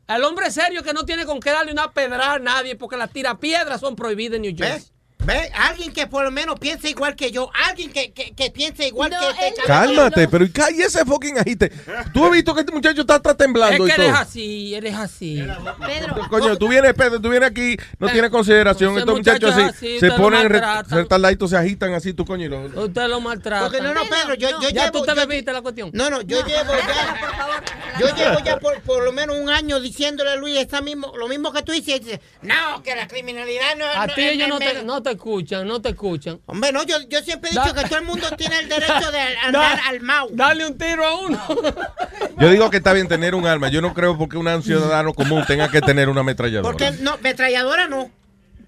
El hombre serio que no tiene con qué darle una pedrada a nadie porque las tirapiedras son prohibidas en New Jersey. Ve, alguien que por lo menos piense igual que yo, alguien que, que, que piense igual que este. Cálmate, pero cállate ese fucking agite. Tú has visto que este muchacho está, está temblando Es y que eres todo. así, eres así. Pedro. Coño, tú vienes, Pedro, tú vienes aquí, no tienes consideración. Estos muchachos muchacho así se ponen retardaditos, se agitan así, tú coño. y lo- Usted lo maltrata. Porque no, no, Pedro, yo, yo ya llevo... tú te yo- bebiste la cuestión. No, no, yo llevo ya... Yo llevo ya por, por lo menos un año diciéndole a Luis esta mismo, lo mismo que tú dices. y dice, No, que la criminalidad no A ti ellos no te, te escuchan, no te escuchan. Hombre, no, yo, yo siempre he dicho Da- que todo el mundo tiene el derecho de andar Da- al mau. Dale un tiro a uno. Yo digo que está bien tener un arma. Yo no creo porque un ciudadano común tenga que tener una ametralladora. Porque no, metralladora no.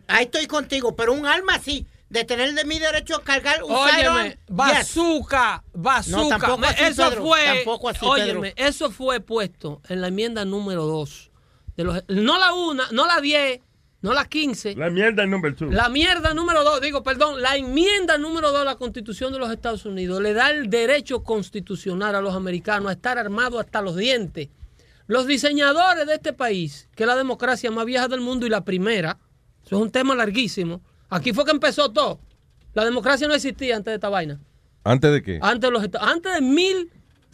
Ahí estoy contigo, pero un arma sí. De tener de mi derecho a cargar un Óyeme, bazooka, bazooka. No, tampoco Me- así, eso Pedro, fue, tampoco así, óyeme, eso fue puesto en la enmienda número 2. De los, no la una, no la 10, no la 15. La mierda número 2. La mierda número 2, digo, perdón, la enmienda número 2 de la Constitución de los Estados Unidos le da el derecho constitucional a los americanos a estar armados hasta los dientes. Los diseñadores de este país, que es la democracia más vieja del mundo y la primera, eso es un tema larguísimo. Aquí fue que empezó todo. La democracia no existía antes de esta vaina. ¿Antes de qué? Antes de, los, antes de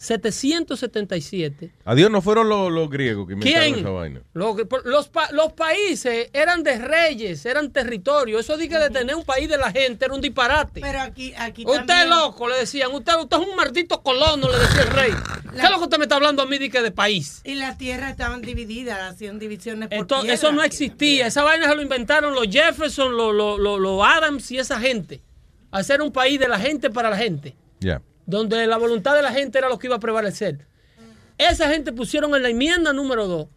1777. Adiós, no fueron los, los griegos que inventaron ¿Quién? esa vaina. Los, pa- los países eran de reyes, eran territorios. Eso dije de tener un país de la gente era un disparate. Pero aquí, aquí Usted es loco, le decían. Usted, usted es un maldito colono, le decía el rey. ¿Qué es lo que usted me está hablando a mí de que de país? Y las tierras estaban divididas, hacían divisiones por tierra. eso no existía. Esa vaina se lo inventaron los Jefferson, los, los- los- los Adams y esa gente. Hacer un país de la gente para la gente. Ya. Donde la voluntad de la gente era lo que iba a prevalecer. Esa gente pusieron en la enmienda número 2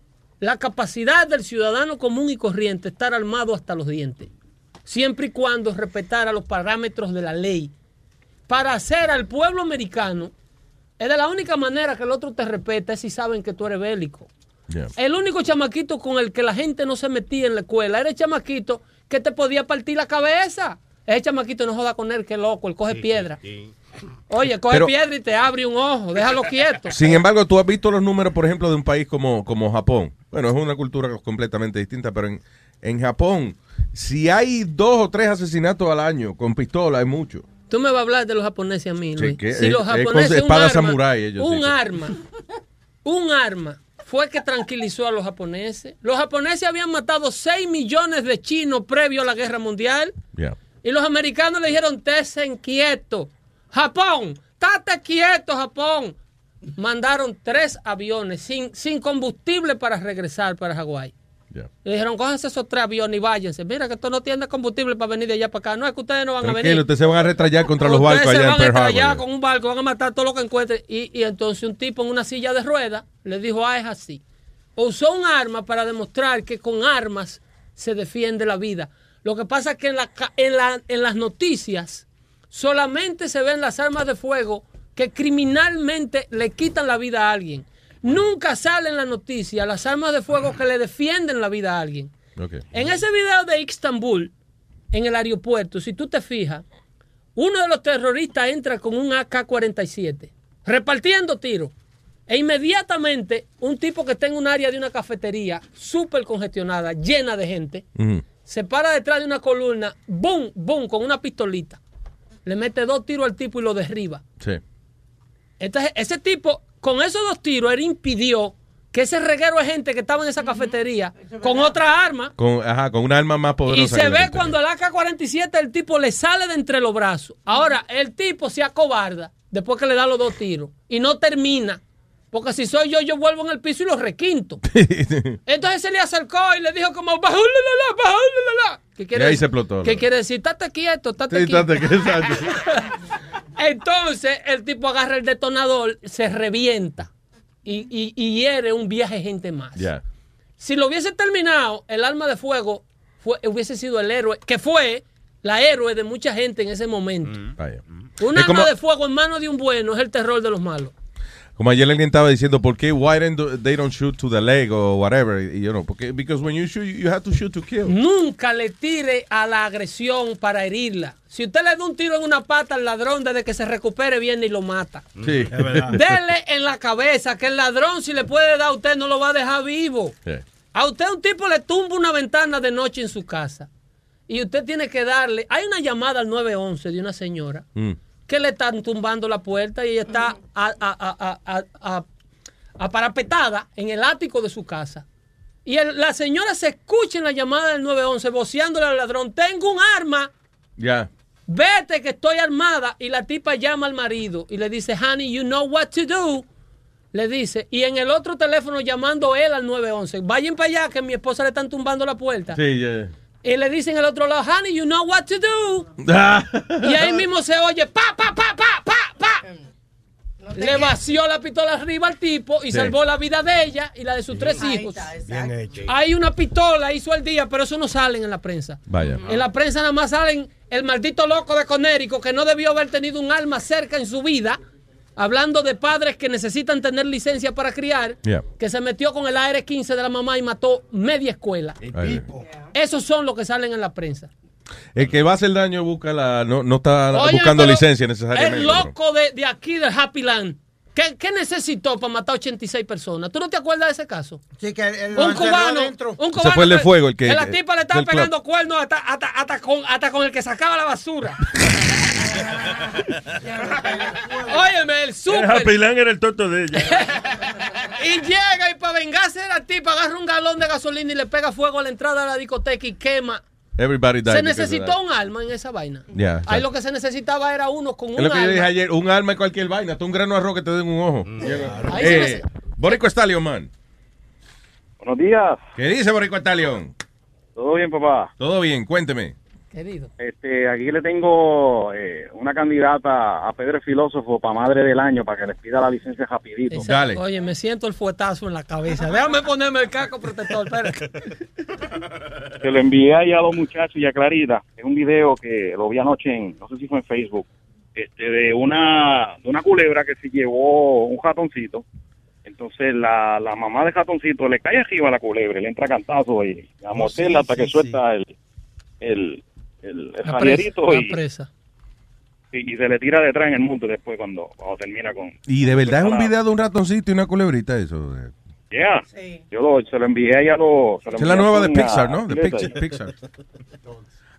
la capacidad del ciudadano común y corriente estar armado hasta los dientes, siempre y cuando respetara los parámetros de la ley. Para hacer al pueblo americano, es de la única manera que el otro te respeta es si saben que tú eres bélico. El único chamaquito con el que la gente no se metía en la escuela era el chamaquito que te podía partir la cabeza. Ese chamaquito no joda con él, que loco, él coge piedra. Oye, coge Pero- piedra y te abre un ojo, déjalo quieto. Sin embargo, tú has visto los números, por ejemplo, de un país como, como Japón. Bueno, es una cultura completamente distinta, pero en, en Japón, si hay dos o tres asesinatos al año con pistola, es mucho. Tú me vas a hablar de los japoneses a mí, Sí, Luis. que si es- los es japoneses, un espada arma, samurái ellos, un sí. arma, un arma fue que tranquilizó a los japoneses. Los japoneses habían matado 6 millones de chinos previo a la guerra mundial. Y los americanos le dijeron, tesen quieto. Japón, tate quieto, Japón. Mandaron tres aviones sin, sin combustible para regresar para Hawái. Le dijeron, cójanse esos tres aviones y váyanse. Mira que esto no tiene combustible para venir de allá para acá. No es que ustedes no van a venir. Ustedes se van a retrayar contra los Ustedes barcos se allá en van a Pearl estrellar Harbor. con un barco, van a matar todo lo que encuentren. Y, y entonces un tipo en una silla de ruedas le dijo, ah, es así. Usó un arma para demostrar que con armas se defiende la vida. Lo que pasa es que en, la, en, la- en las noticias solamente se ven las armas de fuego que criminalmente le quitan la vida a alguien. Nunca salen en la noticia las armas de fuego que le defienden la vida a alguien. En ese video de Istanbul, en el aeropuerto, si tú te fijas, uno de los terroristas entra con un AK-47, repartiendo tiros. E inmediatamente, un tipo que está en un área de una cafetería súper congestionada, llena de gente, se para detrás de una columna, boom, boom, con una pistolita. Le mete dos tiros al tipo y lo derriba. Sí. Entonces, ese tipo, con esos dos tiros, él impidió que ese reguero de gente que estaba en esa cafetería, con otra arma, Con, ajá, con un arma más poderosa. y se ve cuando el AK-47 el tipo le sale de entre los brazos. Ahora, el tipo se acobarda después que le da los dos tiros y no termina. Porque si soy yo, yo vuelvo en el piso y lo requinto. Entonces se le acercó y le dijo como, bajule la la, bajule la la. ¿Qué quiere Y ahí decir? se explotó, ¿Qué quiere decir? Estate quieto, estate Sí, quieto. exacto. Entonces el tipo agarra el detonador, se revienta y, y, y hiere un viaje gente más. Si lo hubiese terminado, el arma de fuego fue, hubiese sido el héroe, que fue la héroe de mucha gente en ese momento. Vaya. Un Es arma como- de fuego en manos de un bueno es el terror de los malos. Como ayer alguien estaba diciendo, ¿por qué why don't they don't shoot to the leg o whatever? Y yo no, porque because when you shoot, you have to shoot to kill. Nunca le tire a la agresión para herirla. Si usted le da un tiro en una pata al ladrón, desde que se recupere viene y lo mata. Sí. Es verdad. Dele en la cabeza que el ladrón, si le puede dar a usted, no lo va a dejar vivo. A usted un tipo le tumba una ventana de noche en su casa. y usted tiene que darle. Hay una llamada al 911 de una señora Mm. Que le están tumbando la puerta y ella está a, a- a- a- a- a- aparapetada en el ático de su casa. Y el- la señora se escucha en la llamada del 911 voceándole al ladrón: Tengo un arma. Ya. Vete que estoy armada. Y la tipa llama al marido y le dice, honey, you know what to do. Le dice, y en el otro teléfono llamando él al 911, vayan para allá que mi esposa le están tumbando la puerta. Sí, ya. Y le dicen al otro lado, honey, you know what to do. Y ahí mismo se oye, pa, pa, pa, pa, pa, pa. Le vació la pistola arriba al tipo y Sí. salvó la vida de ella y la de sus tres hijos. Bien hecho. Hay una pistola, hizo el día, pero eso no sale en la prensa. Vaya. En la prensa nada más salen el maldito loco de Conérico que no debió haber tenido un alma cerca en su vida, hablando de padres que necesitan tener licencia para criar, Yeah. que se metió con el AR-15 de la mamá y mató media escuela. Esos son los que salen en la prensa. El que va a hacer daño busca la, no, no está buscando licencia necesariamente. El loco de, de aquí, del Happy Land, ¿qué, qué necesitó para matar 86 personas? ¿Tú no te acuerdas de ese caso? Sí, que lo Un cubano, un cubano fue el de fuego, el que- la tipa le estaba club. pegando cuernos hasta, hasta, hasta con, hasta con el que sacaba la basura. Óyeme, el El súper. Happy Land era el toto de ella. Y llega y para vengarse de la tipa agarra un galón de gasolina y le pega fuego a la entrada de la discoteca y quema. Everybody died Se necesitó un alma en esa vaina. Ya, Ahí lo que se necesitaba era uno con Es un lo que yo alma. dije ayer, un alma en cualquier vaina, hasta un grano de arroz que te den un ojo. Ahí se Eh, Borico Stallion, man. Buenos días. ¿Qué dice Borico Stallion? ¿Todo bien, papá? Todo bien, cuénteme. Querido. Este, aquí le tengo eh, una candidata a Pedro Filósofo para Madre del Año para que les pida la licencia rapidito. Exacto. Oye, me siento el fuetazo en la cabeza. Déjame ponerme el casco protector, espérate. Se lo envié ahí a los muchachos y a Clarita. Es un video que lo vi anoche en, no sé si fue en Facebook, este, de una, de una culebra que se llevó un ratoncito. Entonces la, la mamá del ratoncito le cae arriba a la culebra, le entra cantazo y a Oh, sí, hasta sí, que suelta el, el, el, el y, y, y se le tira detrás en el mundo después cuando, cuando termina con... Y de verdad es un video de un ratoncito y una culebrita eso. eh. Yeah. Yo lo, se lo envié a los... se lo es la nueva de Pixar, ¿no? De Pixar.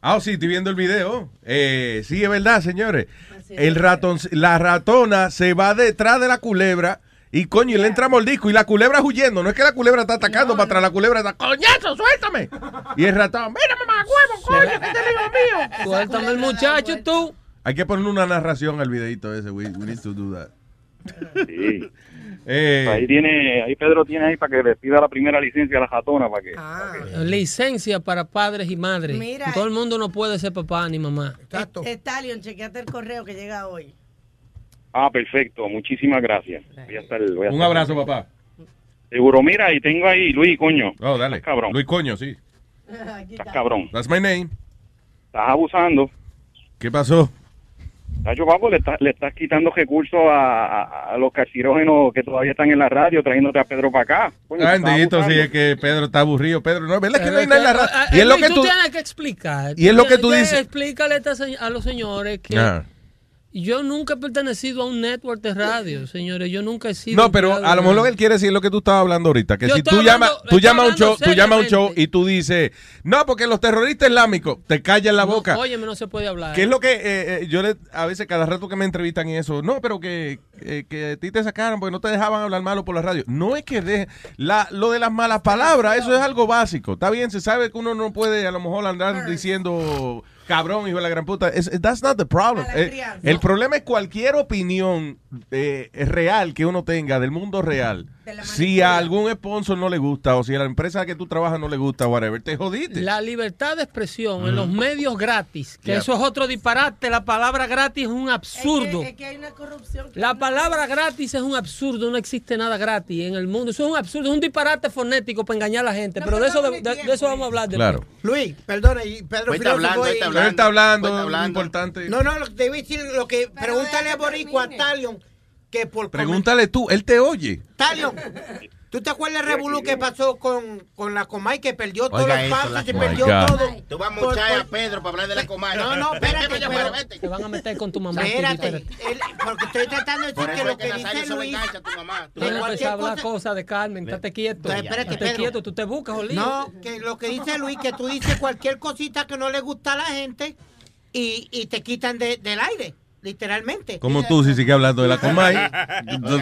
Ah, sí, estoy viendo el video. Eh, sí, es verdad, señores. El ratón, la ratona se va detrás de la culebra y coño, y le entra mordisco y la culebra huyendo. No es que la culebra está atacando para atrás, la culebra está, coñazo, suéltame. Y el ratón, mira mamá, huevo, coño, que este es hijo mío. Suéltame el muchacho, tú. Hay que ponerle una narración al videito ese, we, we need to do that. Sí. Eh, Ahí tiene, ahí Pedro tiene ahí para que le pida la primera licencia a la ratona para que... Licencia para padres y madres. Mira. Todo el mundo no puede ser papá ni mamá. Stallion, chequeate el correo que llega hoy. Ah, perfecto, muchísimas gracias. Voy a estar, voy a un estar- abrazo, papá. Seguro, mira, y tengo ahí Luis, coño. Oh, dale. Estás cabrón. Luis Coño, sí. Estás cabrón. That's my name. Estás abusando. ¿Qué pasó? Nacho Papo, le, estás- le estás quitando recursos a, a- a los carcinógenos que todavía están en la radio, trayéndote a Pedro para acá. Coño, Ah, estás bendito, sí, es que Pedro está aburrido. Pedro, no, es verdad que no hay nada en la radio. ah, Y es lo Luis, que tú... tienes que explicar. Y es lo que tú dices. Explícale a los señores que Ah. Yo nunca he pertenecido a un network de radio, señores. Yo nunca he sido. No, pero a lo de mejor lo que él quiere decir es lo que tú estabas hablando ahorita. Que Yo si tú llamas, tú estoy llamas a un show, tú llamas a un show y tú dices, no, porque los terroristas islámicos te callan la boca. Óyeme, no se puede hablar. ¿Qué es lo que eh, eh, yo le, a veces cada rato que me entrevistan y eso, no, pero que, eh, que a ti te sacaron porque no te dejaban hablar malo por la radio. No es que deje, la, lo de las malas palabras, eso es algo básico. Está bien, se sabe que uno no puede a lo mejor andar diciendo cabrón, hijo de la gran puta. Es- that's not the problem. Eh, el problema es cualquier opinión eh, real que uno tenga del mundo real. Si a algún sponsor no le gusta o si a la empresa que tú trabajas no le gusta, whatever, te jodiste. La libertad de expresión en los medios gratis, que Yeah. eso es otro disparate. La palabra gratis es un absurdo. Es que hay una corrupción. que La no- palabra gratis es un absurdo, no existe nada gratis en el mundo. Eso es un absurdo, es un disparate fonético para engañar a la gente. pero de eso, de, de- de eso vamos a hablar después. Claro. Luis, perdona, y Pedro está hablando, y- está hablando, está hablando. importante. No, no, lo que te iba a decir lo que pregúntale a Boricua a Talion que por Pregúntale tú, él te oye. Talion, ¿Tú te acuerdas el revolú que pasó con, con la Comay que perdió todos los pasos y Comay. perdió God. todo? Tú vas a Por- muchar a Pedro para hablar de la comadre. No, no, espérate, Vete, pero- vete. Te van a meter con tu mamá. Espérate, él- porque estoy tratando de decir que lo que que dice Luis... a tu mamá. Tú no empezar a hablar cosas de Carmen, estate quieto. Estate Pedro. quieto, tú te buscas, Olío. No, que lo que dice Luis, que tú dices cualquier cosita que no le gusta a la gente y, y te quitan de- del aire, literalmente. Como tú, si sigue hablando de la Comay,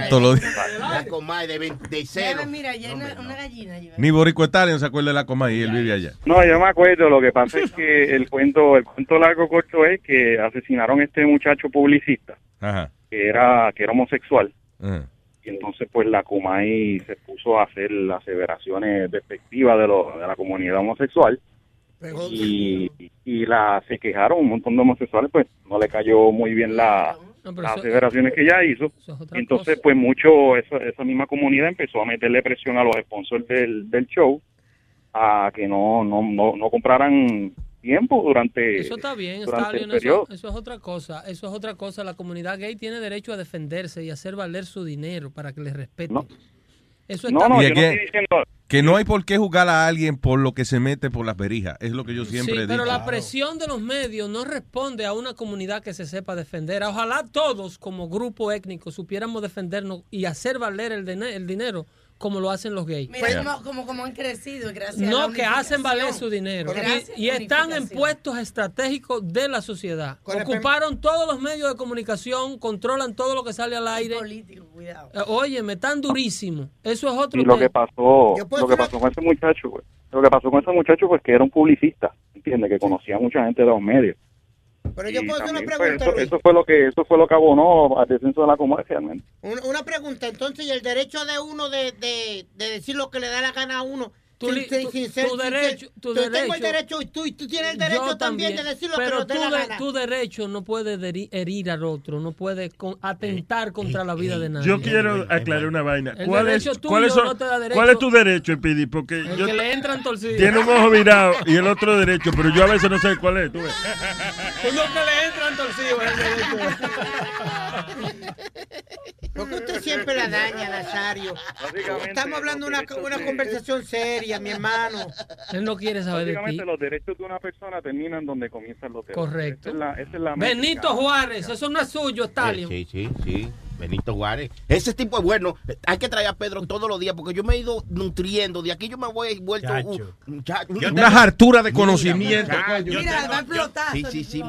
todos los días. La comadre de, 20 de cero. Déjame, Mira, ya hay una, una gallina. Ni Borico Italian se acuerda de la Comay y él vive allá. No, yo me acuerdo, lo que pasa es que el cuento, el cuento largo corto es que asesinaron a este muchacho publicista, Ajá. que era, que era homosexual, ajá. y entonces pues la Comay se puso a hacer las aseveraciones despectivas de, lo, de la comunidad homosexual, y, y la se quejaron un montón de homosexuales, pues no le cayó muy bien la, No, las aseveraciones que ella hizo, entonces cosa. pues mucho, esa, esa misma comunidad empezó a meterle presión a los sponsors del, del show, a que no, no, no, no compraran tiempo durante, Eso está bien, durante el periodo. eso, eso es otra cosa. Eso es otra cosa. La comunidad gay tiene derecho a defenderse y hacer valer su dinero para que les respeten. Eso está No, no, yo estoy diciendo... que no hay por qué juzgar a alguien por lo que se mete por las verijas. Es lo que yo siempre Sí, he pero la presión de los medios no responde a una comunidad que se sepa defender. Ojalá todos, como grupo étnico, supiéramos defendernos y hacer valer el dinero como lo hacen los gays. Mira como, como, como han crecido gracias a la No, que hacen valer su dinero. Y, están en puestos estratégicos de la sociedad. Con Ocuparon todos los medios de comunicación, controlan todo lo que sale al aire. Político, cuidado. Eh, Óyeme, tan durísimo. Eso es otro Y lo que pasó, lo que pasó con ese muchacho, güey, lo que pasó con ese muchacho, pues que era un publicista, ¿entiendes? Que conocía a mucha gente de los medios. Pero yo puedo hacer una pues, pregunta, eso, Luis. eso fue lo que, eso fue lo que abonó al descenso de la realmente. Una, una pregunta, entonces, ¿y el derecho de uno de, de, de decir lo que le da la gana a uno? Tu sin- tu- sin ser- tu derecho- ser- tu yo tengo el derecho- derecho y tú, y tú tienes el derecho también, de decir lo que dé tu, la gana. tu derecho no puede herir al otro, no puede con- atentar contra la vida de nadie. Yo quiero aclarar una vaina. El ¿Cuál es, derecho son- no te da derecho. ¿Cuál es tu derecho, Pidi? Porque El yo que le entran torcidos. tiene un ojo virado y el otro derecho, pero yo a veces no sé cuál es. tú ves. Uno que le entran torcidos. el derecho. Porque usted siempre la daña, Nazario. Estamos hablando de una, una conversación seria, mi hermano. Él no quiere saber de ti. Básicamente los derechos de una persona terminan donde comienzan los derechos. Correcto. Esa es la, esa es la Benito. Juárez, eso no es suyo, Stalin. Sí, sí, sí. Benito Juárez. Ese tipo es bueno. Hay que traer a Pedro todos los días porque yo me he ido nutriendo. De aquí yo me voy vuelto un. Una hartura de conocimiento. Mira, va a explotar. Sí, sí, sí.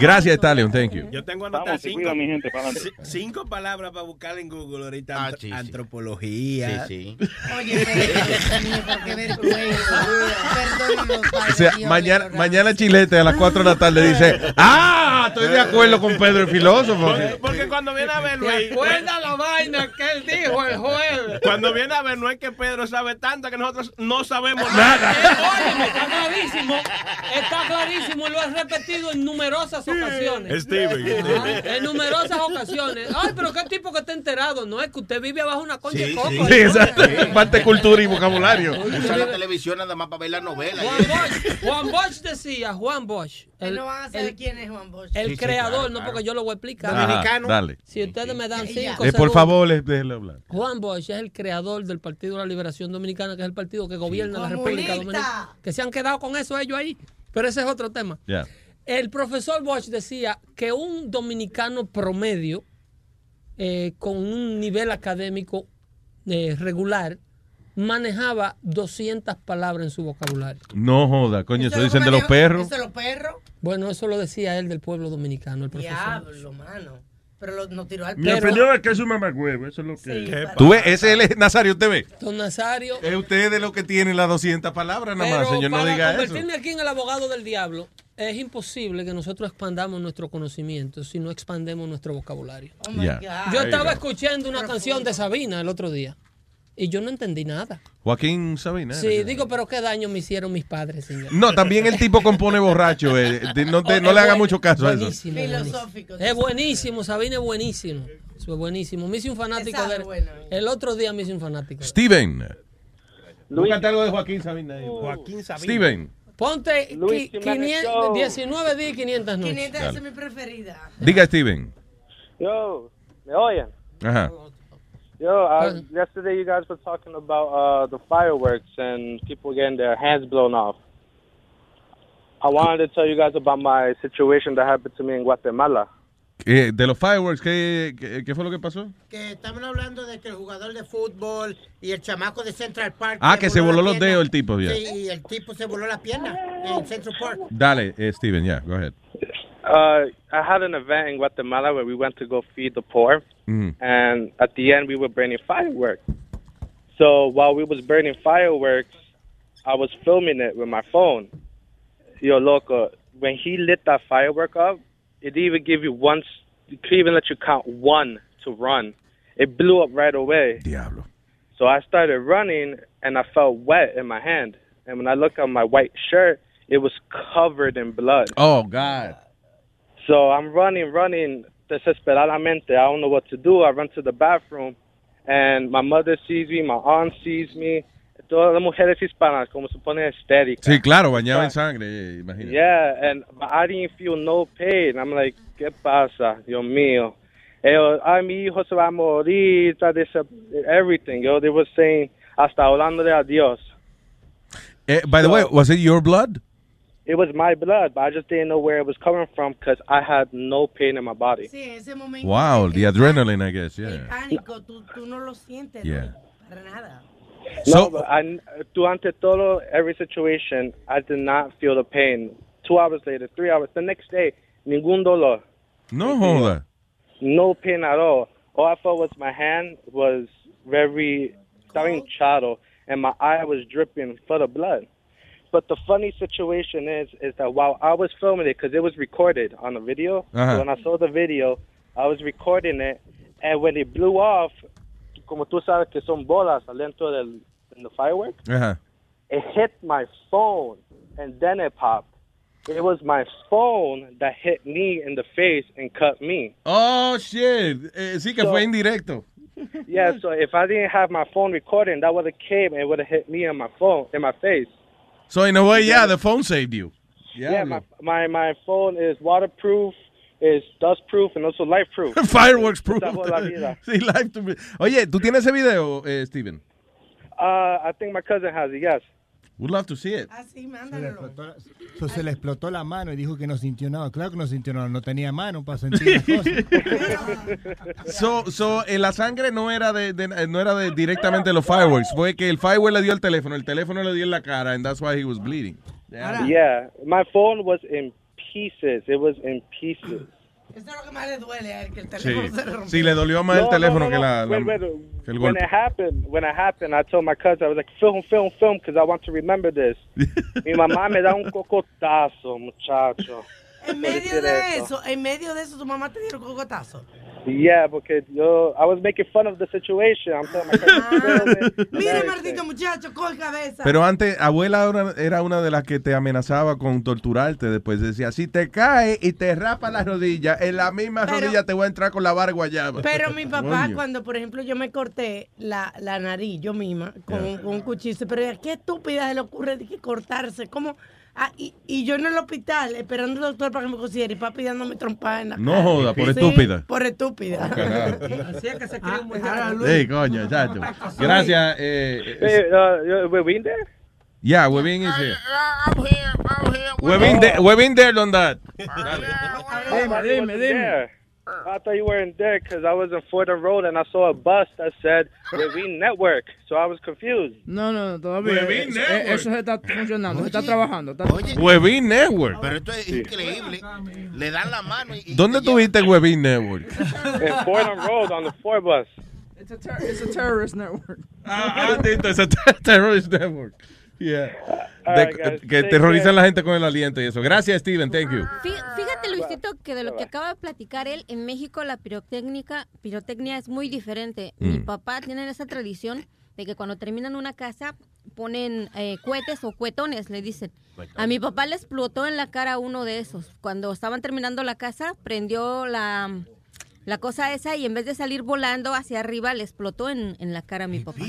Gracias, Stallion. Thank you. Yo tengo Vamos, anotar se cinco, mi gente, para cinco palabras para buscar en Google ahorita. Ah, Antro- sí, sí. Antropología. Sí, Oye, qué vergüenza. Dios, mañana, mañana Chilete a las 4 de la tarde dice, ah, estoy de acuerdo con Pedro el filósofo. Porque, porque cuando viene a ver, ¿Te Luis, acuerdas la vaina que él dijo el jueves? cuando viene a ver, no es que Pedro sabe tanto que nosotros no sabemos nada. Óyeme, está clarísimo. Está clarísimo y lo has repetido en numerosas ocasiones. Steven. En numerosas ocasiones. Ay, pero qué tipo que está enterado. No es que usted vive abajo una concha de Sí, coco. sí. exacto. De cultura y vocabulario. Usa la televisión nada más para ver la novela. Juan Bosch, Juan Bosch decía, Juan Bosch, Él el, no van a saber el- quién es Juan Bosch. el Sí, sí, creador, claro, no claro. porque yo lo voy a explicar. Ajá, Dominicano. dale. Si ustedes me dan cinco Eh, por favor, les- déjenle hablar. Juan Bosch es el creador del Partido de la Liberación Dominicana, que es el partido que gobierna la República. Dominicana. Que se han quedado con eso ellos ahí. Pero ese es otro tema. El profesor Bosch decía que un dominicano promedio eh, con un nivel académico eh, regular manejaba 200 palabras en su vocabulario. No joda, coño, eso dicen de los perros. Eso de los perros. Bueno, eso lo decía él del pueblo dominicano, el profesor. Diablo, mano. Pero lo, nos tiró al Mi perro. opinión es que es un mamagüevo, eso es lo que Sí, es. para- Tú ves, ese es el Nazario, usted ve. Don Nazario. Es usted de lo que tiene las 200 palabras nada más, señor, no diga eso. convertirme aquí en el abogado del diablo, es imposible que nosotros expandamos nuestro conocimiento si no expandemos nuestro vocabulario. Oh my. God. Yo estaba escuchando una canción de Sabina el otro día y yo no entendí nada. Joaquín Sabina. Sí, digo, pero qué daño me hicieron mis padres, señor. No, también el tipo compone borracho. eh, no te- no le haga mucho caso a eso. Filosófico. Es buenísimo, Sabina es buenísimo. Es buenísimo. Me hice un fanático Sabe de bueno. El otro día me hice un fanático. Steven. Búscate algo de Joaquín Sabina. ahí. Joaquín Sabina. Steven, Ponte Luis qui- Jiménez 500 Show. 19 días y 500 noches. 500 Dale. esa es mi preferida. diga Steven. Yo, ¿me oyen? Ajá. Yo, uh, yesterday you guys were talking about uh, the fireworks and people getting their hands blown off. I wanted to tell you guys about my situation that happened to me in Guatemala. Eh, de los fireworks, ¿qué, qué, qué fue lo que pasó? Que estaban hablando de que el jugador de fútbol y el chamaco de Central Park. Ah, que se voló los pierna. dedos el tipo, ya. Sí, y el tipo se voló la pierna en Central Park. Dale, eh, Steven, yeah, go ahead. Uh, I had an event in Guatemala where we went to go feed the poor, Mm. and at the end we were burning fireworks. So while we was burning fireworks, I was filming it with my phone. Yo, loco, when he lit that firework up, it didn't even give you one. s- It could even let you count one to run. It blew up right away. Diablo. So I started running, and I felt wet in my hand. And when I looked at my white shirt, it was covered in blood. Oh, God. So I'm running, running desesperadamente. I don't know what to do. I run to the bathroom, and my mother sees me, my aunt sees me. Todas las mujeres hispanas, como se ponen histéricas. Sí, claro, bañado en sangre, eh, imagínate. Yeah, and I didn't feel no pain. I'm like, ¿qué pasa? Dios mío. Ellos, ay, mi hijo se va a morir, everything. Yo, they were saying, hasta hablando de adiós. Eh, by the way, was it your blood? It was my blood, but I just didn't know where it was coming from because I had no pain in my body. Sí, en ese momento. Wow, the adrenaline, I guess, yeah. Pánico, tú, tú no lo sientes. Yeah. Para nada. No, but I, durante todo, every situation, I did not feel the pain. Two hours later, three hours, the next day, ningún dolor. No joda. No pain at all. All I felt was my hand was very, estaba hinchado, and my eye was dripping full of blood. But the funny situation is, is that while I was filming it, because it was recorded on the video, so when I saw the video, I was recording it, and when it blew off, como tú sabes que son bolas adentro del in the fireworks, Ajá. it hit my phone, and then it popped. It was my phone that hit me in the face and cut me. Oh, shit. Eh, sí que So- fue indirecto. Yeah, so if I didn't have my phone recording, that would have came and would have hit me on my phone in my face. So in a way, yeah, the phone saved you. Yeah, my, my my phone is waterproof, is dust proof, and also life proof. Fireworks proof. Esa fue la vida. sí, live to be- Oye, ¿tú tienes ese video, eh, Steven? Uh, I think my cousin has it. Yes. Would love to see it. Así, Se le, mándalo. explotó, la- so, se le explotó la mano y dijo que no sintió nada. Claro que no sintió nada, no tenía mano para sentir las cosas. So, so, eh, la sangre no era de, de- no era de directamente los fireworks, fue que el firework le dio el teléfono, el teléfono le dio en la cara, and that's why he was bleeding. Yeah, my phone was in pieces. It was in pieces. Eso es lo que más le duele a él, que el Sí, rompió. sí, le dolió más el No, teléfono no, no, que la, no. la- Wait, wait, que el when golpe. it happened, when it happened, I told my cousin, I was like, film, film, film, because I want to remember this. Mi mamá me da un cocotazo, muchacho. En medio de eso, en medio de eso, tu mamá te dieron cocotazo. Yeah, porque yo, I was making fun of the situation. I'm telling my Mira, everything. maldito muchacho, coge cabeza. Pero antes, abuela era, una de las que te amenazaba con torturarte. Después decía, si te cae y te rapa la rodilla, en la misma Pero- rodilla te voy a entrar con la barra guayaba. Pero mi papá, Coño. cuando por ejemplo yo me corté la, la nariz yo misma con, Yeah. con un cuchillo, pero qué estúpida se le ocurre de que cortarse, ¿cómo? Ah, y, y yo en el hospital esperando al doctor para que me cosiera y papi dándome trompada en la No cara. joda, por Sí, estúpida. Por estúpida. Oh, carajo. Así es que se Ah, cree un muchacho. Sí, coño, exacto. Gracias. Eh, Hey, uh, you- we been there? yeah, we've been is here. I'm here, I'm here. We've been there, we've been there on that. Dime, dime, dime. I thought you weren't there because I was in Fordham Road and I saw a bus that said Webin Network, so I was confused. No, no, no todavía. Huevín eh, Network. eso se está funcionando, se está trabajando. está- Webin Network. Pero esto es increíble. Le dan la mano y. ¿Dónde tuviste Webin Network? in Fordham Road on the Ford bus. It's a, ter- it's a terrorist network. Ah, Tito, es a ter- terrorist network. Yeah. De- right, guys. que terrorizan la gente con el aliento y eso. Gracias, Steven. Thank you. Fí- Fíjate, Luisito, que de lo que acaba de platicar él, en México la pirotécnica, pirotecnia es muy diferente. Mi Mm. papá tiene esa tradición de que cuando terminan una casa ponen eh, cohetes o cuetones, le dicen. A mi papá le explotó en la cara uno de esos. Cuando estaban terminando la casa, prendió la, la cosa esa y en vez de salir volando hacia arriba, le explotó en, en la cara a mi papá.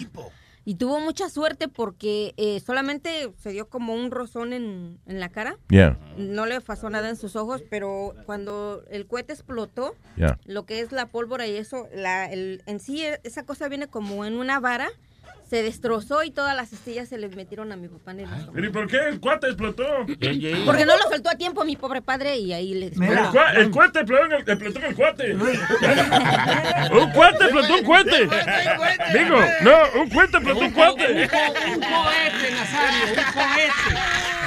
Y tuvo mucha suerte porque eh, solamente se dio como un rozón en, en la cara. Yeah. No le pasó nada en sus ojos, pero cuando el cohete explotó, Yeah. lo que es la pólvora y eso, la, el, en sí e- esa cosa viene como en una vara, se destrozó y todas las estillas se les metieron a mi papá en el estómago. ¿Pero y por qué el cuate explotó? Porque no lo soltó a tiempo mi pobre padre y ahí le El, cua- el cuate explotó en el, explotó en el cuate. un cuate explotó un cuate. Digo, no, un cuate explotó un cuate. Un cohete, Nazario, un cohete.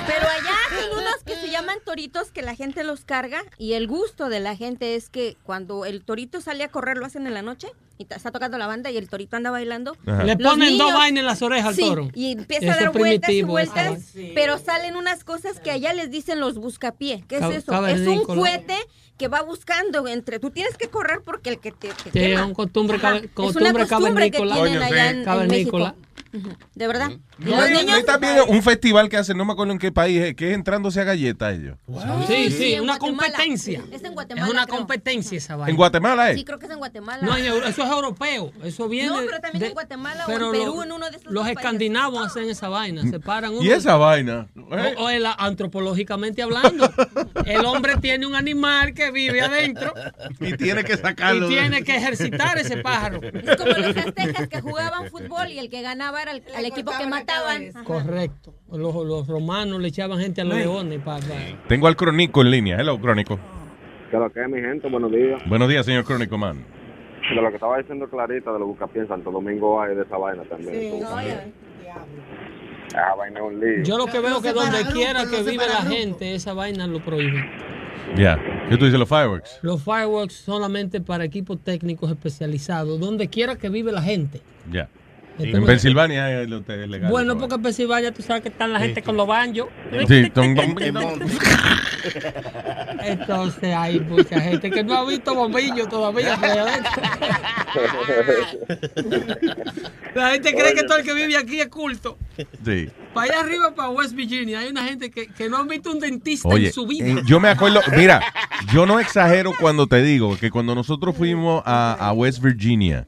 Pero allá hacen unos que se llaman toritos que la gente los carga y el gusto de la gente es que cuando el torito sale a correr lo hacen en la noche y está tocando la banda y el torito anda bailando. Ajá. Le ponen dos vainas en las orejas al Sí, toro. Y empieza Eso a dar vueltas y vueltas, vaina. pero salen unas cosas que allá les dicen los buscapié. ¿Qué es Cab- eso? Es un cohete que va buscando entre... Tú tienes que correr porque el que te, te Sí, quema. es un costumbre, cabe- Es costumbre una costumbre que cavernícola. tienen allá en, en. México. De verdad. Y No, los hay, no niños... hay también un festival que hacen, no me acuerdo en qué país, es, que es entrándose a galletas ellos. Sí, Sí, sí, en una Guatemala. competencia. Es en Guatemala, Es una creo. competencia esa vaina. En Guatemala es. Sí, creo que es en Guatemala. No, en Euro- eso es europeo. Eso viene. No, pero también de- en Guatemala o en Perú, lo- en uno de esos Los países. escandinavos hacen esa vaina. Se paran uno. Y esa vaina. O, o el- antropológicamente hablando, el hombre tiene un animal que vive adentro Y tiene que sacarlo. y tiene que ejercitar ese pájaro. Es como los aztecas que jugaban fútbol y el que ganaba era el, al equipo que mataban. Correcto. Los, los romanos le echaban gente a los leones. pa- pa- Tengo al Crónico en línea. Hello, Crónico. Que lo que es mi gente, buenos días. Buenos días, señor Crónico Man. De lo que estaba diciendo Clarita de los Bucapié en Santo Domingo hay de esa vaina también. Tú- Esa vaina es un lío. Yo lo que veo que donde quiera que vive la gente, esa vaina lo prohíbe. Ya. ¿Qué tú dices, los fireworks? Los fireworks solamente para equipos técnicos especializados, donde quiera que vive la gente. Ya. Esto En Pensilvania es legal. Bueno, porque en Pensilvania tú sabes que están la gente con los banjos. Sí, ton- ton- Entonces hay mucha gente que no ha visto bombillo todavía. La gente cree que todo el que vive aquí es culto. Sí. Para allá arriba, para West Virginia, hay una gente que, que no han visto un dentista Oye, en su vida. eh, yo me acuerdo, mira, yo no exagero cuando te digo que cuando nosotros fuimos a, a West Virginia,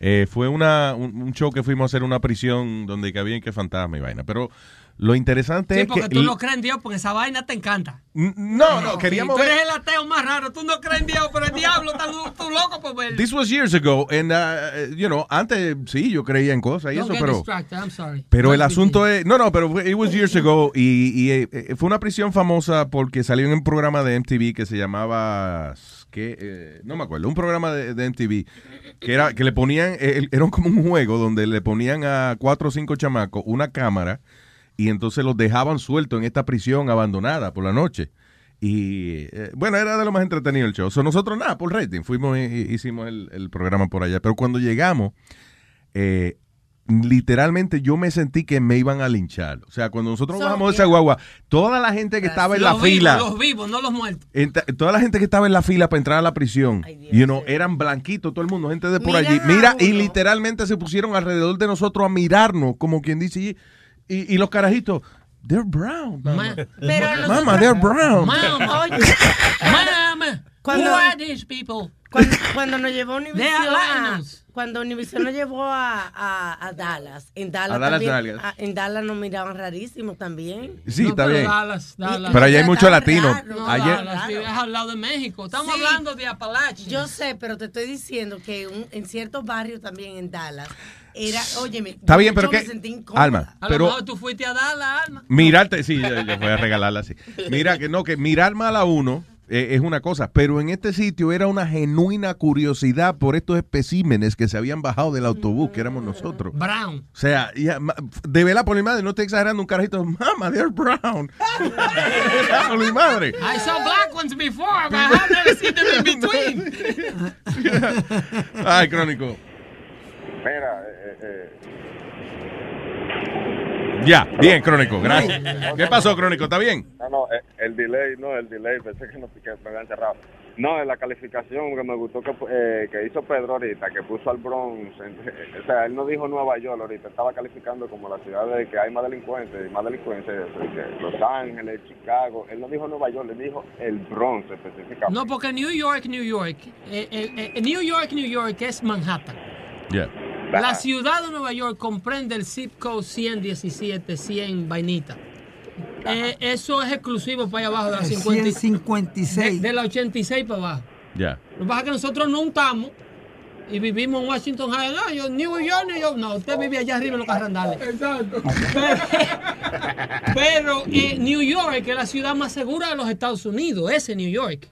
eh, fue una, un, un show que fuimos a hacer una prisión donde cabían que fantasma y vaina. Pero lo interesante Sí, es porque que... tú no crees en Dios, porque esa vaina te encanta. No, no, Sí, queríamos Tú ver... eres el ateo más raro. Tú no crees en Dios, pero el diablo está tú loco por verlo. This was years ago, and, uh, you know, antes sí, yo creía en cosas y Don't eso, get pero... I'm sorry. Pero el West asunto es, no, no, pero it was years ago y, y, eh, eh, fue una prisión famosa porque salió en un programa de MTV que se llamaba, que eh, no me acuerdo, un programa de, MTV que era que le ponían, eh, era como un juego donde le ponían a cuatro o cinco chamacos una cámara y entonces los dejaban sueltos en esta prisión abandonada por la noche. Y eh, bueno, era de lo más entretenido el show. So, nosotros nada, por rating, fuimos y hicimos el, el programa por allá. Pero cuando llegamos, eh, literalmente yo me sentí que me iban a linchar. O sea, cuando nosotros So, bajamos esa guagua, toda la gente que estaba en la vivos, fila, Los vivos, no los muertos. toda la gente que estaba en la fila para entrar a la prisión, you know, eran blanquitos, todo el mundo, gente de por Mira allí. Mira, y literalmente se pusieron alrededor de nosotros a mirarnos, como quien dice, y, y- y los carajitos, they're brown. Mama, Pero Mama, they're brown. Mama, Oye, mama, Cuando- who are these people? Cuando, cuando nos llevó Univision a, cuando Univision nos llevó a, a, a Dallas, en Dallas, A Dallas, también, en Dallas nos miraban rarísimo también. Sí, No, está pero bien. Dallas, Dallas. Pero allá hay muchos latinos. No, Ayer- Dallas, es al lado de México. Estamos Sí. hablando de Apalache. Yo sé, pero te estoy diciendo que un- en ciertos barrios también en Dallas era, óyeme, Está bien, pero que-. Alma, A pero- lo mejor tú fuiste a Dallas, Alma. Mirarte, sí, yo, yo voy a regalarla así. Mira, que no, que mirar mal a uno eh, es una cosa, pero en este sitio era una genuina curiosidad por estos especímenes que se habían bajado del autobús, que éramos nosotros. Brown. O sea, ya, ma- de verdad, por mi madre, no estoy exagerando un carajito, mama, they're brown. por mi madre. I saw black ones before, but I have never seen them in between. Ay, crónico. Mira, eh, eh, Ya, bien, crónico, gracias. ¿Qué pasó, crónico? ¿Está bien? no, no, eh, el delay, no, el delay, pensé que, no, que me habían cerrado. No, en la calificación que me gustó que, eh, que hizo Pedro ahorita, que puso al Bronx, en- eh, o sea, él no dijo Nueva York ahorita, estaba calificando como la ciudad de que hay más delincuentes, más delincuentes, Los Ángeles, Chicago, él no dijo Nueva York, le dijo el Bronx específicamente. No, porque New York, New York, eh, eh, eh, New York, New York es Manhattan. La ciudad de Nueva York comprende el zip code 117, 100 vainita. Eh, eso es exclusivo para allá abajo de la 50 156. De, de la 86 para abajo. Ya. Lo que pasa es que nosotros no untamos y vivimos en Washington High. No, yo, New York, New York. No, usted vive allá arriba en los carrandales. Exacto. Pero eh, New York es la ciudad más segura de los Estados Unidos. Ese New York.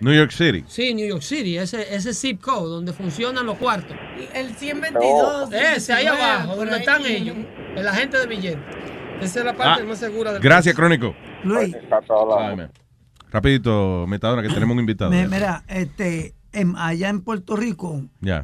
New York City. Sí, New York City. Ese, ese zip code donde funcionan los cuartos. El 122. Ese ahí 19, abajo, donde ahí. están ellos. El agente de billete. Esa es la parte Ah, más segura del Gracias, Crónico. Luis, Ay. Rapidito, Metadona, que tenemos un invitado. me- mira, este, en- allá en Puerto Rico,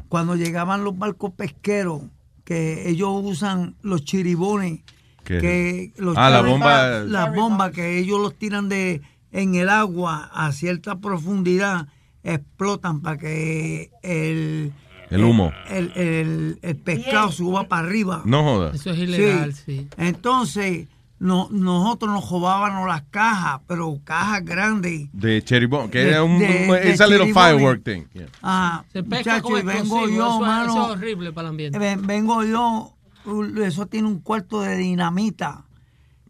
cuando llegaban los barcos pesqueros, que ellos usan los chiribones, ¿Qué? que los Ah, la chari- bomba- las bombas que ellos los tiran de en el agua a cierta profundidad, explotan para que el El humo. el, el- el pescado suba para arriba. No jodas. Eso es ilegal, sí. Entonces, no, nosotros nos robábamos las cajas, pero cajas grandes. De Cherry Bomb, que De- era un, de- un- esa little firework thing. Yeah. Ah, Se pesca muchacho, con y vengo yo, eso, mano. eso es horrible para el ambiente. Ven- vengo yo, uh, eso tiene un cuarto de dinamita.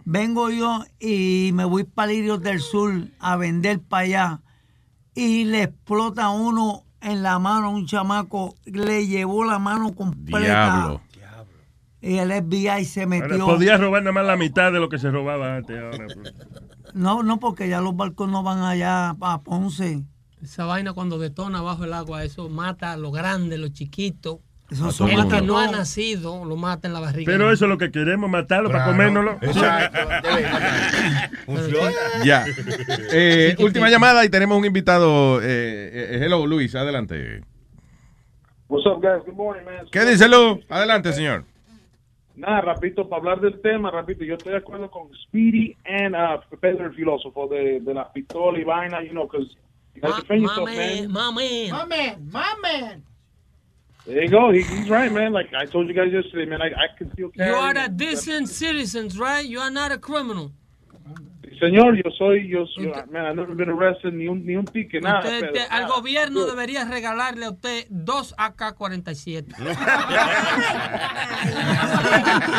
Vengo yo y me voy para Lirios del Sur a vender para allá. Y le explota uno en la mano a un chamaco, le llevó la mano completa. Diablo. Y el FBI se Ahora, metió. podía robar nada más la mitad de lo que se robaba antes. Ahora, pues. No, no, porque ya los barcos no van allá a Ponce. Esa vaina cuando detona bajo el agua, eso mata a los grandes, los chiquitos. Eso son el que no ha nacido lo mata en la barriga. Pero eso es lo que queremos, matarlo para comérnoslo. Ya. Eh, última llamada y tenemos un invitado. Eh, eh, hello, Luis, adelante. What's up, guys? Good morning, man. ¿Qué dice Lu? Adelante, señor. Nada, rapidito, para hablar del tema, rapidito, yo estoy de acuerdo con Speedy and uh, Pedro el filósofo de, de la pistola y vaina, you know, because you gotta defend yourself, man. Mame, My man, my man. There you go. He, he's right, man. Like I told you guys yesterday, man, I, I can still You are carry. a decent citizens, right? You are not a criminal. Señor, yo soy, yo, soy, man, I've never been arrested, ni un, ni un ticket, nada. Usted- pero- te- al gobierno debería regalarle a usted dos AK-47.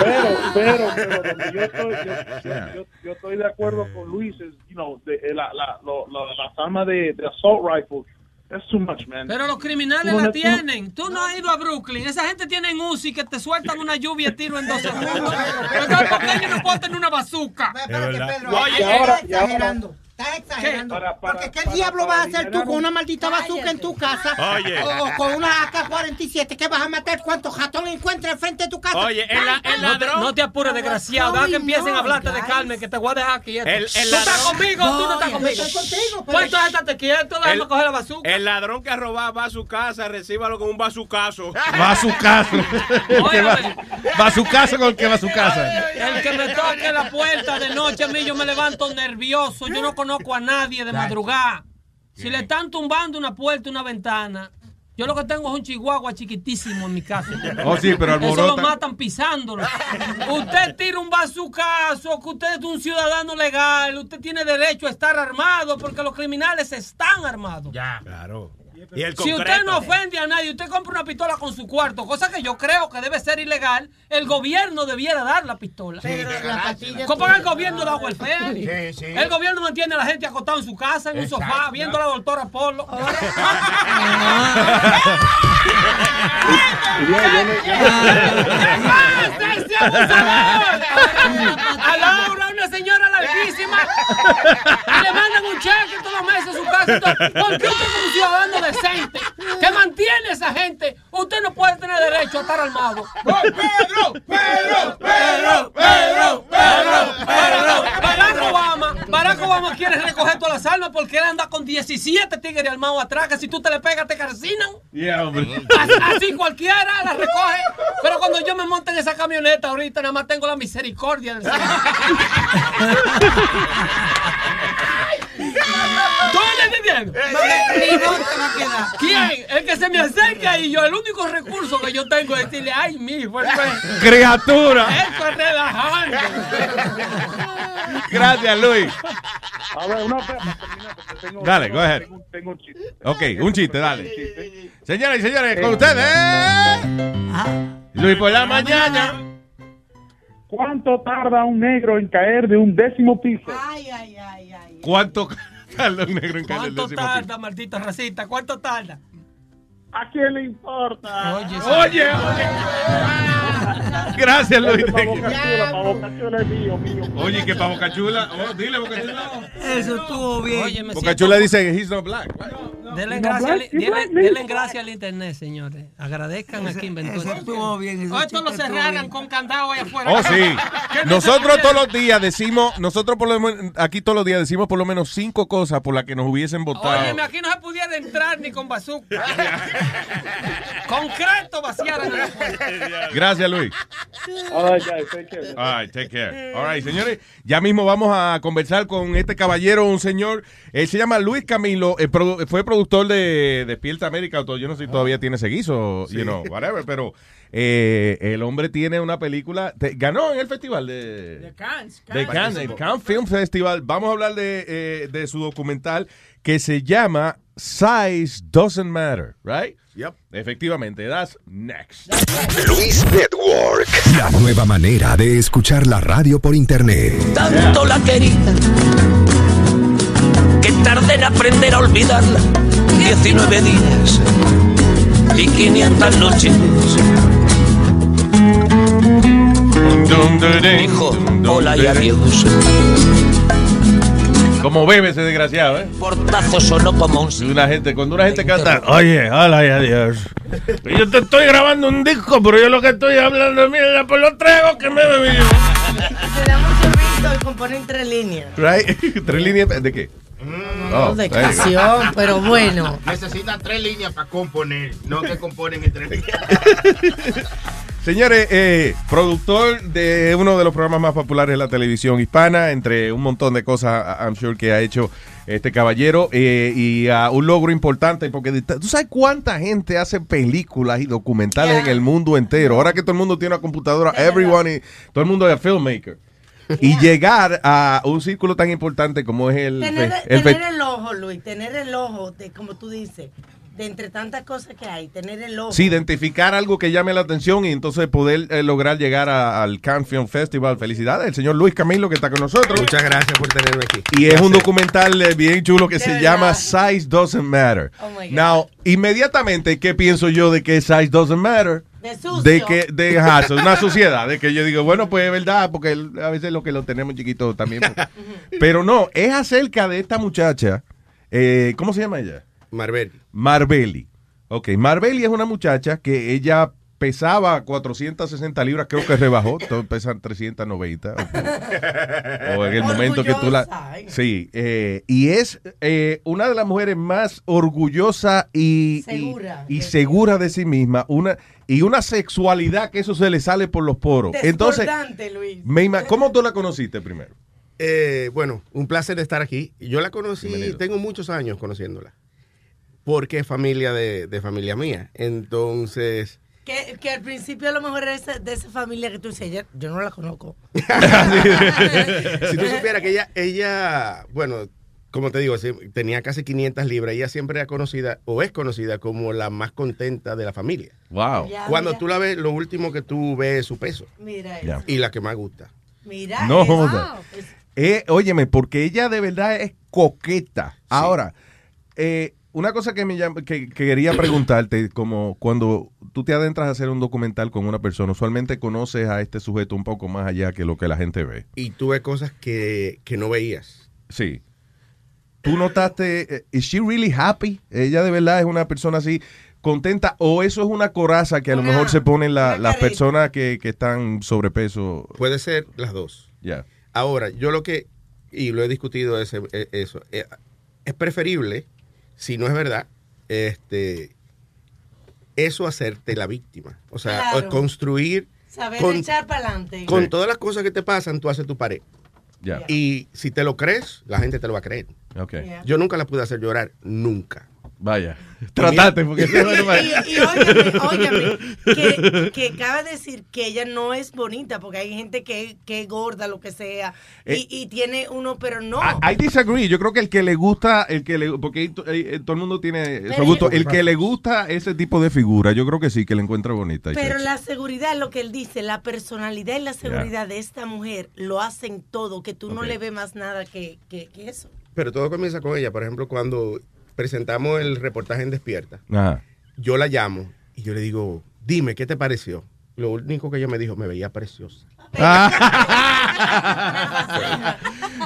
pero, pero, pero donde yo estoy, yo, yo- yo- yo estoy de acuerdo con Luis, es, you know, de, eh, la, la, lo- las armas de, de assault rifle, that's too much, man. Pero los criminales la tienen. Tú no has ido a Brooklyn. Esa gente tiene UCI que te sueltan una lluvia de tiro en dos segundos. Entonces, ¿por qué ellos no pueden tener una bazooka? Espérate, Pedro, Oye, ahora- exagerando. Estás exagerando. Porque ¿qué diablo vas a hacer tú con una maldita bazooka en tu casa? Oye. O, o con una AK-47 que vas a matar cuántos ratón encuentres enfrente de tu casa. Oye, el la- el No te, ladrón- no te apures, desgraciado. Deja que empiecen a hablarte de Carmen, que te voy a dejar quieto. El- el ¿Tú estás conmigo tú no estás conmigo? estoy contigo, pero- Pues entonces estate quieto, déjame coger la bazooka. El ladrón que robaba va a su casa, recíbalo con un bazucazo. Va a su casa. Que va, va a su casa con el que va a su casa. El que me toque la puerta de noche a mí yo me levanto nervioso. Yo no conozco a nadie de madrugada. Si le están tumbando una puerta, una ventana, yo lo que tengo es un chihuahua chiquitísimo en mi casa. Oh, sí, pero Eso lo matan pisándolo. Usted tira un bazucazo, que usted es un ciudadano legal, usted tiene derecho a estar armado porque los criminales están armados. Ya. Claro. Y el Si usted no ofende a nadie, usted compra una pistola con su cuarto, cosa que yo creo que debe ser ilegal, el gobierno debiera dar la pistola. la pastilla- ¿Cómo el gobierno da welfare? Sí, sí. El gobierno mantiene a la gente acostada en su casa, en un sofá, viendo a la doctora Polo. A Laura, una señora larguísima, y le mandan un cheque todos los meses a su casa. y todo. ¿Por qué usted como ciudadano decente que mantiene a esa gente, usted no puede tener derecho a estar armado? ¡Pedro! ¡Pedro! ¡Pedro! ¡Pedro! ¡Pedro! ¡Pedro! Barack Obama, Barack Obama quiere recoger todas las armas porque él anda con 17 tigres armados atrás, que si tú te le pegas te calcinan. Yeah, hombre. Así, así cualquiera la recoge. Pero cuando yo me monte en esa camioneta ahorita, nada más tengo la misericordia del Señor. ¿Tú me estás entendiendo? Ni voz te va a quedar. ¿Quién? El que se me acerca y yo, el único recurso que yo tengo es decirle, ay, mi es- Criatura. Eso es relajante. Gracias, Luis. A ver, una tengo- Dale, go ahead. tengo- tengo un chiste. Ok, un chiste, dale. Señoras y señores, con Eh, ustedes. Luis por la mañana. ¿Cuánto tarda un negro en caer de un décimo piso? ¿Cuánto negro en ¿Cuánto tarda, maldita racista? ¿Cuánto tarda? ¿A quién le importa? Oye, Oye, Gracias, Luis. Ese pa' Boca Chula, pa' Boca Chula es mío, mío. Oye, que para Boca Chula. Oh, dile, Boca Chula. Eso estuvo bien. Oye, me Boca siento- Chula dice que he's not black. Denle No, gracias, al- denle- gracias internet, señores. Agradezcan a quien inventó ese estuvo bien, ese Oh, esto lo cerraran con candado allá afuera. Oh, sí. ¿Qué Nosotros todos los días decimos, nosotros por lo menos, aquí todos los días decimos por lo menos cinco cosas por las que nos hubiesen votado. Óyeme, aquí no se pudiera entrar ni con bazooka. Concreto vaciaran en la puerta. Gracias, Luis. All right, guys, take care. All right, take care. All right, señores, ya mismo vamos a conversar con este caballero, un señor, él se llama Luis Camilo, eh, produ- fue productor de Despierta América, o todo, yo no sé si todavía tiene ese guiso, you know, whatever, pero eh, el hombre tiene una película, te- ganó en el festival de... De Cannes. de Cannes, el Cannes Film Festival. Vamos a hablar de, eh, de su documental que se llama Size Doesn't Matter, right? Yep. Efectivamente, that's next. Luis Network. La nueva manera de escuchar la radio por internet. Tanto la quería que tardé en aprender a olvidarla. 19 días y 500 noches. Dijo hola y adiós. Como bebe ese desgraciado, ¿eh? Portazo sonó como un... Una gente, cuando una gente canta, oye, hola y adiós. Yo te estoy grabando un disco, pero yo lo que estoy hablando es mierda por los tragos que me bebido. Se da mucho visto y compone en tres líneas. Right? Tres líneas, ¿de qué? Oh, de there you go. canción, pero bueno. Necesitan tres líneas para componer, no que componen en tres líneas. Señores, eh, productor de uno de los programas más populares de la televisión hispana, entre un montón de cosas, I'm sure que ha hecho este caballero, eh, y ah, un logro importante, porque tú sabes cuánta gente hace películas y documentales en el mundo entero. Ahora que todo el mundo tiene una computadora, everyone, y- todo el mundo es filmmaker. Y llegar a un círculo tan importante como es el... Tener, el fe- tener el ojo, Luis, tener el ojo, de como tú dices, de entre tantas cosas que hay, tener el ojo. Sí, identificar algo que llame la atención y entonces poder eh, lograr llegar a- al Cannes Film Festival. Felicidades, el señor Luis Camilo que está con nosotros. Muchas gracias por tenerme aquí. Y es un documental eh, bien chulo que De se verdad. llama Size Doesn't Matter. Oh my God. Now, inmediatamente, ¿qué pienso yo de que Size Doesn't Matter? De sucio. De que, de una sociedad, de que yo digo, bueno, pues es verdad, porque a veces lo que lo tenemos chiquito también. pues. Pero no, es acerca de esta muchacha, eh, ¿cómo se llama ella? Marbelli. Marbelli. Ok, Marbelli es una muchacha que ella pesaba 460 libras, creo que rebajó, todos pesan 390. ok. O en el momento que tú la... ¿eh? Sí, eh, y es eh, una de las mujeres más orgullosa y, Segura. y segura de sí misma, una y una sexualidad que eso se le sale por los poros. Entonces, Luis. me ima- ¿cómo tú la conociste primero? Eh, bueno, un placer estar aquí. Yo la conocí, tengo muchos años conociéndola. Porque es familia de, de familia mía. Entonces, Que, que al principio a lo mejor era esa- de esa familia que tú dices, yo, yo no la conozco. si tú supieras que ella, ella, bueno, como te digo, tenía casi 500 libras. Ella siempre era conocida, o es conocida, como la más contenta de la familia. Wow. Ya, Cuando mira. tú la ves, lo último que tú ves es su peso. Mira eso. Y la que más gusta. Mira No eso. joda. Eh, óyeme, porque ella de verdad es coqueta. Ahora, eh, una cosa que me llama- que, que quería preguntarte, como cuando tú te adentras a hacer un documental con una persona, usualmente conoces a este sujeto un poco más allá que lo que la gente ve. Y tú ves cosas que, que no veías. Sí. ¿Tú notaste, eh, is she really happy? Ella de verdad es una persona así contenta o eso es una coraza que a lo mejor se ponen la- las personas que, que están sobrepeso. Puede ser las dos. Ya. Ahora, yo lo que, y lo he discutido ese, eh, eso, eh, es preferible, si no es verdad, este, eso hacerte la víctima. O sea, Claro. construir Saber con, echar para adelante. con todas las cosas que te pasan, tú haces tu pared. Ya. Y si te lo crees, la gente te lo va a creer. Ok. Yeah. Yo nunca la pude hacer llorar, nunca. Vaya, tratate porque y, y, y óyeme, óyeme, que, que cabe decir que ella no es bonita, porque hay gente que, que es gorda, lo que sea, Eh, y, y tiene uno, pero no. I, I disagree. Yo creo que el que le gusta, el que le, porque eh, todo el mundo tiene Pero su gusto. El que le gusta ese tipo de figura, yo creo que sí, que le encuentra bonita. y Pero la seguridad, lo que él dice, la personalidad y la seguridad de esta mujer lo hacen todo, que tú no le ves más nada que, que, que eso. Pero todo comienza con ella. Por ejemplo, cuando presentamos el reportaje en Despierta, Ajá. yo la llamo y yo le digo, dime, ¿qué te pareció? Lo único que ella me dijo, me veía preciosa.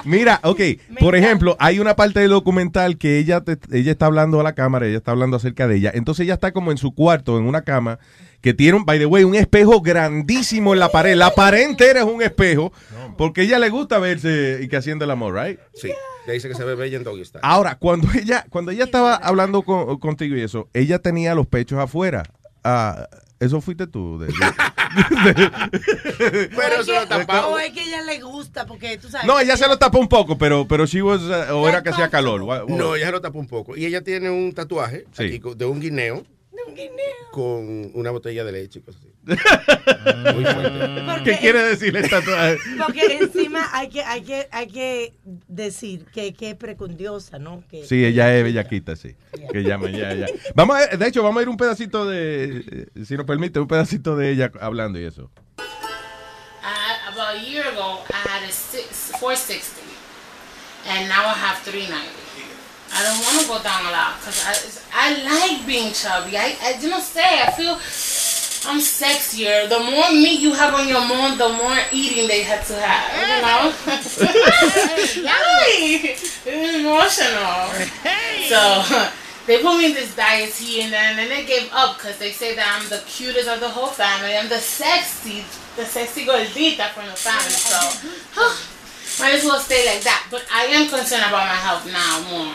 Mira, ok, por ejemplo, hay una parte del documental que ella, te- ella está hablando a la cámara, ella está hablando acerca de ella. Entonces ella está como en su cuarto, en una cama, que tiene, un, by the way, un espejo grandísimo en la pared. La pared entera es un espejo, porque ella le gusta verse y que haciendo el amor, right? Sí, dice que se ve bella en Doggy Style. Ahora, cuando ella, cuando ella estaba hablando con- contigo y eso, ella tenía los pechos afuera. Ah, eso fuiste tú. de- de- Pero eso lo tapamos. O es que ella le gusta, porque tú sabes. no, ella se lo tapó un poco, pero, pero she was, uh, o era que hacía calor. What- what- No, ella se lo tapó un poco. Y ella tiene un tatuaje Sí. aquí co- de un guineo. Con una botella de leche y cosas así. Fuerte. ¿Qué quiere decir el tatuaje? Porque encima hay que, hay que, hay que decir que, que es precundiosa, ¿no? Que, Sí, ella es bellaquita, sí. Que llama, ya, ya. Vamos a, de hecho, vamos a ir un pedacito de, eh, si nos permite, un pedacito de ella hablando y eso. I, about a year ago, I had a six, 460, and now I have 390. I don't want to go down a lot because I, I like being chubby. I, I you know say I feel I'm sexier. The more meat you have on your mom, the more eating they had to have. You know. Hey, it's emotional. So. They put me in this diet tea and then, and they gave up because they say that I'm the cutest of the whole family. I'm the sexy, the sexy gordita from the family. So, might as well stay like that. But I am concerned about my health now more.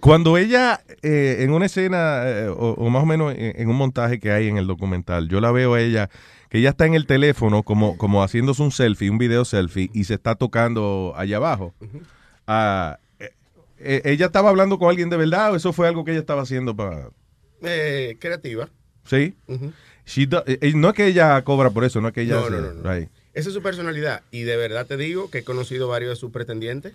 Cuando ella, eh, en una escena, eh, o, o más o menos en, en un montaje que hay en el documental, yo la veo a ella, que ella está en el teléfono como, como haciéndose un selfie, un video selfie, y se está tocando allá abajo. Ah, eh, eh, ¿Ella estaba hablando con alguien de verdad o eso fue algo que ella estaba haciendo para...? Eh, creativa. ¿Sí? Ujú. She do- no es que ella cobra por eso, no es que ella... No, hace- no, no, no. right. Esa es su personalidad. Y de verdad te digo que he conocido varios de sus pretendientes.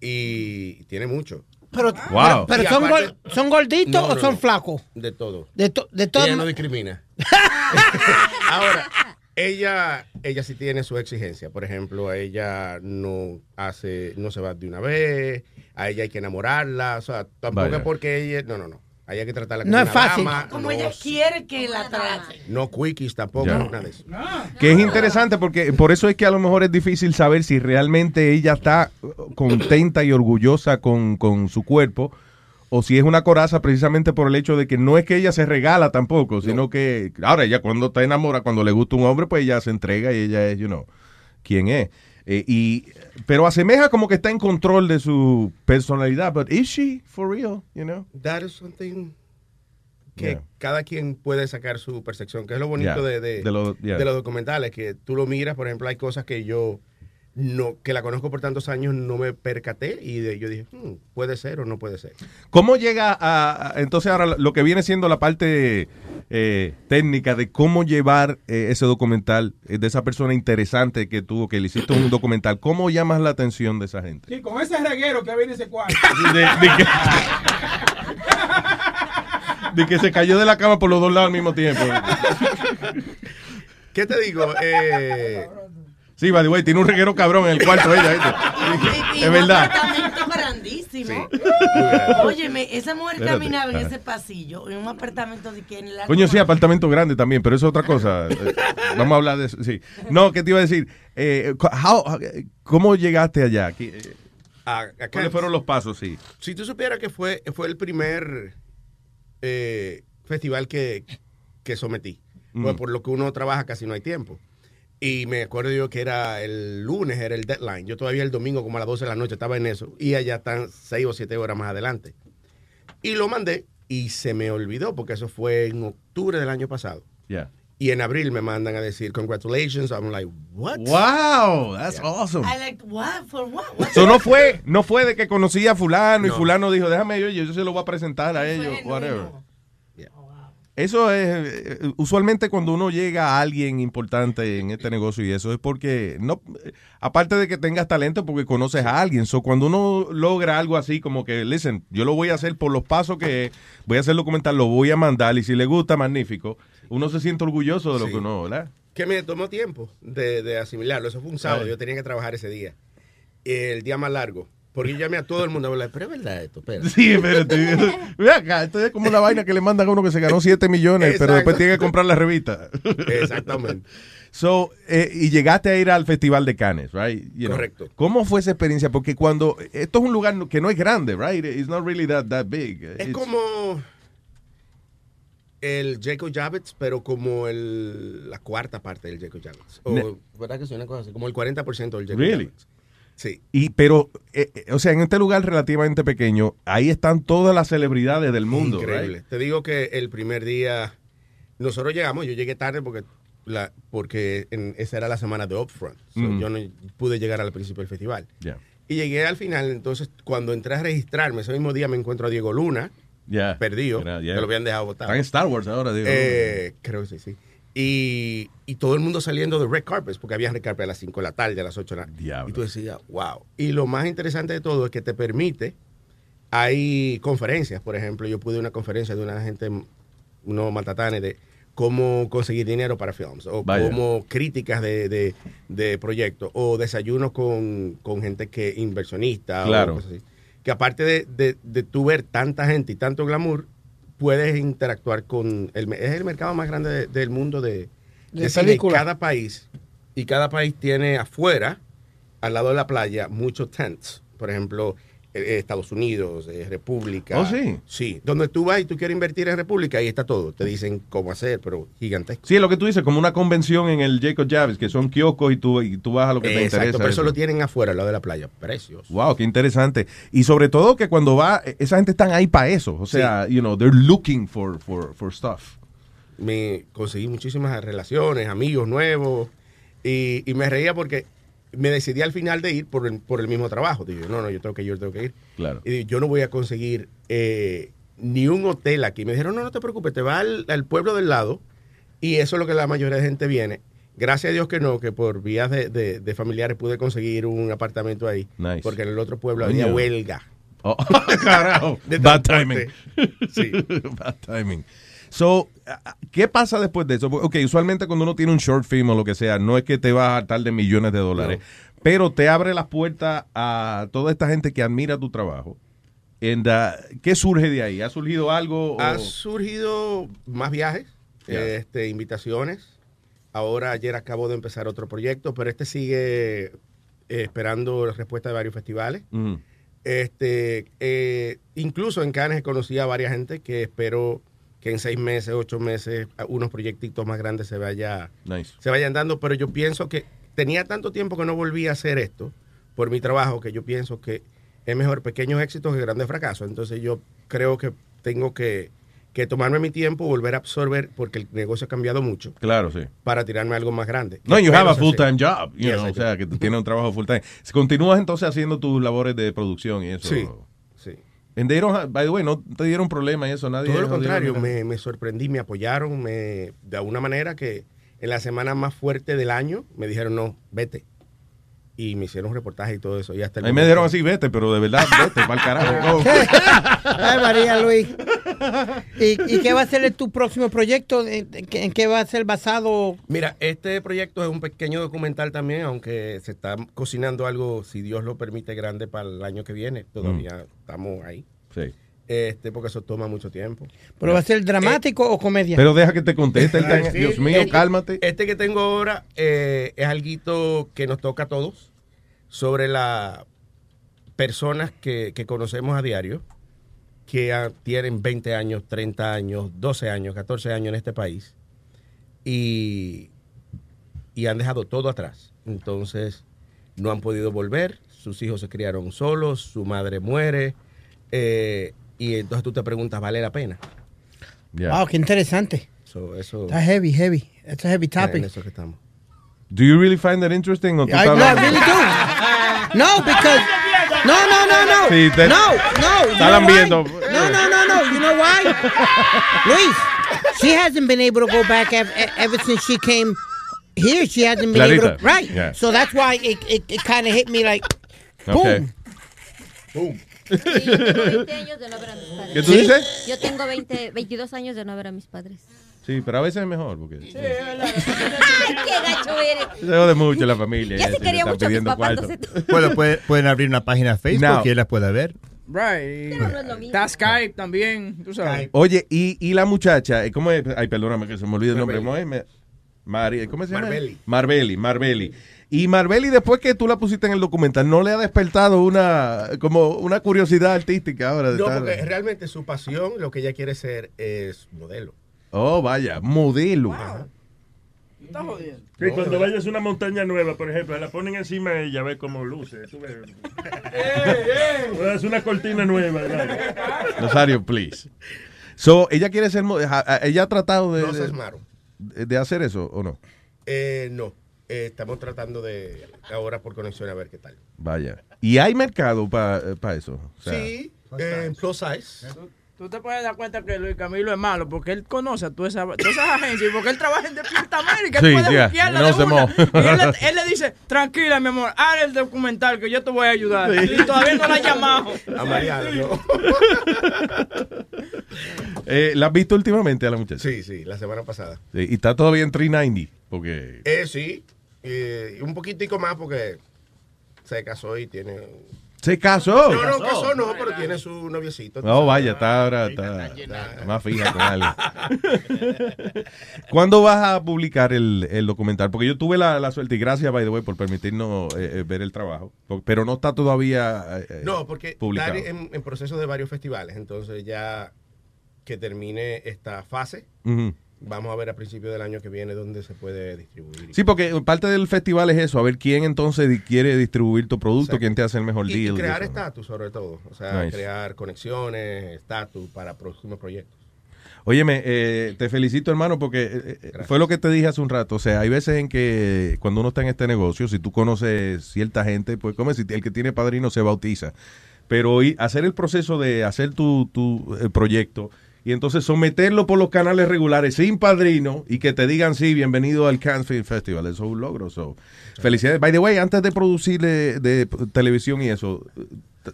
Y tiene mucho. Pero, Wow. pero, son, aparte- gol- ¿son gorditos No, o son no. flacos? De todo. De, to- de todo. Ella no discrimina. Ahora, ella, ella sí tiene su exigencia. Por ejemplo, a ella no hace, no se va de una vez, a ella hay que enamorarla. O sea, tampoco Vaya. es porque ella. No, no, no. Hay que tratarla como No es una fácil. dama, Como no, ella quiere que la trate. no quickies tampoco, Ya. nada de eso. Que es interesante porque por eso es que a lo mejor es difícil saber si realmente ella está uh, contenta y orgullosa con, con su cuerpo o si es una coraza precisamente por el hecho de que no es que ella se regala tampoco, sino que ahora ella cuando está enamorada, cuando le gusta un hombre, pues ella se entrega y ella es, you know, quién es. Eh, y, pero asemeja como que está en control de su personalidad, but is she for real, you know? That is something que Yeah. cada quien puede sacar su percepción, que es lo bonito Yeah. de, de, De lo- yeah. de los documentales, que tú lo miras, por ejemplo, hay cosas que yo no, que la conozco por tantos años, no me percaté y de, yo dije, "Hmm, puede ser o no puede ser. ¿Cómo llega a, a- entonces ahora lo que viene siendo la parte eh, técnica de cómo llevar eh, ese documental eh, de esa persona interesante que tuvo, que le hiciste un documental? ¿Cómo llamas la atención de esa gente? Sí, con ese reguero que viene ese cuarto. De, de que, de que se cayó de la cama por los dos lados al mismo tiempo. ¿Qué te digo? Eh, Sí, by the way, tiene un reguero cabrón en el cuarto ella. ¿viste? Y Es un verdad. apartamento grandísimo. Óyeme, esa mujer Espérate. caminaba en ese pasillo, en un apartamento de que en la Coño, sí, apartamento grande también, pero eso es otra cosa. Eh, Vamos a hablar de eso. Sí. No, ¿qué te iba a decir? Eh, how- ¿Cómo llegaste allá? ¿Qué- eh, a- acá- ¿Cuáles fueron los pasos? Sí. Si tú supieras que fue, fue el primer eh, festival que, que sometí, pues Mm. por lo que uno trabaja casi no hay tiempo. Y me acuerdo yo que era el lunes, era el deadline. Yo todavía el domingo como a las 12 de la noche estaba en eso. Y allá están 6 o 7 horas más adelante. Y lo mandé y se me olvidó porque eso fue en octubre del año pasado. Ya. Y en abril me mandan a decir, congratulations. I'm like, what? Wow, that's awesome. I like, what? For what? What? So no fue, no fue de que conocía a fulano y No. fulano dijo, déjame yo, yo se lo voy a presentar a ellos, whatever. Eso es, eh, usualmente cuando uno llega a alguien importante en este negocio y eso es porque, no, aparte de que tengas talento, porque conoces a alguien. So, cuando uno logra algo así, como que, listen, yo lo voy a hacer por los pasos que voy a hacer el documental, lo voy a mandar y si le gusta, magnífico. Uno se siente orgulloso de lo Sí. que uno, ¿verdad? Que me tomó tiempo de, de asimilarlo. Eso fue un sábado. Yo tenía que trabajar ese día. El día más largo. Porque yo llamé a todo el mundo a hablar, pero es verdad esto, espera. Sí, espérate. Ve acá, esto es como la vaina que le mandan a uno que se ganó 7 millones, pero después tiene que comprar la revista. Exactamente. So, eh, y llegaste a ir al Festival de Cannes, right? You know. Correcto. ¿Cómo fue esa experiencia? Porque cuando, esto es un lugar que no es grande, right? It's not really that, that big. Es It's- como el Jacob Javits, pero como el, la cuarta parte del Jacob Javits. O, ¿Verdad que sí? Una cosa así, como el 40% del Jacob Really? Javits. Sí. Y, pero, eh, eh, o sea, en este lugar relativamente pequeño, ahí están todas las celebridades del mundo, Increíble. right? Te digo que el primer día, nosotros llegamos, yo llegué tarde porque la, porque en- esa era la semana de Upfront. So, Mm. Yo no pude llegar al principio del festival. Ya. Y llegué al final, entonces cuando entré a registrarme, ese mismo día me encuentro a Diego Luna, Ya. perdido, ya. que lo habían dejado votar. Están en Star Wars ahora, digo. Eh, creo que sí, sí. Y, y todo el mundo saliendo de red carpets, porque había red carpet a las 5 de la tarde, a las 8 de la Diablo. Y tú decías, wow. Y lo más interesante de todo es que te permite, hay conferencias, por ejemplo, yo pude una conferencia de una gente, unos matatanes, de cómo conseguir dinero para films, o Vaya. como críticas de, de, de proyectos, o desayunos con, con gente que inversionista, Claro. o cosas así. Que aparte de, de, de tú ver tanta gente y tanto glamour, puedes interactuar con el, es el mercado más grande de- del mundo de, De de cine. películas. Cada país y cada país tiene afuera, al lado de la playa, muchos tents. Por ejemplo, Estados Unidos, eh, República. Oh, sí. Sí, donde tú vas y tú quieres invertir en República, ahí está todo. Te dicen cómo hacer, pero gigantesco. Sí, lo que tú dices, como una convención en el Jacob Javits, que son kioscos y tú, y tú vas a lo que te Exacto, interesa. pero eso eso. lo tienen afuera, al lado de la playa. Precios. Wow, qué interesante. Y sobre todo que cuando va, esa gente están ahí para eso. O sea, you know, they're looking for, for, for stuff. me conseguí muchísimas relaciones, amigos nuevos, y, y me reía porque me decidí al final de ir por el, por el mismo trabajo. Digo, no, no, yo tengo que ir, yo tengo que ir. Claro. Y digo, yo no voy a conseguir eh, ni un hotel aquí. Me dijeron, no, no te preocupes, te vas al, al pueblo del lado, y eso es lo que la mayoría de gente viene. Gracias a Dios que no, que por vías de, de- de familiares pude conseguir un apartamento ahí. Nice. Porque en el otro pueblo había huelga. Oh, carajo. Bad timing. Sí. Bad timing. So, ¿qué pasa después de eso? Ok, usualmente cuando uno tiene un short film o lo que sea, no es que te va a hartar de millones de dólares, pero te abre las puertas a toda esta gente que admira tu trabajo. And, uh, ¿Qué surge de ahí? ¿Ha surgido algo? o- Ha surgido más viajes, este, invitaciones. Ahora ayer acabo de empezar otro proyecto, pero este sigue eh, esperando la respuesta de varios festivales. Ujú. Este, eh, incluso en Cannes conocí a varias gente que espero que en seis meses, ocho meses, unos proyectitos más grandes se vaya, Nice. se vayan dando. Pero yo pienso que tenía tanto tiempo que no volví a hacer esto por mi trabajo que yo pienso que es mejor pequeños éxitos que grandes fracasos. Entonces yo creo que tengo que, que tomarme mi tiempo, volver a absorber, porque el negocio ha cambiado mucho, Claro, sí. para tirarme algo más grande. No, you have a full-time job, you Yes, know, I o sea, que tú tienes un trabajo full-time. Continúas entonces haciendo tus labores de producción y eso. Sí. And they don't have- by the way, no te dieron problema y eso, nadie. Todo lo contrario, me, me sorprendí, me apoyaron, me, de alguna manera que en la semana más fuerte del año me dijeron, no, vete. Y me hicieron reportaje y todo eso. Y hasta el Ahí me dieron así, vete, pero de verdad, vete, para el carajo. Ay, María Luis. ¿Y, y qué va a ser tu próximo proyecto? ¿En qué- va a ser basado? Mira, este proyecto es un pequeño documental también, aunque se está cocinando algo, si Dios lo permite, grande para el año que viene. Todavía estamos ahí. Sí. Este, porque eso toma mucho tiempo. ¿Pero va a ser dramático o comedia? Pero deja que te conteste. está- sí. Dios mío, Este- cálmate. Este que tengo ahora eh, es algo que nos toca a todos sobre las personas que, que conocemos a diario, que tienen 20 años, 30 años, 12 años, 14 años en este país y, y han dejado todo atrás. Entonces, no han podido volver, sus hijos se criaron solos, su madre muere, eh, y entonces tú te preguntas, ¿vale la pena? Wow, qué interesante. So, eso... Está heavy, heavy. It's a heavy topic. En eso que estamos. Do you really find that interesting? I, no, I really do. No, because no, no, no, no, Sí, te- no, no. you Está know why? lambiendo. No, no, no, no. You know why? Luis, she hasn't been able to go back e- ever since she came here. She hasn't been able Clarita. to. Right. Yeah. So that's why it it, it kind of hit me like, Okay. boom. Boom. Sí, yo tengo 20 años de no ver a mis padres. ¿Qué tú ¿Sí? dices? Yo tengo 20, 22 años de no ver a mis padres. Sí, pero a veces es mejor porque ¡Ay, qué gacho eres! Se jode mucho la familia. Ya se le quería mucho a mis pidiendo papás, cuarto. entonces- Bueno, puede- pueden abrir una página de Facebook No. y él las puede ver. Right. Pero no es lo mismo. Está Skype también, tú sabes. Oye, y, y la muchacha, eh, ¿cómo es? Ay, perdóname que se me olvida el nombre. ¿Cómo es? Mari- ¿Cómo se llama? Marbelli. Marbelli, Marbelli. Y Marbelli, después que tú la pusiste en el documental, ¿no le ha despertado una como una curiosidad artística ahora? De No, estar- porque realmente su pasión, lo que ella quiere ser es modelo. Oh, vaya, modelo. Está jodiendo. Sí, cuando vayas a una montaña nueva, por ejemplo, la ponen encima de ella, a ver cómo luce. Tú ves. Es una cortina nueva. ¿verdad? Rosario, please. So, ella quiere ser ella ha tratado de, No de, seas malo. de hacer eso o no? Eh, no, Eh, estamos tratando de ahora por conexión a ver qué tal. Vaya. ¿Y hay mercado para eso? O sea, sí, en plus size. Tú te puedes dar cuenta que Luis Camilo es malo porque él conoce a todas esas, esas agencias y porque él trabaja en Despierta América. Sí, él puede buquearla no de se una. Y él, le- él le dice, tranquila, mi amor, haz el documental que yo te voy a ayudar. Sí. Y todavía no la ha llamado. A Mariana, no. Eh, ¿La has visto últimamente a la muchacha? Sí, sí, la semana pasada. Sí, y está todavía en 390, porque... Eh, sí, eh, un poquitico más porque se casó y tiene... ¿Se casó? No, no, casó no, pero tiene su noviecito. No, vaya, está ahora está, está más fija con algo. ¿Cuándo vas a publicar el, el documental? Porque yo tuve la, la suerte, y gracias, by the way, por permitirnos eh, eh, ver el trabajo, pero no está todavía eh, No, porque publicado. está en, en proceso de varios festivales, entonces ya que termine esta fase. Vamos a ver a principios del año que viene dónde se puede distribuir. Sí, porque parte del festival es eso, a ver quién entonces quiere distribuir tu producto, Exacto. quién te hace el mejor y, y deal. crear eso. estatus sobre todo, o sea, Nice. crear conexiones, estatus para próximos proyectos. Óyeme, eh, te felicito, hermano, porque eh, eh, fue lo que te dije hace un rato. O sea, hay veces en que cuando uno está en este negocio, si tú conoces cierta gente, pues como si el que tiene padrino se bautiza. Pero y hacer el proceso de hacer tu, tu eh, proyecto y entonces someterlo por los canales regulares sin padrino y que te digan, sí, bienvenido al Cannes Film Festival. Eso es un logro. So. Felicidades. By the way, antes de producir de, de televisión y eso,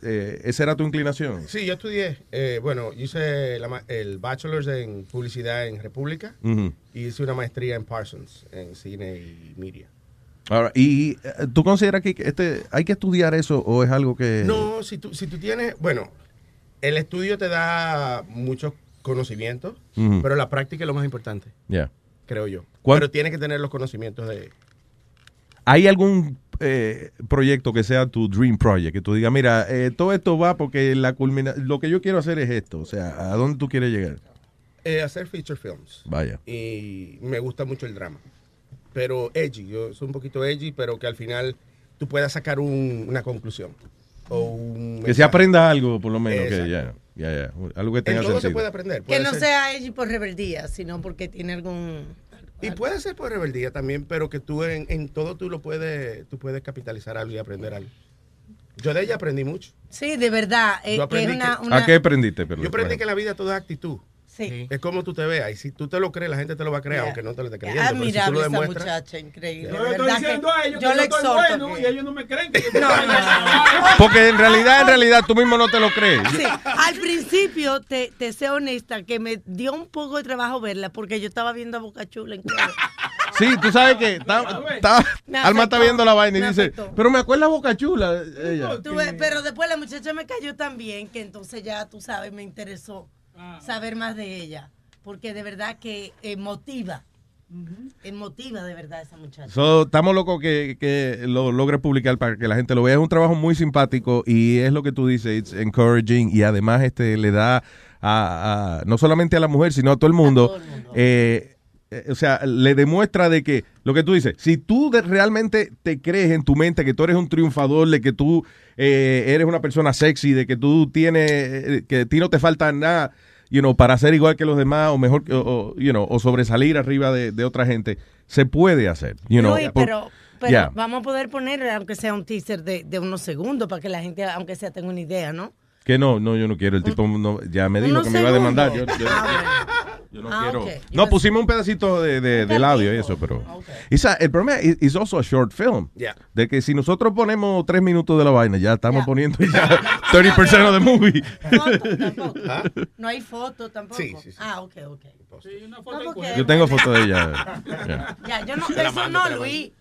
eh, ¿esa era tu inclinación? Sí, yo estudié, eh, bueno, hice la el bachelor's en publicidad en República y hice una maestría en Parsons, en cine y media. Ahora, ¿Y eh, tú consideras que este, hay que estudiar eso o es algo que... No, si tú, si tú tienes, bueno, el estudio te da muchos conocimientos, Ujú. pero la práctica es lo más importante, Ya. creo yo. ¿Cuál- Pero tienes que tener los conocimientos de... ¿Hay algún eh, proyecto que sea tu dream project? Que tú digas, mira, eh, todo esto va porque la culmina lo que yo quiero hacer es esto. O sea, ¿a dónde tú quieres llegar? eh, hacer feature films. Vaya. Y me gusta mucho el drama. Pero edgy, yo soy un poquito edgy, pero que al final tú puedas sacar un- una conclusión. O un Que se aprenda algo, por lo menos. Que Exacto. Ya, ya, ya. Algo que En tenga todo se sentido. puede aprender. Que no ser- sea ella por rebeldía, sino porque tiene algún... Y puede ser por rebeldía también, pero que tú en, en todo tú lo puedes, tú puedes capitalizar algo y aprender algo. Yo de ella aprendí mucho. Sí, de verdad. eh, Yo que es aprendí una, que- una- ¿A qué aprendiste? Pero, Yo aprendí que la vida todo es actitud. Sí. Es como tú te veas. Y si tú te lo crees, la gente te lo va a creer, Yeah. aunque no te lo esté creyendo. Pero si tú admirable lo esa demuestras. muchacha, increíble. Yo le estoy diciendo a ellos yo que le yo estoy bueno que- y ellos no me creen que yo No, no. Porque en realidad, en realidad, tú mismo no te lo crees. Sí, al principio, te, te sé honesta, que me dio un poco de trabajo verla porque yo estaba viendo a Boca Chula en. Sí, tú sabes que está- está- Me Alma está viendo la vaina y dice, afectó. pero me acuerda Boca Chula. Ella. Tú ves, pero después la muchacha me cayó tan bien que entonces ya, tú sabes, me interesó saber más de ella. Porque de verdad que emotiva. Emotiva de verdad esa muchacha. So, estamos locos que, que lo logres publicar para que la gente lo vea. Es un trabajo muy simpático y es lo que tú dices, it's encouraging y además este le da a, a- no solamente a la mujer, sino a todo el mundo. eh, eh, o sea, le demuestra de que lo que tú dices, si tú de- realmente te crees en tu mente que tú eres un triunfador, de que tú eh, eres una persona sexy, de que tú tienes, eh, que a ti no te falta nada, you know, para ser igual que los demás o mejor, o, you know, o sobresalir arriba de, de otra gente, se puede hacer. You know, por- pero, pero Yeah. vamos a poder poner, aunque sea un teaser de, de unos segundos, para que la gente, aunque sea, tenga una idea, ¿no? Que no, no, yo no quiero. El tipo no- ya me dijo que me iba a demandar. Yo, yo- Ah, yo no Ah, quiero. ok. No, pusimos un pedacito de, de- del audio y eso, pero. Esa- el problema es es also a short film. Yeah. De que si nosotros ponemos tres minutos de la vaina, ya estamos poniendo ya 30% of the movie. Foto tampoco. No hay foto tampoco. Sí, sí, sí. Ah, ok, ok. No, porque- Yo tengo foto de ella. Yeah. Ya, yo no, eso no, Luis.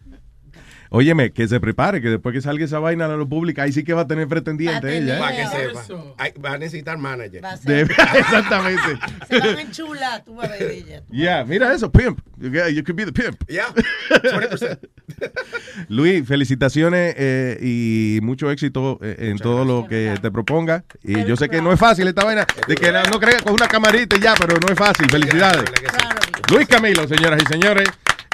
Óyeme, que se prepare, que después que salga esa vaina a lo público, ahí sí que va a tener pretendiente ella. Para ¿eh? que sepa. Ay, va a necesitar manager. De- exactamente. Se van a enchular, tú vas a ver ella. Yeah, mira eso, pimp. You, got- you could be the pimp. Yeah, 20%. Luis, felicitaciones eh, y mucho éxito eh, en todo lo que te proponga. Y yo sé que no es fácil esta vaina, de que no, no creas con una camarita y ya, pero no es fácil. Felicidades. Luis Camilo, señoras y señores,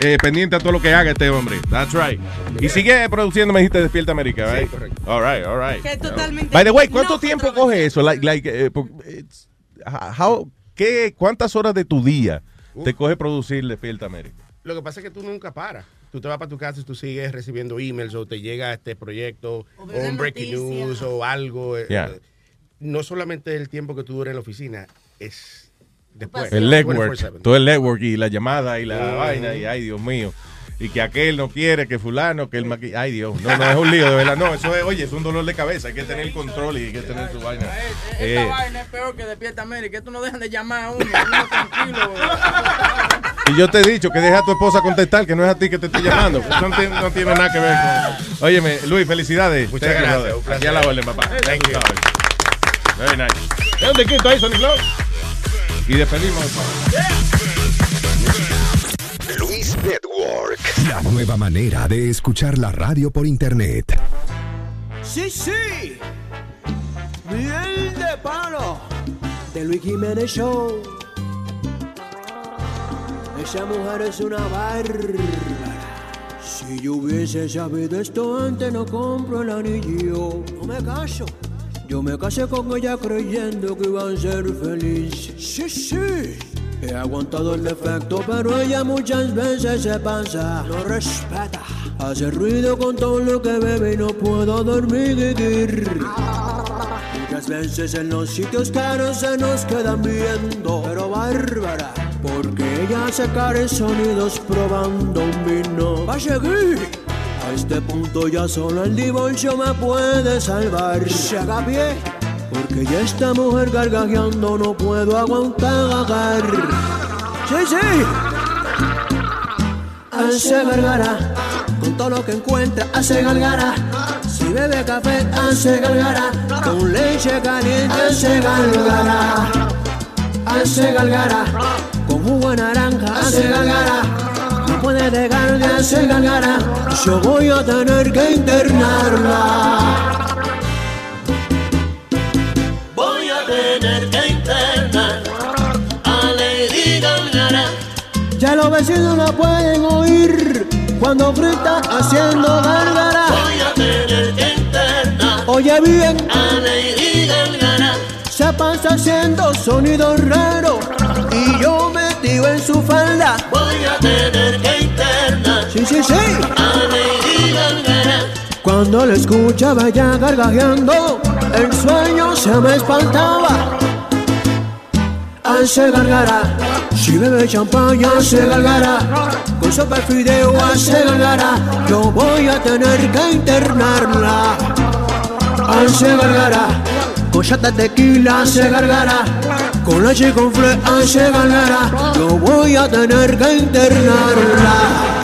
eh, pendiente a todo lo que haga este hombre. That's right. Y sigue produciendo, me dijiste, Despierta América, right? All right, all right. Que es totalmente By the way, ¿cuánto no tiempo coge eso? Like, like, eh, it's- how- qué, ¿Cuántas horas de tu día te coge producir Despierta América? Lo que pasa es que tú nunca paras. Tú te vas para tu casa y tú sigues recibiendo emails o te llega este proyecto o, ves un breaking news o algo. Yeah. eh, No solamente el tiempo que tú duras en la oficina, es después. El legwork, 24/7. todo el legwork y la llamada y la vaina y ay Dios mío. Y que aquel no quiere, que fulano, que el maqui... Ay Dios, no, no es un lío, de verdad. No, eso es, oye, es un dolor de cabeza. Hay que tener el control y hay que tener su vaina. Esta Eh, vaina es peor que Despierta América. Esto no dejan de llamar a uno. Uno tranquilo. y yo te he dicho que deja a tu esposa contestar, que no es a ti que te estoy llamando. Eso no, tiene, no tiene nada que ver con... Óyeme, Luis, felicidades. Muchas Thank you, gracias, placer. Aquí a la orden, papá. Thank Tú you. Very nice. ¿De dónde quito ahí, Sonic? Y despedimos. Luis Network. La nueva manera de escuchar la radio por internet. Sí, sí. Miel de palo. De Luis Jiménez Show. Esa mujer es una bárbara. Si yo hubiese sabido esto antes, no compro el anillo. No me caso. Yo me casé con ella creyendo que iba a ser feliz. Sí, sí. He aguantado el defecto, pero ella muchas veces se pasa. No respeta. Hace ruido con todo lo que bebe y no puedo dormir. Muchas veces en los sitios caros se nos quedan viendo, pero bárbara, porque ella hace caros sonidos probando un vino. Va a seguir. A este punto ya solo el divorcio me puede salvar. Se haga pie, porque ya esta mujer gargajeando no puedo aguantar. Sí, sí. Hace gargara, con todo lo que encuentra, hace gargara. Si bebe café, hace gargara. Con leche caliente, hace gargara. Hace gargara. Con jugo de naranja, hace gargara. Puede dejar de hacer gargara. Yo voy a tener que internarla. Voy a tener que internar a Lady Gargara. Ya los vecinos la pueden oír cuando grita haciendo gargara. Voy a tener que internar. Oye bien, a. Se pasa haciendo sonidos raros y yo metido en su falda. Voy a tener que internar. Sí, sí, sí. A. Cuando la escuchaba ya gargajeando, el sueño se me espantaba. Hace gargara, si bebe champaña hace gargara, con sopa de fideo hace gargara, yo voy a tener que internarla. Hace gargara, con chata de tequila hace gargara, con leche con fle hace gargara, yo voy a tener que internarla.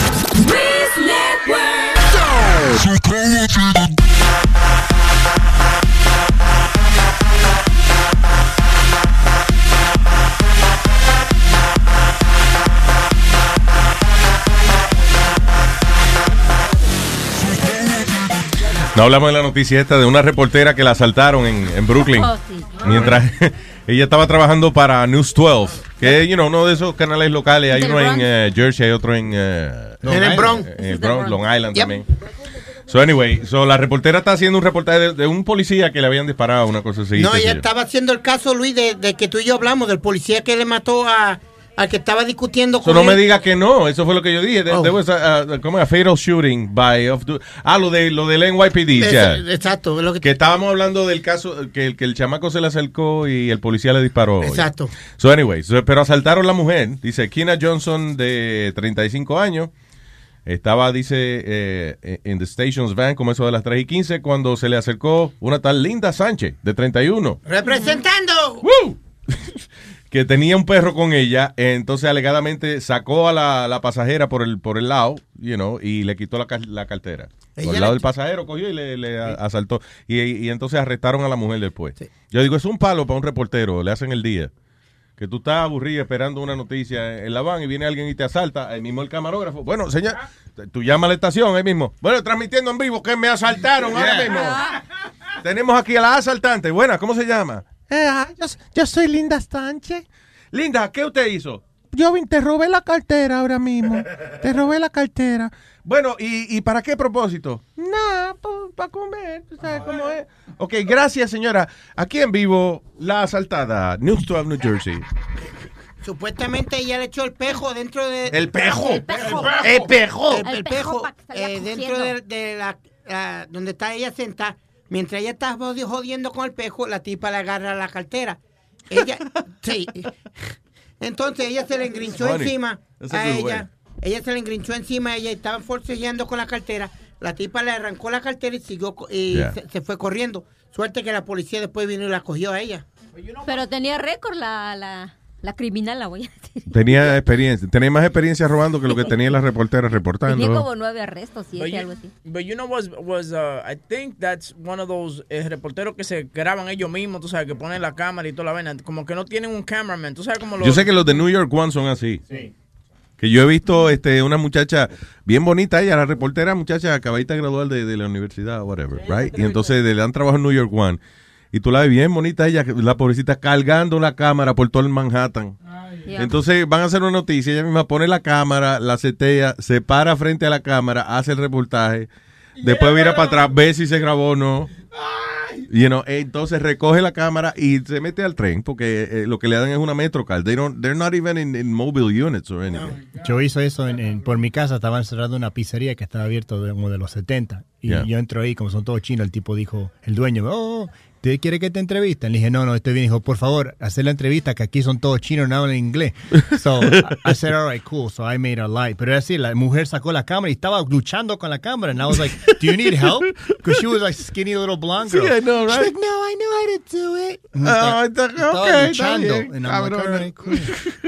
No hablamos de la noticia esta de una reportera que la asaltaron en, en Brooklyn. Oh, sí. Mientras ella estaba trabajando para News 12, que es you know, uno de esos canales locales. Hay uno en eh, Jersey, hay otro en, eh, En el Bronx. en el Bronx, Long Island Yep. también. So anyway, so la reportera está haciendo un reportaje de, de un policía que le habían disparado una cosa así. No, ella estaba haciendo el caso, Luis, de, de que tú y yo hablamos, del policía que le mató a, al que estaba discutiendo So con no él. me diga que no, eso fue lo que yo dije. There, Oh. there was a, a- como a fatal shooting by of the- ah lo de lo del NYPD, ya. Exacto, lo que Que estábamos hablando del caso que, el- que el chamaco se le acercó y el policía le disparó. Exacto. So anyway, so- pero asaltaron a la mujer. Dice Kina Johnson de 35 años. Estaba, dice, eh, en the station's van como eso de las 3 y 15 cuando se le acercó una tal Linda Sánchez de 31 Representando. Que tenía un perro con ella, entonces alegadamente sacó a la, la pasajera por el por el lado, you know, y le quitó la, la cartera. Por el lado del pasajero cogió y le, le asaltó. Y, y entonces arrestaron a la mujer después. Yo digo, es un palo para un reportero, le hacen el día. Que tú estás aburrido esperando una noticia en la van y viene alguien y te asalta, ahí mismo el camarógrafo. Bueno, señor, tú llamas a la estación ahí mismo. Bueno, transmitiendo en vivo que me asaltaron ahora mismo. Tenemos aquí a la asaltante. Buena, ¿cómo se llama? Eh, ah, yo, yo soy Linda Sánchez. Linda, ¿qué usted hizo? Yo te robé la cartera ahora mismo. Te robé la cartera. Bueno, ¿y, y para qué propósito? Nada, para comer. ¿Tú sabes cómo es? Ok, gracias, señora. Aquí en vivo, la asaltada, News 12, New Jersey. Supuestamente ella le echó el pejo dentro de... ¿El pejo? El pejo. El pejo. El, el El pejo pejo pa' que salga eh, dentro de, de la, la- Donde está ella sentada. Mientras ella está jodi- jodiendo con el pejo, la tipa le agarra la cartera. Ella... sí. Entonces ella se le engrinchó Funny. encima That's a ella. Ella se le engrinchó encima a ella y estaban forcejeando con la cartera. La tipa le arrancó la cartera y siguió y Yeah. se, se fue corriendo. Suerte que la policía después vino y la cogió a ella. Pero tenía récord la, la, la criminal, la voy a decir. Tenía experiencia, tenía más experiencia robando que lo que tenía la reportera Tenía reportando. como nueve arrestos, But siete, you, algo así. but you know was was uh, I think that's one of those eh, reporteros que se graban ellos mismos, tú sabes, que ponen la cámara y toda la vaina, como que no tienen un cameraman, tú sabes como los Yo sé que los de New York One son así. Sí. Que yo he visto este, una muchacha bien bonita, ella, la reportera, muchacha, acabadita de graduar de, de la universidad, whatever, right? Y entonces le dan trabajo en New York One. Y tú la ves bien bonita, ella, la pobrecita, cargando la cámara por todo el Manhattan. Entonces van a hacer una noticia, ella misma pone la cámara, la setea, se para frente a la cámara, hace el reportaje, después mira para atrás, ve si se grabó o no. You know, entonces recoge la cámara y se mete al tren porque eh, lo que le dan es una Metrocard. They don't, they're not even in, in mobile units or anything. Yo hice eso en, en- por mi casa, estaban cerrando una pizzería que estaba abierto de, como de los 70. Y Yeah. yo entro ahí, como son todos chinos, el tipo dijo, el dueño, oh, ¿usted quiere que te entrevisten? Le dije, no, no, estoy bien. Dijo, por favor, hacer la entrevista, que aquí son todos chinos, no hablan inglés. So, I, said, all right, cool. So I made a light. Pero era así, la mujer sacó la cámara y estaba luchando con la cámara. And I was like, do you need help? Because she was like skinny little blonde girl. Sí, I know, She's right? like, no, I know how to do it. Está- Estaba ok, está luchando. bien, And I'm like, all right, cool.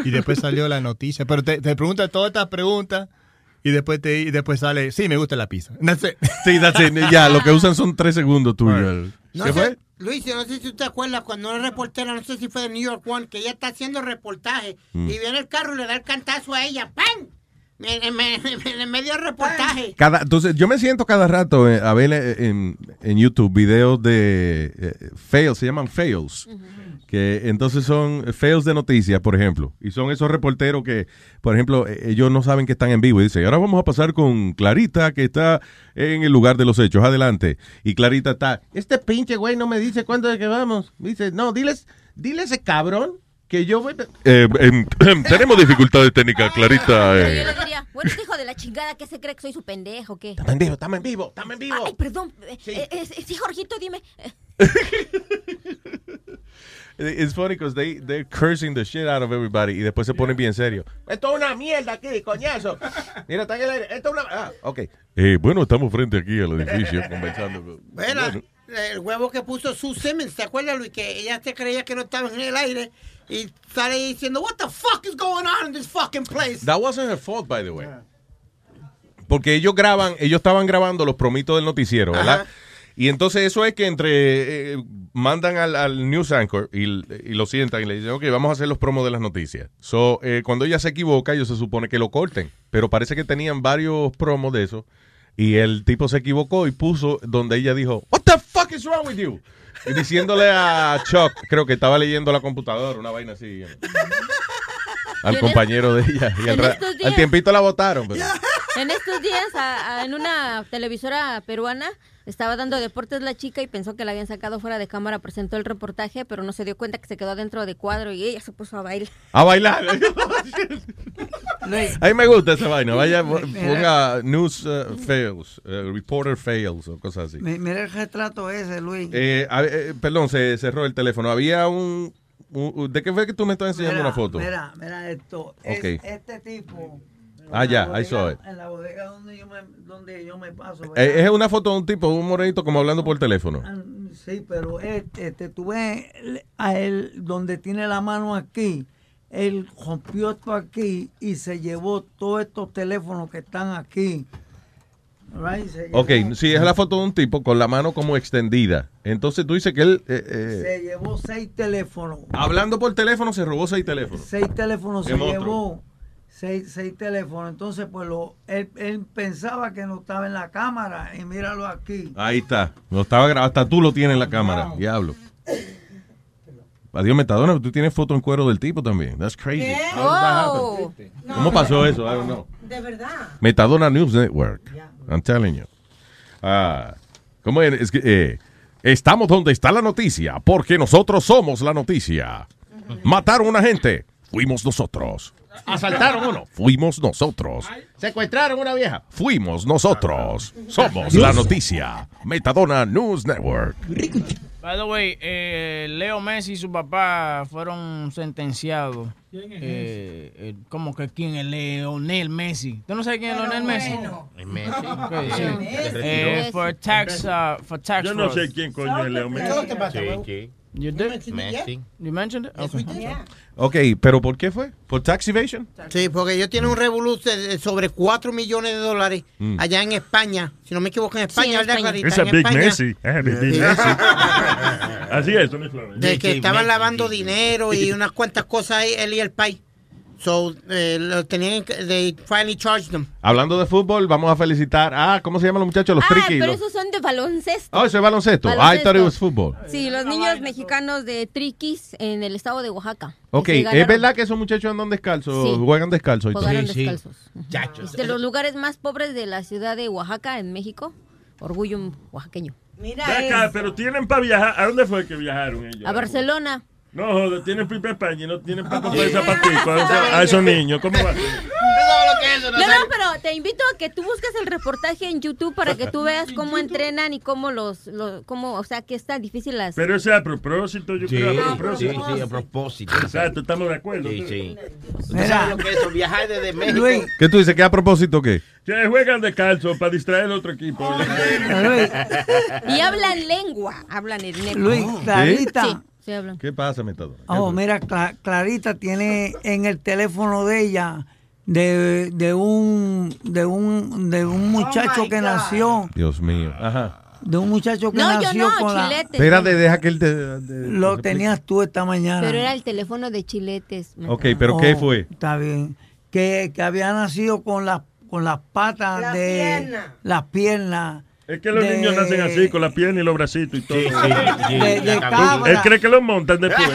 Y después salió la noticia. Pero te, te pregunta todas estas preguntas y después te y después sale, sí, me gusta la pizza. That's it. Sí, that's it. Ya, lo que usan son tres segundos tuyos. No ¿Qué fue? Luis, yo no sé si tú te acuerdas cuando una reportera, no sé si fue de New York One, que ella está haciendo reportaje Mm. y viene el carro y le da el cantazo a ella. ¡Pam! En, medio del reportaje. Cada, entonces, yo me siento cada rato eh, a ver eh, en, en YouTube videos de eh, fails, se llaman fails. Que entonces son fails de noticias, por ejemplo. Y son esos reporteros que, por ejemplo, eh, ellos no saben que están en vivo. Y dicen, ahora vamos a pasar con Clarita, que está en el lugar de los hechos. Adelante. Y Clarita está, Este pinche güey no me dice cuándo es que vamos. Dice, no, diles, dile a ese cabrón que yo voy. Eh, em, tenemos dificultades técnicas, Clarita. Eh. yo le diría, bueno, este hijo de la chingada, ¿qué se cree que soy su pendejo qué? Estamos en vivo, estamos en vivo, estamos en vivo. Ay, perdón. eh, eh, eh, sí, Jorgito, dime. eh, It's funny because they, they're cursing the shit out of everybody y después se ponen bien serios. Esto es una mierda aquí, coñazo. Mira, está en el aire. Esto es una. Ah, ok. Eh, bueno, estamos frente aquí al edificio conversando. con- Bueno, Bueno. el huevo que puso Sue Simmons, ¿te acuerdas, Luis? Que ella se creía que no estaba en el aire y sale diciendo, What the fuck is going on in this fucking place? That wasn't her fault, by the way. Porque ellos graban, ellos estaban grabando los promitos del noticiero, ¿verdad? Ajá. Y entonces eso es que entre eh, mandan al, al news anchor y, y lo sientan y le dicen, ok, vamos a hacer los promos de las noticias. So, eh, cuando ella se equivoca, ellos se supone que lo corten. Pero parece que tenían varios promos de eso. Y el tipo se equivocó y puso donde ella dijo, What the fuck is wrong with you? Y diciéndole a Chuck, creo que estaba leyendo la computadora, una vaina así. Al en compañero de ella. Y al, al tiempito la votaron. pero- En estos días, a- a- en una televisora peruana, estaba dando deportes la chica y pensó que la habían sacado fuera de cámara, presentó el reportaje, pero no se dio cuenta que se quedó dentro de cuadro y ella se puso a bailar. A bailar. A mí me gusta esa vaina. Vaya, ponga news uh, fails, uh, reporter fails o cosas así. Mi- Mira el retrato ese, Luis. Eh, a- eh, perdón, se cerró el teléfono. Había un, un- ¿De qué fue que tú me estás enseñando Mira, una foto? Mira, mira esto. Es- Ok. este tipo. Ah, ya, it. bodega- En la bodega donde yo me, donde yo me paso. ¿verdad? Eh, es una foto de un tipo, un morenito como hablando por teléfono. Ah, Sí, pero este, este, tú ves a él donde tiene la mano aquí, él rompió esto aquí y se llevó todos estos teléfonos que están aquí. Right? Ok, sí, es la foto de un tipo con la mano como extendida. Entonces tú dices que él, eh, eh, se llevó seis teléfonos. hablando por teléfono, se robó seis teléfonos. Seis teléfonos se monstruo. llevó. Seis, seis teléfonos. Entonces, pues lo, él, él pensaba que no estaba en la cámara. Y míralo aquí. Ahí está. No estaba grabado. Hasta tú lo tienes en la cámara. Diablo. Adiós, Metadona, tú tienes foto en cuero del tipo también. That's crazy. Oh. ¿Cómo pasó eso? I don't know. De verdad. Metadona News Network. I'm telling you. Ah, ¿Cómo es? Es que, eh, estamos donde está la noticia, porque nosotros somos la noticia. Mataron a una gente. Fuimos nosotros. Asaltaron uno. Fuimos nosotros. Secuestraron una vieja. Fuimos nosotros. Somos la noticia. Metadona News Network. By the way, eh, Leo Messi y su papá fueron sentenciados. ¿Quién es eh, eh, ¿Cómo que quién es Leonel Messi? ¿Tú no sabes quién es Leonel Messi? Es Messi. Ok, sí. Se Eh, for tax, uh, for tax Yo no sé quién coño es Leo Messi. Sí, sí. You did? Messi. You mentioned it? Okay. Ok, pero ¿por qué fue? ¿Por tax evasion? Sí, porque ellos tienen un revolú de- sobre 4 millones de dólares Mm. allá en España. Si no me equivoco, en España, ¿verdad. Clarita? Esa En Big España. Messi. Esa Big Sí. Messi. Así es, Tony Flores. De que estaban lavando dinero y unas cuantas cosas ahí, él y el país. So, eh, lo tenían, que- they finally charged them. Hablando de fútbol, vamos a felicitar a, ¿cómo se llaman los muchachos? Los Ah, triquis. pero los- esos son de baloncesto. Oh, eso es baloncesto. I Baloncesto. thought it was football. Sí, los niños mexicanos de Triquis en el estado de Oaxaca. que Ok, ¿es verdad que esos muchachos andan descalzos? Sí. Juegan descalzos y. Juegan descalzos. Es de los lugares más pobres de la ciudad de Oaxaca, en México. Orgullo oaxaqueño. Mira acá, pero tienen para viajar. ¿A dónde fue que viajaron ellos? A Barcelona. No, joder, tienen pipa España y no tienen para comprar zapaticos a, esos- a esos niños. ¿Cómo va? ¿Tú sabes No, no, pero te invito a que tú busques el reportaje en YouTube para que tú veas cómo entrenan y cómo los, los cómo, o sea, que está difícil las... Pero ese es a propósito, yo Sí, creo. A sí, propósito. sí, a propósito. Exacto, estamos de acuerdo. Sí, sí. ¿Usted Mira. sabe lo que es eso? Viajar desde México. Luis, ¿Qué tú dices? ¿Qué a propósito qué? Que juegan descalzo para distraer al otro equipo. Y hablan lengua, hablan en lengua. Luis, Clarita. Sí, sí hablan. ¿Qué pasa, Metadona? Oh, mira, Cla- Clarita tiene en el teléfono de ella de, de un de un de un muchacho my que God. nació, Dios mío. Ajá. de un muchacho que No, yo nació no, con la chilete. Espérate, deja que él te... de- lo tenías tú esta mañana. Pero era el teléfono de chiletes. Ok, pero ¿qué Oh, fue? Está bien. Que, que había nacido con las con las patas Las de piernas. las piernas. Es que los de- niños nacen así, con la pierna y los bracitos y todo. Sí, sí, sí. de, de La cabra. Él cree que los montan después.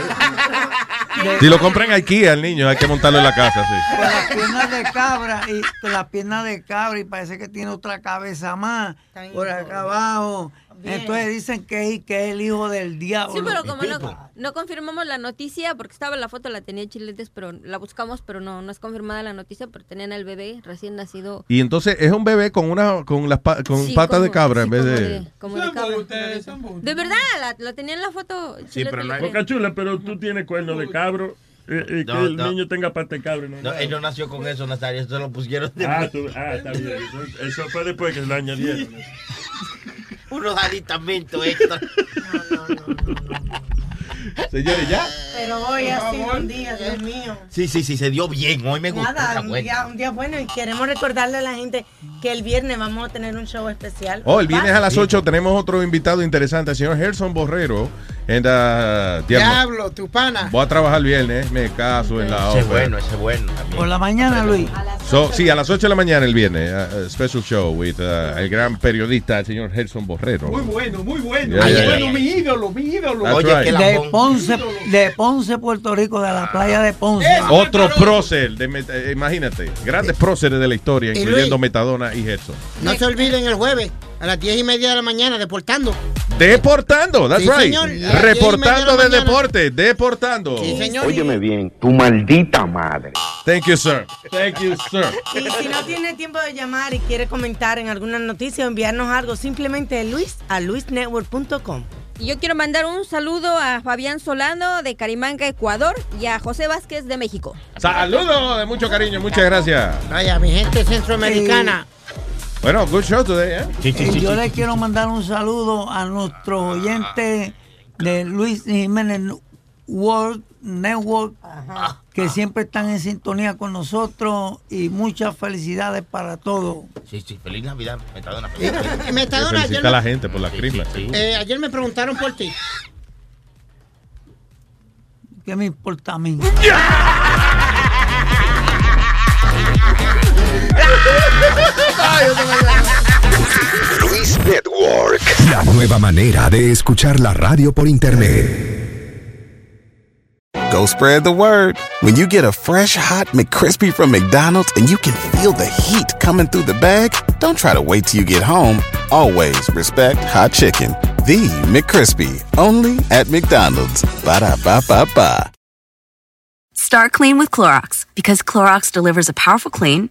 Si lo compran IKEA al niño, hay que montarlo en la casa, sí. con las piernas de cabra y con las piernas de cabra y parece que tiene otra cabeza más por acá abajo. Entonces dicen que es, que es el hijo del diablo. Sí, pero como no, no confirmamos la noticia, porque estaba la foto, la tenía chiletes, pero la buscamos, pero no, no es confirmada la noticia, pero tenían al bebé recién nacido. Y entonces es un bebé con una con las pa- con Sí, patas de cabra sí, en vez como de... como de cabra. De verdad, la, la tenía en la foto. Chilete pero la. Boca chula, pero tú tienes cuerno de cabro eh, y que el no. niño tenga pata de cabro. No, No, él no nació con eso, Nazario. Eso lo pusieron de Ah, tú- ah, está bien. Eso, eso fue después que lo añadieron. Unos aditamentos extra. Señores, ya. Pero hoy ha sido un día, Dios mío. Sí, sí, sí, se dio bien. Hoy me gustó. Nada, un bueno. día, un día bueno y queremos recordarle a la gente que el viernes vamos a tener un show especial. Oh, el viernes a las 8 tenemos otro invitado interesante, el señor Gerson Borrero. And, uh, diablo, Diablo, tu pana. voy a trabajar el viernes, me caso en la Ese es bueno, ese es bueno. Por la mañana, Luis. So, sí, a las 8 de la mañana el viernes, uh, special show with uh, el gran periodista, el señor Gerson Borrero. Muy bueno, muy bueno. Yeah, bueno, yeah. mi ídolo, mi ídolo. That's Oye, right. que De Ponce, de Ponce, Puerto Rico, de la playa de Ponce. Otro prócer, de eh, imagínate, grandes próceres de la historia, incluyendo Luis. Metadona y Gerson. No se olviden el jueves, a las 10 y media de la mañana, deportando. Deportando, that's Sí, right. señor. Diez Reportando de deporte, deportando. Sí, señor. Óyeme bien, tu maldita madre. Thank you, sir. Thank you, sir. Y si no tiene tiempo de llamar y quiere comentar en alguna noticia o enviarnos algo, simplemente Luis a luisnetwork.com. Y yo quiero mandar un saludo a Fabián Solano de Carimanga, Ecuador, y a José Vázquez de México. Saludos de mucho cariño, muchas gracias. Vaya, mi gente centroamericana. Bueno, good show today, ¿eh? Eh, yo le quiero mandar un saludo a nuestro oyente de Luis Jiménez World Network, que siempre están en sintonía con nosotros y muchas felicidades para todos. Sí, sí, feliz Navidad, Metadona. Eh, Feliz Navidad. eh, Metadona, ayer a la me, gente por la crisma. eh, ayer me preguntaron por ti. ¿Qué me importa a mí? Luis Network. La nueva manera de escuchar la radio por internet. Go spread the word. When you get a fresh hot McCrispy from McDonald's and you can feel the heat coming through the bag, don't try to wait till you get home. Always respect hot chicken. The McCrispy, only at McDonald's. Ba da ba ba ba. Start clean with Clorox because Clorox delivers a powerful clean